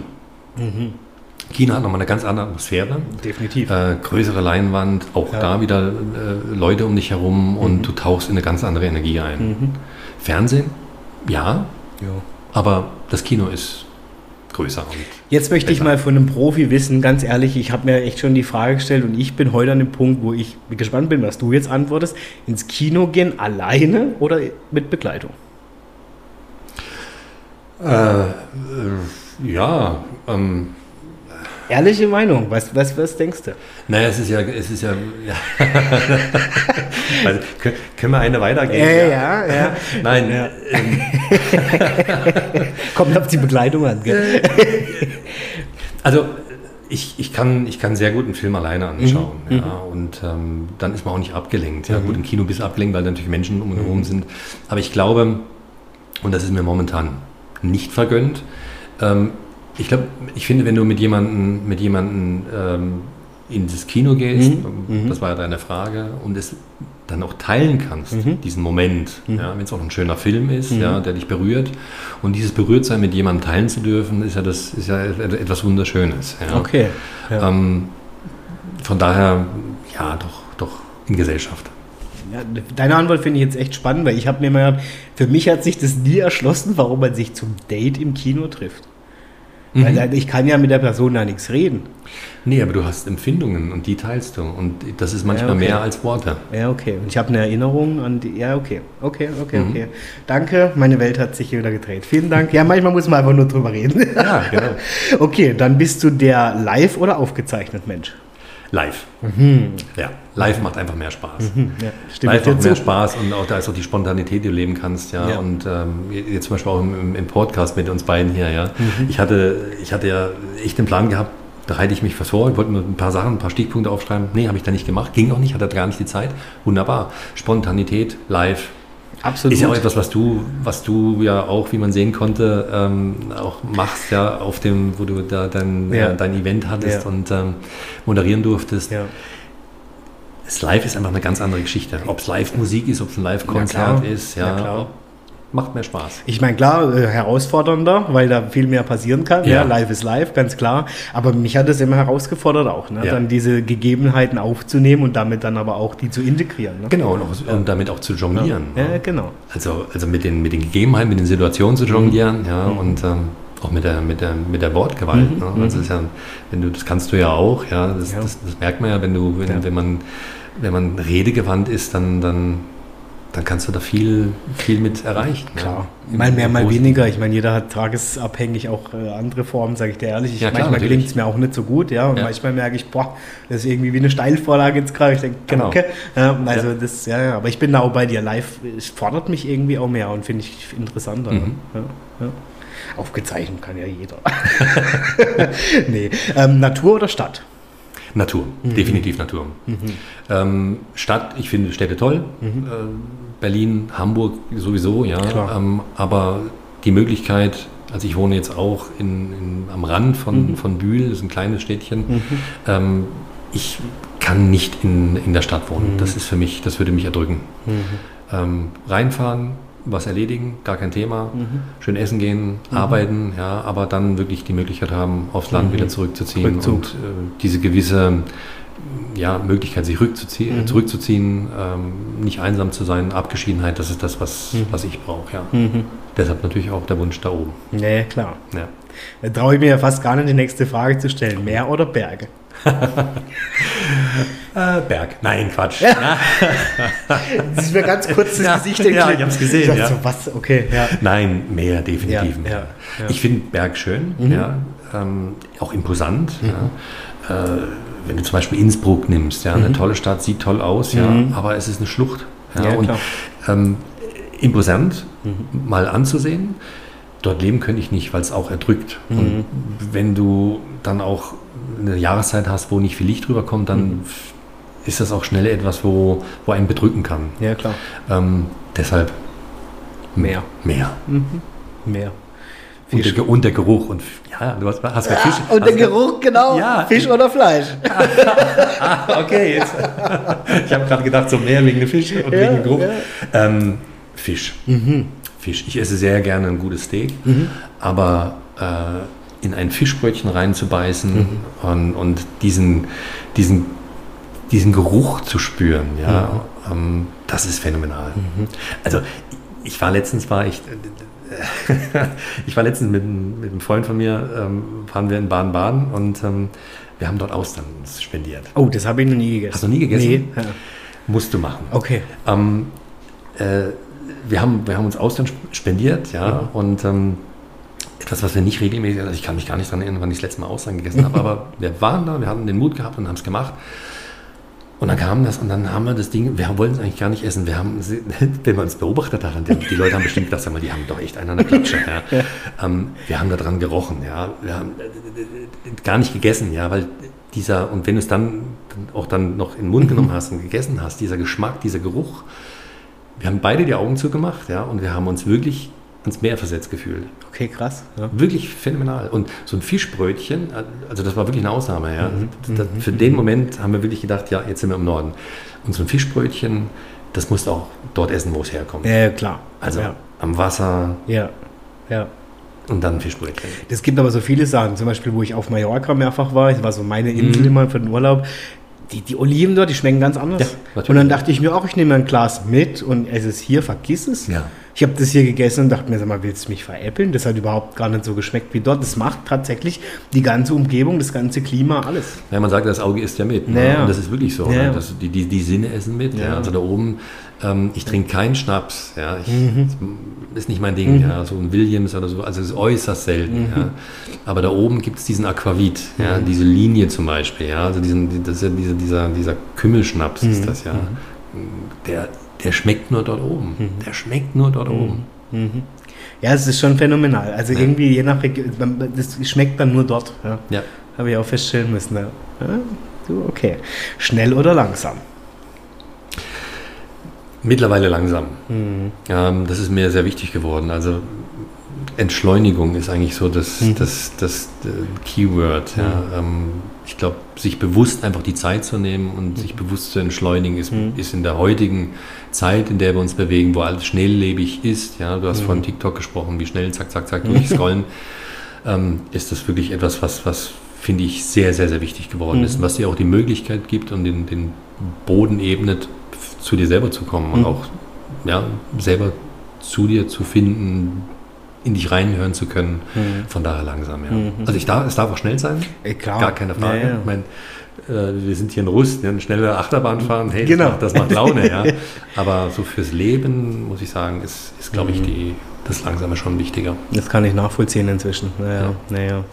Kino hat nochmal eine ganz andere Atmosphäre. Definitiv. Äh, größere Leinwand, auch Ja. da wieder äh, Leute um dich herum und du tauchst in eine ganz andere Energie ein. Mhm. Fernsehen, ja, Ja. aber das Kino ist größer. Jetzt möchte ich Besser. mal von einem Profi wissen, ganz ehrlich, ich habe mir echt schon die Frage gestellt und ich bin heute an dem Punkt, wo ich gespannt bin, was du jetzt antwortest. Ins Kino gehen alleine oder mit Begleitung? äh, äh, ja, ähm, Ehrliche Meinung, was, was, was denkst du? naja, es ist ja, es ist ja, ja. [LAUGHS] also, können, wir eine weitergehen? Äh, ja, ja. [LAUGHS] Nein, Ja. ähm, [LAUGHS] Kommt auf die Begleitung an. Gell? Also ich, ich, kann, ich kann sehr gut einen Film alleine anschauen. Mhm. Ja, und ähm, dann ist man auch nicht abgelenkt. Ja, Gut, im Kino bist du abgelenkt, weil da natürlich Menschen um und herum sind. Aber ich glaube, und das ist mir momentan nicht vergönnt, ähm, ich glaube, ich finde, wenn du mit jemandem mit jemanden, ähm, ins Kino gehst, Mhm. ähm, Mhm. das war ja deine Frage, und es dann auch teilen kannst, Mhm. diesen Moment, ja, wenn es auch ein schöner Film ist, Mhm. ja, der dich berührt. Und dieses Berührtsein mit jemandem teilen zu dürfen, ist ja, das, ist ja etwas Wunderschönes. Ja. Okay. Ja. Ähm, von daher, ja, doch, doch in Gesellschaft. Ja, deine Antwort finde ich jetzt echt spannend, weil ich habe mir mal, für mich hat sich das nie erschlossen, warum man sich zum Date im Kino trifft. Weil da- ich kann ja mit der Person da nichts reden. Nee, aber du hast Empfindungen und die teilst du. Und das ist manchmal Ja, okay. mehr als Worte. Ja, okay. Und ich habe eine Erinnerung an die. Ja, okay. Okay, okay, Mhm. okay. Danke, meine Welt hat sich hier wieder gedreht. Vielen Dank. Ja, manchmal muss man einfach nur drüber reden. Ja, genau. [LAUGHS] Okay, dann bist du der live oder aufgezeichnet Mensch. Live. Ja, live macht einfach mehr Spaß. Hm, ja, Live macht mehr zu. Spaß und auch da ist auch die Spontanität, die du leben kannst, ja. Ja. Und ähm, jetzt zum Beispiel auch im, im Podcast mit uns beiden hier, ja. Mhm. Ich hatte, ich hatte ja echt den Plan gehabt, da halte ich mich was vor, ich wollte mir ein paar Sachen, ein paar Stichpunkte aufschreiben. Nee, habe ich da nicht gemacht, ging auch nicht, hatte gar nicht die Zeit. Wunderbar. Spontanität, live. Absolut. Ist ja auch etwas, was du, was du ja auch, wie man sehen konnte, ähm, auch machst, ja, auf dem, wo du da dein, Ja. äh, dein Event hattest Ja. und ähm, moderieren durftest. ja. Das Live ist einfach eine ganz andere Geschichte. Ob es Live-Musik ist, ob es ein Live-Konzert ist, ja, Ja, klar. Macht mehr Spaß. Ich meine, klar, äh, herausfordernder, weil da viel mehr passieren kann. Ja. Ja. live ist live, ganz klar. Aber mich hat es immer herausgefordert auch, ne? Ja. dann diese Gegebenheiten aufzunehmen und damit dann aber auch die zu integrieren. Ne? Genau, und, auch, und damit auch zu jonglieren. Ja, ne? genau. Also, also mit, den, mit den Gegebenheiten, mit den Situationen zu jonglieren, ja, und ähm, auch mit der, mit der, mit der Wortgewalt. Mhm, Ne? mhm. Also ist ja, wenn du, das kannst du ja auch, ja, das, Ja. Das, das merkt man ja, wenn du, wenn, Ja. wenn man, wenn man redegewandt ist, dann, dann, dann kannst du da viel, viel mit erreichen. Klar. Ja. Mal mehr, mal weniger. Ich meine, jeder hat tagesabhängig auch äh, andere Formen, sage ich dir ehrlich. Ich, Ja, klar, manchmal gelingt es mir auch nicht so gut, ja. Und Ja. manchmal merke ich, boah, das ist irgendwie wie eine Steilvorlage jetzt gerade. Ich denke, Genau. danke. Ja, also das, ja, ja. Aber ich bin da auch bei dir. Live es fordert mich irgendwie auch mehr und finde ich interessanter. ne? Mhm. Ja. Aufgezeichnet kann ja jeder. [LAUGHS] nee. Ähm, Natur oder Stadt? Natur, Mhm. definitiv Natur. Ähm, Stadt, ich finde Städte toll. Mhm. Ähm, Berlin, Hamburg sowieso, ja. Ähm, aber die Möglichkeit, also ich wohne jetzt auch in, in am Rand von, mhm. von Bühl, das ist ein kleines Städtchen. Mhm. Ähm, ich kann nicht in, in der Stadt wohnen. Mhm. Das ist für mich, das würde mich erdrücken. Mhm. Ähm, reinfahren, was erledigen, gar kein Thema. Mhm. Schön essen gehen, mhm. arbeiten, ja, aber dann wirklich die Möglichkeit haben, aufs Land wieder zurückzuziehen Rückzug. und äh, diese gewisse ja, Möglichkeit, sich rückzuziehen, mhm. zurückzuziehen, ähm, nicht einsam zu sein, Abgeschiedenheit, das ist das, was, mhm. was ich brauche. Ja. Mhm. Deshalb natürlich auch der Wunsch da oben. Ja, klar. Ja. Da traue ich mir ja fast gar nicht die nächste Frage zu stellen. Meer oder Berge? [LAUGHS] äh, Berg. Nein, Quatsch. Ja. [LAUGHS] das ist mir ganz kurz das ja, Gesicht Ja, ich habe es gesehen. Ich ja. so, was? Okay, ja. Nein, Meer, definitiv Meer. Ich finde Berg schön, mhm. ja, ähm, auch imposant. Mhm. Äh, wenn du zum Beispiel Innsbruck nimmst, ja, eine mhm. tolle Stadt, sieht toll aus, ja, mhm. aber es ist eine Schlucht. Ja, ja und ähm, imposant mhm. mal anzusehen. Dort leben könnte ich nicht, weil es auch erdrückt. Mhm. Und wenn du dann auch eine Jahreszeit hast, wo nicht viel Licht drüber kommt, dann mhm. ist das auch schnell etwas, wo, wo einen bedrücken kann. Ja, klar. Ähm, deshalb mehr. Mehr. Mhm. Mehr. Und der, und der, Geruch. Und ja, du hast, hast ja, Fisch. Und der Geruch, genau. Ja. Fisch oder Fleisch. [LAUGHS] ah, okay, jetzt. [LAUGHS] Ich habe gerade gedacht, so mehr wegen dem Fisch und ja, wegen dem Geruch. Ja. Ähm, Fisch. Mhm. Fisch. Ich esse sehr gerne ein gutes Steak, mhm. aber äh, in ein Fischbrötchen reinzubeißen mhm. und, und, diesen, diesen, diesen Geruch zu spüren, ja, mhm. ähm, das ist phänomenal. Mhm. Also ich war letztens, war ich, [LAUGHS] ich war letztens mit, mit einem Freund von mir, ähm, waren wir in Baden-Baden und ähm, wir haben dort Austern spendiert. Oh, das habe ich noch nie gegessen. Hast du nie gegessen? Nee. Ja. Musst du machen. Okay. Ähm, äh, wir, haben, wir haben uns Austern spendiert, ja, mhm. und ähm, etwas, was wir nicht regelmäßig, also ich kann mich gar nicht daran erinnern, wann ich das letzte Mal Austern gegessen habe, [LAUGHS] aber wir waren da, wir hatten den Mut gehabt und haben es gemacht. Und dann kam das und dann haben wir das Ding, wir wollten es eigentlich gar nicht essen. Wir haben, [LAUGHS] wenn wir uns beobachtet haben, die, die Leute haben bestimmt gedacht, sag mal, die haben doch echt einen an der Klatsche. Ja. Ähm, wir haben da dran gerochen, ja. Wir haben äh, gar nicht gegessen, ja, weil dieser, und wenn du es dann auch dann noch in den Mund genommen hast und gegessen hast, dieser Geschmack, dieser Geruch, wir haben beide die Augen zugemacht, ja, und wir haben uns wirklich ans Meer versetzt gefühlt. Okay, krass. Ja. Wirklich phänomenal. Und so ein Fischbrötchen, also das war wirklich eine Ausnahme. Ja. Mhm. Das, für den Moment haben wir wirklich gedacht, ja, jetzt sind wir im Norden. Und so ein Fischbrötchen, das musst du auch dort essen, wo es herkommt. Ja, klar. Also ja. am Wasser. Ja, ja. Und dann Fischbrötchen. Es gibt aber so viele Sachen, zum Beispiel, wo ich auf Mallorca mehrfach war, das war so meine Insel mhm. immer für den Urlaub die, die Oliven dort, die schmecken ganz anders. Ja, und dann dachte ich mir auch, ich nehme ein Glas mit und es ist hier, vergiss es. Ja. Ich habe das hier gegessen und dachte mir, sag mal, willst du mich veräppeln? Das hat überhaupt gar nicht so geschmeckt wie dort. Das macht tatsächlich die ganze Umgebung, das ganze Klima, alles. Ja, man sagt, das Auge isst ja mit. Ne? Naja. Und das ist wirklich so. Ne? Ja. Ne? Das, die, die, die Sinne essen mit. Ja. Also da oben, ähm, ich trinke keinen Schnaps. Ja. Ich, mhm. Ist nicht mein Ding. Mhm. Ja. So ein Williams oder so. Also es ist äußerst selten. Mhm. Ja. Aber da oben gibt es diesen Aquavit, ja. Mhm. diese Linie zum Beispiel. Ja. Also diesen, das ist ja dieser, dieser, dieser Kümmelschnaps ist mhm. das ja. Mhm. Der der schmeckt nur dort oben. Mhm. Der schmeckt nur dort mhm. oben. Mhm. Ja, es ist schon phänomenal. Also ja. irgendwie je nach Region, das schmeckt dann nur dort. Ja. ja. Habe ich auch feststellen müssen. Ja. Du, okay. Schnell oder langsam? Mittlerweile langsam. Mhm. Ähm, das ist mir sehr wichtig geworden. Also Entschleunigung ist eigentlich so das, mhm. das, das, das Keyword. Ja. Mhm. Ähm, ich glaube, sich bewusst einfach die Zeit zu nehmen und sich bewusst zu entschleunigen, ist, mhm. ist in der heutigen Zeit, in der wir uns bewegen, wo alles schnelllebig ist, ja, du hast mhm. von TikTok gesprochen, wie schnell, zack, zack, zack, durchscrollen, [LAUGHS] ähm, ist das wirklich etwas, was, was finde ich sehr, sehr, sehr wichtig geworden mhm. ist und was dir auch die Möglichkeit gibt und den, den Boden ebnet, zu dir selber zu kommen und mhm. auch ja, selber zu dir zu finden, in dich reinhören zu können. Mhm. Von daher langsam, ja. Mhm. Also ich darf, es darf auch schnell sein. Ey, klar. Gar keine Frage. Ja, ja. Ich meine, äh, wir sind hier in Rust, eine schnelle Achterbahn fahren, hey, genau. das, macht, das macht Laune, ja. [LAUGHS] Aber so fürs Leben, muss ich sagen, ist, ist glaube ich, mhm. die, das Langsame schon wichtiger. Das kann ich nachvollziehen inzwischen. Naja, ja. naja.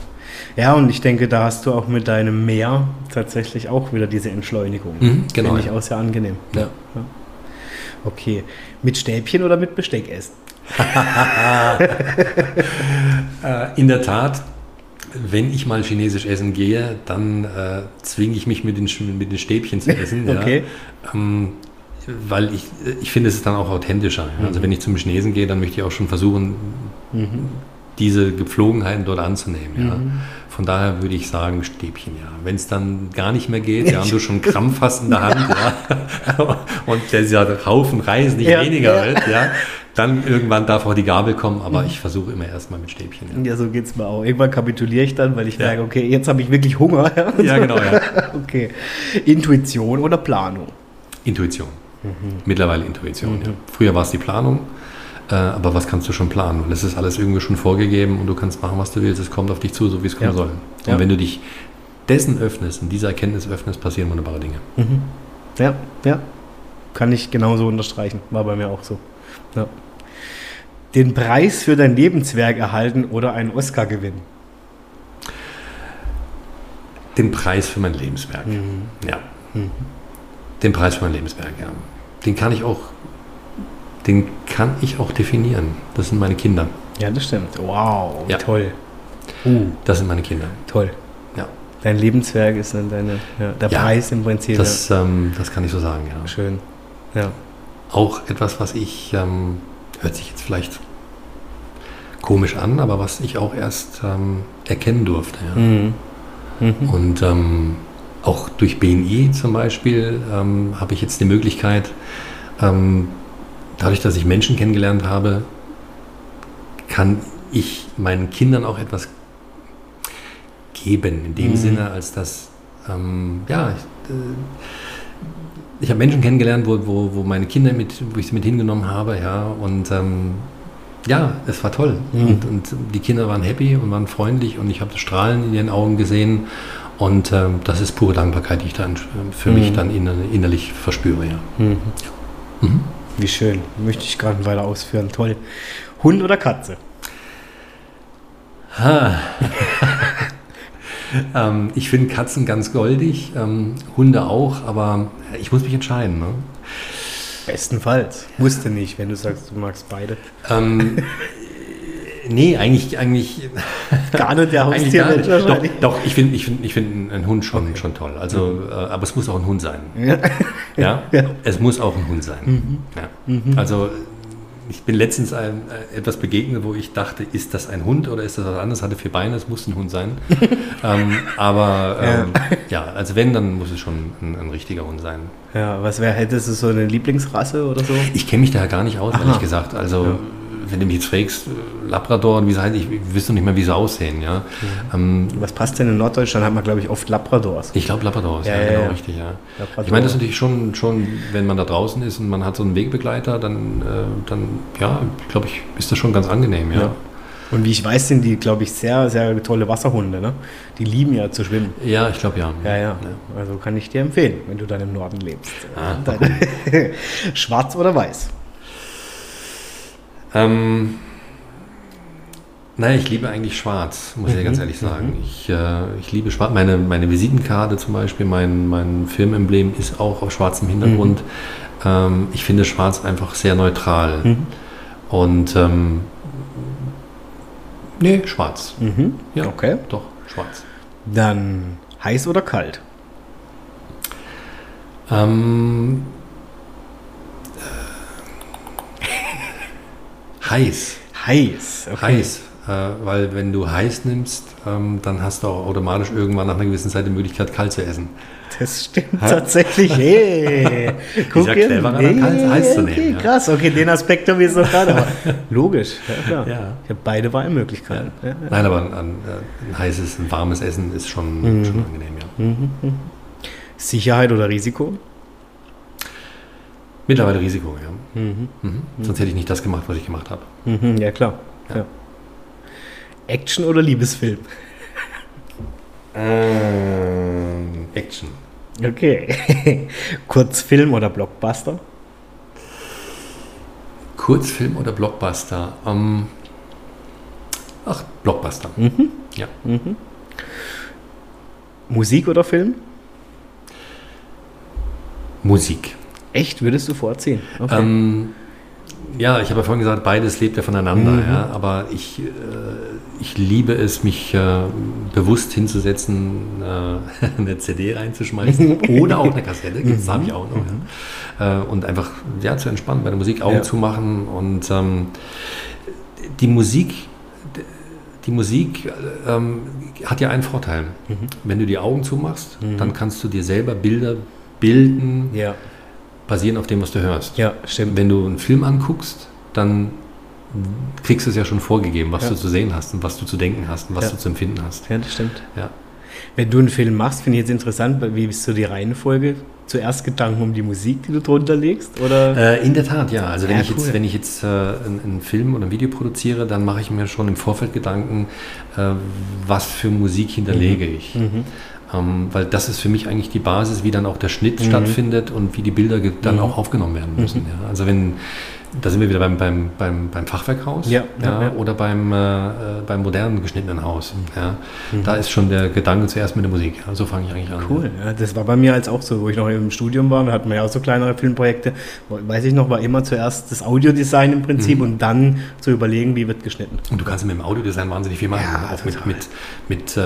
Ja, und ich denke, da hast du auch mit deinem Meer tatsächlich auch wieder diese Entschleunigung. Mhm, genau. Finde ich auch sehr angenehm. Ja. ja. Okay. Mit Stäbchen oder mit Besteck essen? [LAUGHS] Äh, in der Tat, wenn ich mal chinesisch essen gehe, dann äh, zwinge ich mich mit den, mit den Stäbchen zu essen. [LAUGHS] okay. Ja. Ähm, weil ich, ich finde, es ist dann auch authentischer. Ja? Also wenn ich zum Chinesen gehe, dann möchte ich auch schon versuchen, diese Gepflogenheiten dort anzunehmen. Ja? Von daher würde ich sagen, Stäbchen, ja. Wenn es dann gar nicht mehr geht, ja, und [LAUGHS] du schon Krampf hast in der Hand, ja, [LAUGHS] und dieser Haufen Reis nicht weniger wird, ja, dann irgendwann darf auch die Gabel kommen, aber ich versuche immer erstmal mit Stäbchen. Ja, Ja, so geht's mir auch. Irgendwann kapituliere ich dann, weil ich merke, okay, jetzt habe ich wirklich Hunger. [LAUGHS] ja genau, ja. [LAUGHS] Okay. Intuition oder Planung? Intuition. Mittlerweile Intuition. Ja. Früher war es die Planung, äh, aber was kannst du schon planen? Weil es ist alles irgendwie schon vorgegeben und du kannst machen, was du willst. Es kommt auf dich zu, so wie es kommen Ja. soll. Und Ja. wenn du dich dessen öffnest und dieser Erkenntnis öffnest, passieren wunderbare Dinge. Ja, ja. Kann ich genauso unterstreichen. War bei mir auch so. Ja. Den Preis für dein Lebenswerk erhalten oder einen Oscar gewinnen? Den Preis für mein Lebenswerk. Ja. Den Preis für mein Lebenswerk, ja. Den kann ich auch, den kann ich auch definieren. Das sind meine Kinder. Ja, das stimmt. Wow, Ja. toll. Uh, Das sind meine Kinder. toll. Ja. Dein Lebenswerk ist dann deine, ja, der Ja, Preis im Prinzip. Das, ähm, das kann ich so sagen, ja. ja. Schön. Ja. auch etwas, was ich, ähm, hört sich jetzt vielleicht komisch an, aber was ich auch erst ähm, erkennen durfte. Ja. Mhm. Mhm. Und ähm, auch durch BNI zum Beispiel ähm, habe ich jetzt die Möglichkeit, ähm, dadurch, dass ich Menschen kennengelernt habe, kann ich meinen Kindern auch etwas geben, in dem Mhm. Sinne, als dass, ähm, ja, ich, äh, ich habe Menschen kennengelernt, wo, wo, wo meine Kinder mit, wo ich sie mit hingenommen habe, ja, und ähm, ja, es war toll. Mhm. Und, und die Kinder waren happy und waren freundlich und ich habe das Strahlen in ihren Augen gesehen. Und ähm, das ist pure Dankbarkeit, die ich dann äh, für mich Mhm. dann inner, innerlich verspüre, ja. Mhm. Mhm. Wie schön. Möchte ich gerade weiter ausführen. Toll. Hund oder Katze? [LAUGHS] ähm, ich finde Katzen ganz goldig, ähm, Hunde auch, aber ich muss mich entscheiden. Ne? Bestenfalls. Musste nicht, wenn du sagst, du magst beide. Ähm, nee, eigentlich, eigentlich, Gar nicht der [LAUGHS] Haustiermensch. Doch, wahrscheinlich. doch, ich finde ich find, ich find einen Hund schon, schon toll. Also, äh, aber es muss auch ein Hund sein. Ja. Ja? Ja. Es muss auch ein Hund sein. Ja. Also ich bin letztens einem, äh, etwas begegnet, wo ich dachte, ist das ein Hund oder ist das was anderes? Hatte vier Beine, es muss ein Hund sein. [LAUGHS] ähm, aber ähm, ja. also wenn, dann muss es schon ein, ein richtiger Hund sein. Ja, was wäre, hättest du so eine Lieblingsrasse oder so? Ich kenne mich da gar nicht aus, Aha. ehrlich gesagt. Also Ja. Wenn du mich jetzt fragst, Labrador und wie sie heißt, ich, wüsste nicht mehr, wie sie aussehen. Ja? Ähm, Was passt denn in Norddeutschland? Hat man, glaube ich, oft Labradors. ich glaube Labrador, Ja, ja, ja, genau ja. richtig, ja. Ich meine, das ist natürlich schon, schon, wenn man da draußen ist und man hat so einen Wegbegleiter, dann, äh, dann ja, glaube ich, ist das schon ganz angenehm, ja. Ja. Und wie ich weiß, sind die, glaube ich, sehr, sehr tolle Wasserhunde. Ne? Die lieben ja zu schwimmen. Ja, ich glaube ja. Ja, ja. Also kann ich dir empfehlen, wenn du dann im Norden lebst. Ah, [LAUGHS] Schwarz oder weiß? Ähm, naja, ich liebe eigentlich schwarz, muss ich ganz Mhm, ehrlich sagen. Ich, äh, ich liebe schwarz. Meine, meine Visitenkarte zum Beispiel, mein, mein Firmenemblem ist auch auf schwarzem Hintergrund. Ähm, ich finde schwarz einfach sehr neutral. Mhm. Und ähm, nee, schwarz. Mhm. Ja, Okay. doch, schwarz. Dann heiß oder kalt? Ähm, heiß. Heiß. Okay. Heiß. Äh, weil wenn du heiß nimmst, ähm, dann hast du auch automatisch irgendwann nach einer gewissen Zeit die Möglichkeit, kalt zu essen. Das stimmt tatsächlich. Hey. Dieser hin. cleverer, dann heiß- heiß zu nehmen, Okay, ja. krass. Okay, den Aspekt habe ich jetzt noch [LAUGHS] gerade. Aber logisch. Ja, klar. Ja. Ich habe beide Wahlmöglichkeiten. Ja. Ja. Nein, aber ein, ein, ein heißes, ein warmes Essen ist schon, Mhm. schon angenehm, ja. Sicherheit oder Risiko? Mittlerweile Risiko, ja. Mhm. Mhm. Sonst hätte ich nicht das gemacht, was ich gemacht habe. Mhm, ja, klar. Ja. Ja. Action oder Liebesfilm? Ähm, Action. Okay. [LAUGHS] Kurzfilm oder Blockbuster? Kurzfilm oder Blockbuster? Ähm, ach, Blockbuster. Mhm. Ja. Musik oder Film? Musik. Echt, würdest du vorziehen? Okay. Ähm, ja, ich habe ja vorhin gesagt, beides lebt ja voneinander. Mhm. Ja, aber ich, äh, ich liebe es, mich äh, bewusst hinzusetzen, äh, [LAUGHS] eine CD reinzuschmeißen [LAUGHS] oder auch eine Kassette, das habe ich auch noch. Ja. Äh, und einfach ja, zu entspannen, bei der Musik Augen Ja. zu machen. Und ähm, die Musik, die Musik ähm, hat ja einen Vorteil. Wenn du die Augen zumachst, dann kannst du dir selber Bilder bilden, Ja, basierend auf dem, was du hörst. ja, stimmt. Wenn du einen Film anguckst, dann kriegst du es ja schon vorgegeben, was Ja. du zu sehen hast und was du zu denken hast und was Ja. du zu empfinden hast. Ja, das stimmt. Ja. Wenn du einen Film machst, finde ich jetzt interessant, wie ist so die Reihenfolge? Zuerst Gedanken um die Musik, die du drunter legst? Oder? Äh, in der Tat, ja. Also wenn Ja, ich cool. jetzt, wenn ich jetzt äh, einen, einen Film oder ein Video produziere, dann mache ich mir schon im Vorfeld Gedanken, äh, was für Musik hinterlege ich. Mhm. Ähm, weil das ist für mich eigentlich die Basis, wie dann auch der Schnitt Mhm. stattfindet und wie die Bilder dann Mhm. auch aufgenommen werden müssen. Ja. Also wenn, da sind wir wieder beim, beim, beim, beim Fachwerkhaus Ja, ja, ja. oder beim, äh, beim modernen geschnittenen Haus. Ja. Mhm. Da ist schon der Gedanke zuerst mit der Musik. So fange ich eigentlich an. Cool, das war bei mir als auch so, wo ich noch im Studium war, da hatten wir ja auch so kleinere Filmprojekte, weiß ich noch, war immer zuerst das Audiodesign im Mhm. Prinzip und dann zu überlegen, wie wird geschnitten. Und du kannst mit dem Audiodesign wahnsinnig viel machen. Ja, auch mit, mit, mit, äh,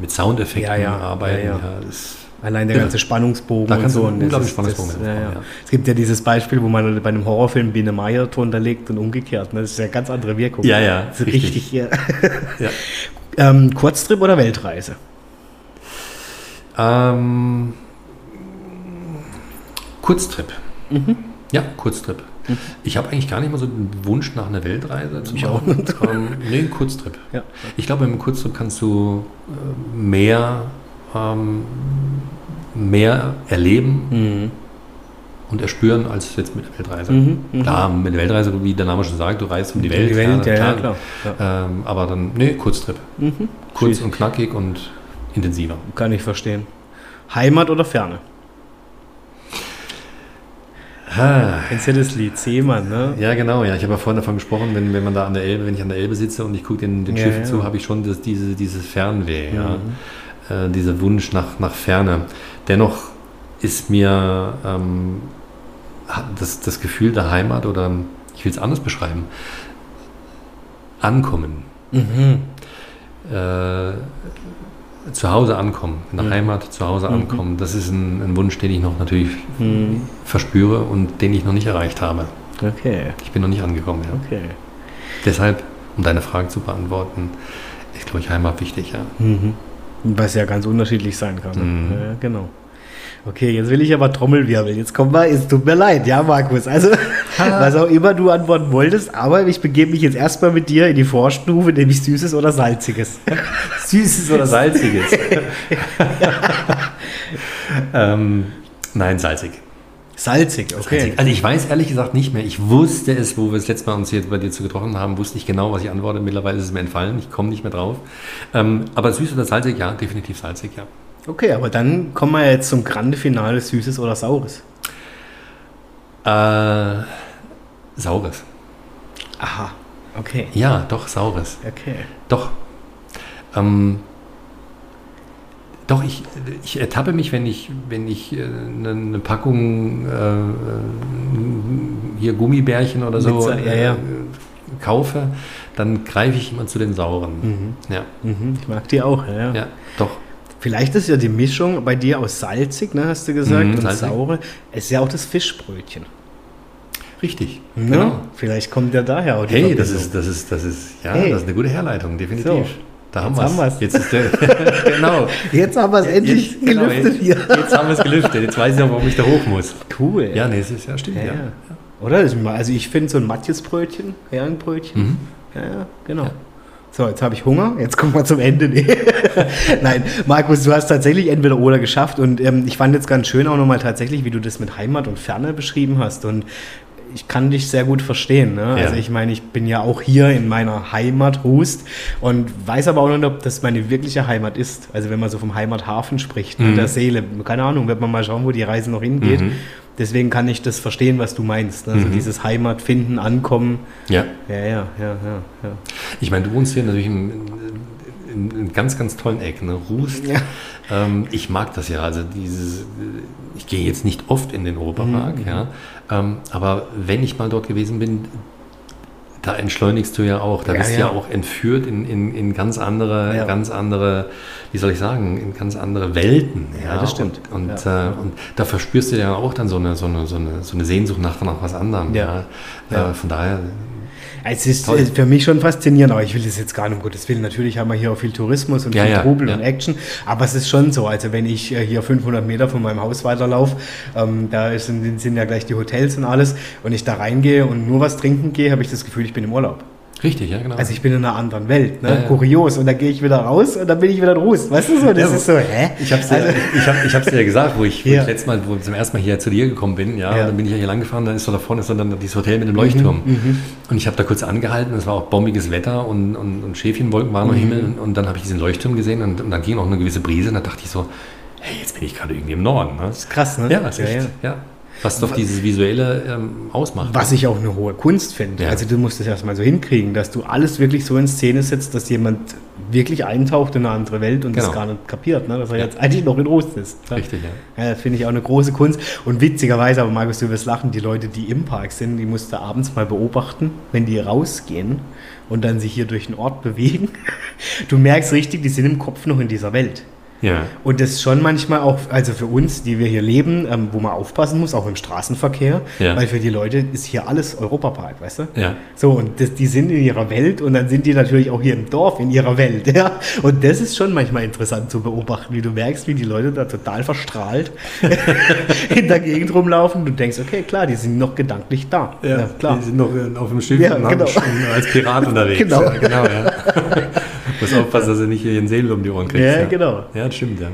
mit Soundeffekten Ja, ja. arbeiten. Das, Allein der Ja. ganze Spannungsbogen Da und so. und das unglaublich Spannungsbogen das, mit ja, ja. Es gibt ja dieses Beispiel, wo man bei einem Horrorfilm Biene Meier drunter legt und umgekehrt. ne? Das ist ja eine ganz andere Wirkung. Ja, ja, Das ist richtig. richtig. ja. [LAUGHS] ähm, Kurztrip oder Weltreise? Ähm, Kurztrip. Mhm. Ja, Kurztrip. Ich habe eigentlich gar nicht mal so den Wunsch nach einer Weltreise zu machen. Ähm, nee, ein Kurztrip. Ja. Ich glaube, mit einem Kurztrip kannst du äh, mehr, ähm, mehr erleben Mhm. und erspüren als jetzt mit der Weltreise. Mhm, mhm. Klar, mit der Weltreise, wie der Name schon sagt, du reist um die Welt. Die Welt, ja, ja, klar. klar. Ja. Ähm, aber dann, nee, Kurztrip. Mhm. Kurz Schieß. und knackig und intensiver. Kann ich verstehen. Heimat oder Ferne? Ah. Kennst du das Lied? Seemann, ne? Ja, genau, ja. Ich habe ja vorhin davon gesprochen, wenn, wenn man da an der Elbe, wenn ich an der Elbe sitze und ich gucke den, den Ja, Schiffen ja. zu, habe ich schon das, diese, dieses Fernweh, Mhm. ja. Äh, dieser Wunsch nach, nach Ferne. Dennoch ist mir ähm, das, das Gefühl der Heimat oder ich will es anders beschreiben, ankommen. Mhm. Äh, zu Hause ankommen, in der Mhm. Heimat zu Hause Mhm. ankommen, das ist ein, ein Wunsch, den ich noch natürlich Mhm. verspüre und den ich noch nicht erreicht habe. Okay, Ich bin noch nicht angekommen, ja. okay. Deshalb, um deine Frage zu beantworten, ist, glaube ich, Heimat wichtig, ja. Was ja ganz unterschiedlich sein kann. Mhm. Ja, genau. Okay, jetzt will ich aber Trommelwirbel. Jetzt komm mal, es tut mir leid, ja, Markus. Also, [LAUGHS] was auch immer du antworten wolltest, aber ich begebe mich jetzt erstmal mit dir in die Vorstufe, nämlich Süßes oder Salziges. [LAUGHS] Süßes oder Salziges? [LAUGHS] ähm, nein, salzig. Salzig, okay. Salzig. Also ich weiß ehrlich gesagt nicht mehr. Ich wusste es, wo wir das letzte Mal uns hier bei dir zu getroffen haben, wusste ich genau, was ich antworte. Mittlerweile ist es mir entfallen. Ich komme nicht mehr drauf. Ähm, aber süß oder salzig, ja, definitiv salzig, ja. Okay, aber dann kommen wir jetzt zum Grande Finale Süßes oder Saures. Äh, saures. Aha, okay. Ja, doch, saures. Okay. Doch. Ähm, doch, ich, ich ertappe mich, wenn ich, wenn ich äh, eine, eine Packung äh, äh, hier Gummibärchen oder so Mit Sa- ja, ja. Äh, kaufe, dann greife ich immer zu den sauren. Mhm. Ja, Mhm, ich mag die auch, ja. ja, doch. Vielleicht ist ja die Mischung bei dir aus salzig, ne, hast du gesagt, Mhm, und salzig. saure. Es ist ja auch das Fischbrötchen. Richtig. Ne? Genau. Vielleicht kommt ja daher auch die Hey, das ist, das ist, das ist, ja, Hey. das ist eine gute Herleitung, definitiv. So, da haben jetzt haben wir's. wir's. Jetzt ist der, [LAUGHS] genau. Jetzt haben wir es endlich Jetzt- genau, gelüftet jetzt, hier. Jetzt haben wir es gelüftet. Jetzt weiß ich auch, warum ich da hoch muss. Cool. Ja, nee, es ist ja stimmt, ja, ja. ja. Oder? Also ich finde so ein Matjesbrötchen, Herrenbrötchen. Mhm. Ja, ja, genau. Ja. So, jetzt habe ich Hunger. Jetzt kommen wir zum Ende. Nee. [LAUGHS] Nein, Markus, du hast tatsächlich entweder oder geschafft. Und ähm, ich fand jetzt ganz schön auch nochmal tatsächlich, wie du das mit Heimat und Ferne beschrieben hast. Und ich kann dich sehr gut verstehen. Ne? Ja. Also ich meine, ich bin ja auch hier in meiner Heimat Hust und weiß aber auch nicht, ob das meine wirkliche Heimat ist. Also wenn man so vom Heimathafen spricht, Mhm. ne, der Seele. Keine Ahnung, wird man mal schauen, wo die Reise noch hingeht. Mhm. Deswegen kann ich das verstehen, was du meinst. ne? Also Mhm. dieses Heimat finden, ankommen. Ja. Ja, ja, ja, ja. ja. Ich meine, du wohnst hier natürlich in, in, in ganz, ganz tollen Ecken, ne? Rust. Ja. Ähm, ich mag das ja. Also dieses, ich gehe jetzt nicht oft in den Europapark, mhm. ja. Ähm, aber wenn ich mal dort gewesen bin, da entschleunigst du ja auch. Da ja, bist du ja. ja. auch entführt in, in, in ganz andere, ja. ganz andere, wie soll ich sagen, in ganz andere Welten. Ja, das stimmt. Und, und, äh, und, da verspürst du ja auch dann so eine, so eine, so eine, so eine Sehnsucht nach, nach was anderem. Ja. Äh, von daher es ist Toll. für mich schon faszinierend, aber ich will das jetzt gar nicht um Gottes Willen. Natürlich haben wir hier auch viel Tourismus und ja, viel ja, Trubel ja. und Action, aber es ist schon so. Also wenn ich äh, hier 500 Meter von meinem Haus weiterlaufe, ähm, da sind, sind ja gleich die Hotels und alles, und ich da reingehe und nur was trinken gehe, habe ich das Gefühl, ich bin im Urlaub. Richtig, ja, genau. Also ich bin in einer anderen Welt, ne? Ja, ja. kurios. Und dann gehe ich wieder raus und dann bin ich wieder in Ruß. Weißt du so? Das ja, ist so, hä? Ich habe es dir, also, ich hab, ich hab's dir ja gesagt, wo ich, wo ich letztes Mal, wo ich zum ersten Mal hier zu dir gekommen bin, ja, dann bin ich ja hier lang gefahren, dann ist so da vorne ist dann dieses Hotel mit dem Leuchtturm. Mhm, mhm. und ich habe da kurz angehalten, es war auch bombiges Wetter und, und, und Schäfchenwolken waren am mhm. Himmel. Und, und, dann habe ich diesen Leuchtturm gesehen und, und, dann ging auch eine gewisse Brise und da dachte ich so, hey, jetzt bin ich gerade irgendwie im Norden. Ne? Das ist krass, ne? Ja, das ist echt, ja. Was doch dieses Visuelle ähm, ausmacht. Was ich auch eine hohe Kunst finde. Ja. Also du musst es erstmal so hinkriegen, dass du alles wirklich so in Szene setzt, dass jemand wirklich eintaucht in eine andere Welt und genau. das gar nicht kapiert, ne? dass er ja. jetzt eigentlich noch in Rost ist. Ne? Richtig, ja. ja finde ich auch eine große Kunst. Und witzigerweise, aber Markus, du wirst lachen, die Leute, die im Park sind, die musst du abends mal beobachten, wenn die rausgehen und dann sich hier durch den Ort [LAUGHS] bewegen. Du merkst richtig, die sind im Kopf noch in dieser Welt. Ja. Und das ist schon manchmal auch, also für uns, die wir hier leben, ähm, wo man aufpassen muss, auch im Straßenverkehr, ja. weil für die Leute ist hier alles Europapark, weißt du? Ja. So, und das, die sind in ihrer Welt und dann sind die natürlich auch hier im Dorf in ihrer Welt, [LAUGHS] ja. Und das ist schon manchmal interessant zu beobachten, wie du merkst, wie die Leute da total verstrahlt [LAUGHS] in der Gegend rumlaufen. Du denkst, okay, klar, die sind noch gedanklich da. Ja, ja klar. Die sind noch auf dem Schiff ja, genau. als Pirat [LAUGHS] unterwegs. Genau. Ja, genau ja. Muss aufpassen, dass er nicht hier den Segel um die Ohren kriegt. Ja, genau. Ja, das stimmt, ja.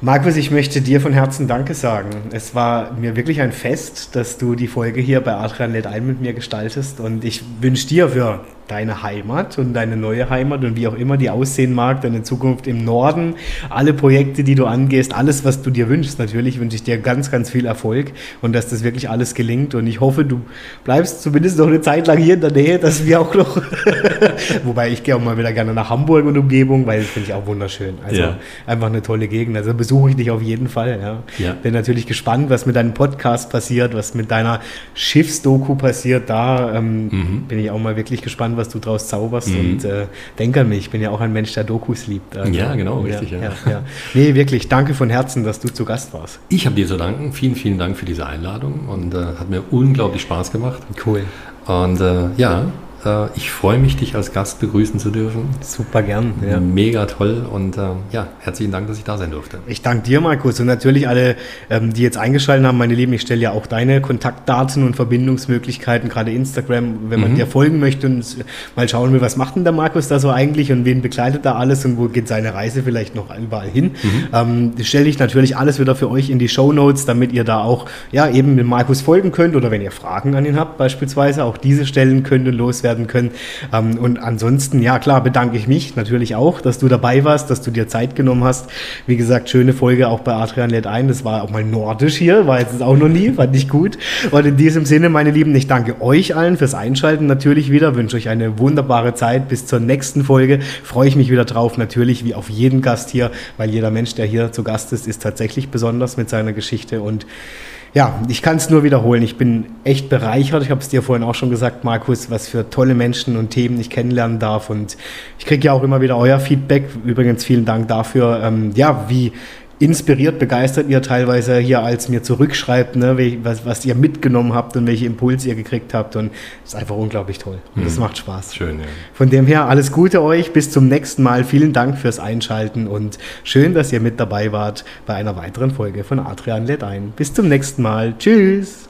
Markus, ich möchte dir von Herzen Danke sagen. Es war mir wirklich ein Fest, dass du die Folge hier bei Adrian Led ein mit mir gestaltest und ich wünsche dir für deine Heimat und deine neue Heimat und wie auch immer die aussehen mag, deine Zukunft im Norden, alle Projekte, die du angehst, alles, was du dir wünschst, natürlich wünsche ich dir ganz, ganz viel Erfolg und dass das wirklich alles gelingt und ich hoffe, du bleibst zumindest noch eine Zeit lang hier in der Nähe, dass wir auch noch, [LAUGHS] wobei ich gehe auch mal wieder gerne nach Hamburg und Umgebung, weil das finde ich auch wunderschön. Also ja. einfach eine tolle Gegend. Also besuche ich dich auf jeden Fall. Ja. ja. Bin natürlich gespannt, was mit deinem Podcast passiert, was mit deiner Schiffsdoku passiert. Da ähm, mhm. bin ich auch mal wirklich gespannt, was du draus zauberst. Mhm. Und äh, denk an mich, ich bin ja auch ein Mensch, der Dokus liebt. Also, ja, genau, richtig. Ja, ja. Ja, Nee, wirklich, danke von Herzen, dass du zu Gast warst. Ich habe dir zu danken. Vielen, vielen Dank für diese Einladung und äh, hat mir unglaublich Spaß gemacht. Cool. Und äh, ja, ich freue mich, dich als Gast begrüßen zu dürfen. Super gern. Ja. Mega toll und äh, ja, herzlichen Dank, dass ich da sein durfte. Ich danke dir, Markus, und natürlich alle, ähm, die jetzt eingeschaltet haben, meine Lieben. Ich stelle ja auch deine Kontaktdaten und Verbindungsmöglichkeiten, gerade Instagram, wenn man mhm. dir folgen möchte und mal schauen will, was macht denn der Markus da so eigentlich und wen begleitet da alles und wo geht seine Reise vielleicht noch überall hin. Mhm. Ähm, stelle ich natürlich alles wieder für euch in die Show Notes, damit ihr da auch ja eben mit Markus folgen könnt oder wenn ihr Fragen an ihn habt, beispielsweise auch diese stellen könnt und loswerden werden können. Ähm, und ansonsten, ja klar, bedanke ich mich natürlich auch, dass du dabei warst, dass du dir Zeit genommen hast. Wie gesagt, schöne Folge auch bei Adrian lädt ein. Das war auch mal nordisch hier, war jetzt auch noch nie, fand ich gut. Und in diesem Sinne, meine Lieben, ich danke euch allen fürs Einschalten natürlich wieder, wünsche euch eine wunderbare Zeit. Bis zur nächsten Folge freue ich mich wieder drauf, natürlich wie auf jeden Gast hier, weil jeder Mensch, der hier zu Gast ist, ist tatsächlich besonders mit seiner Geschichte und ja, ich kann es nur wiederholen. Ich bin echt bereichert. Ich habe es dir vorhin auch schon gesagt, Markus, was für tolle Menschen und Themen ich kennenlernen darf. Und ich kriege ja auch immer wieder euer Feedback. Übrigens vielen Dank dafür. Ähm, ja, wie inspiriert, begeistert ihr teilweise hier als mir zurückschreibt, ne, was, was ihr mitgenommen habt und welche Impulse ihr gekriegt habt. Und das ist einfach unglaublich toll. Und das mhm. macht Spaß. Schön, ja. Von dem her alles Gute euch. Bis zum nächsten Mal. Vielen Dank fürs Einschalten und schön, dass ihr mit dabei wart bei einer weiteren Folge von Adrian lädt ein. Bis zum nächsten Mal. Tschüss.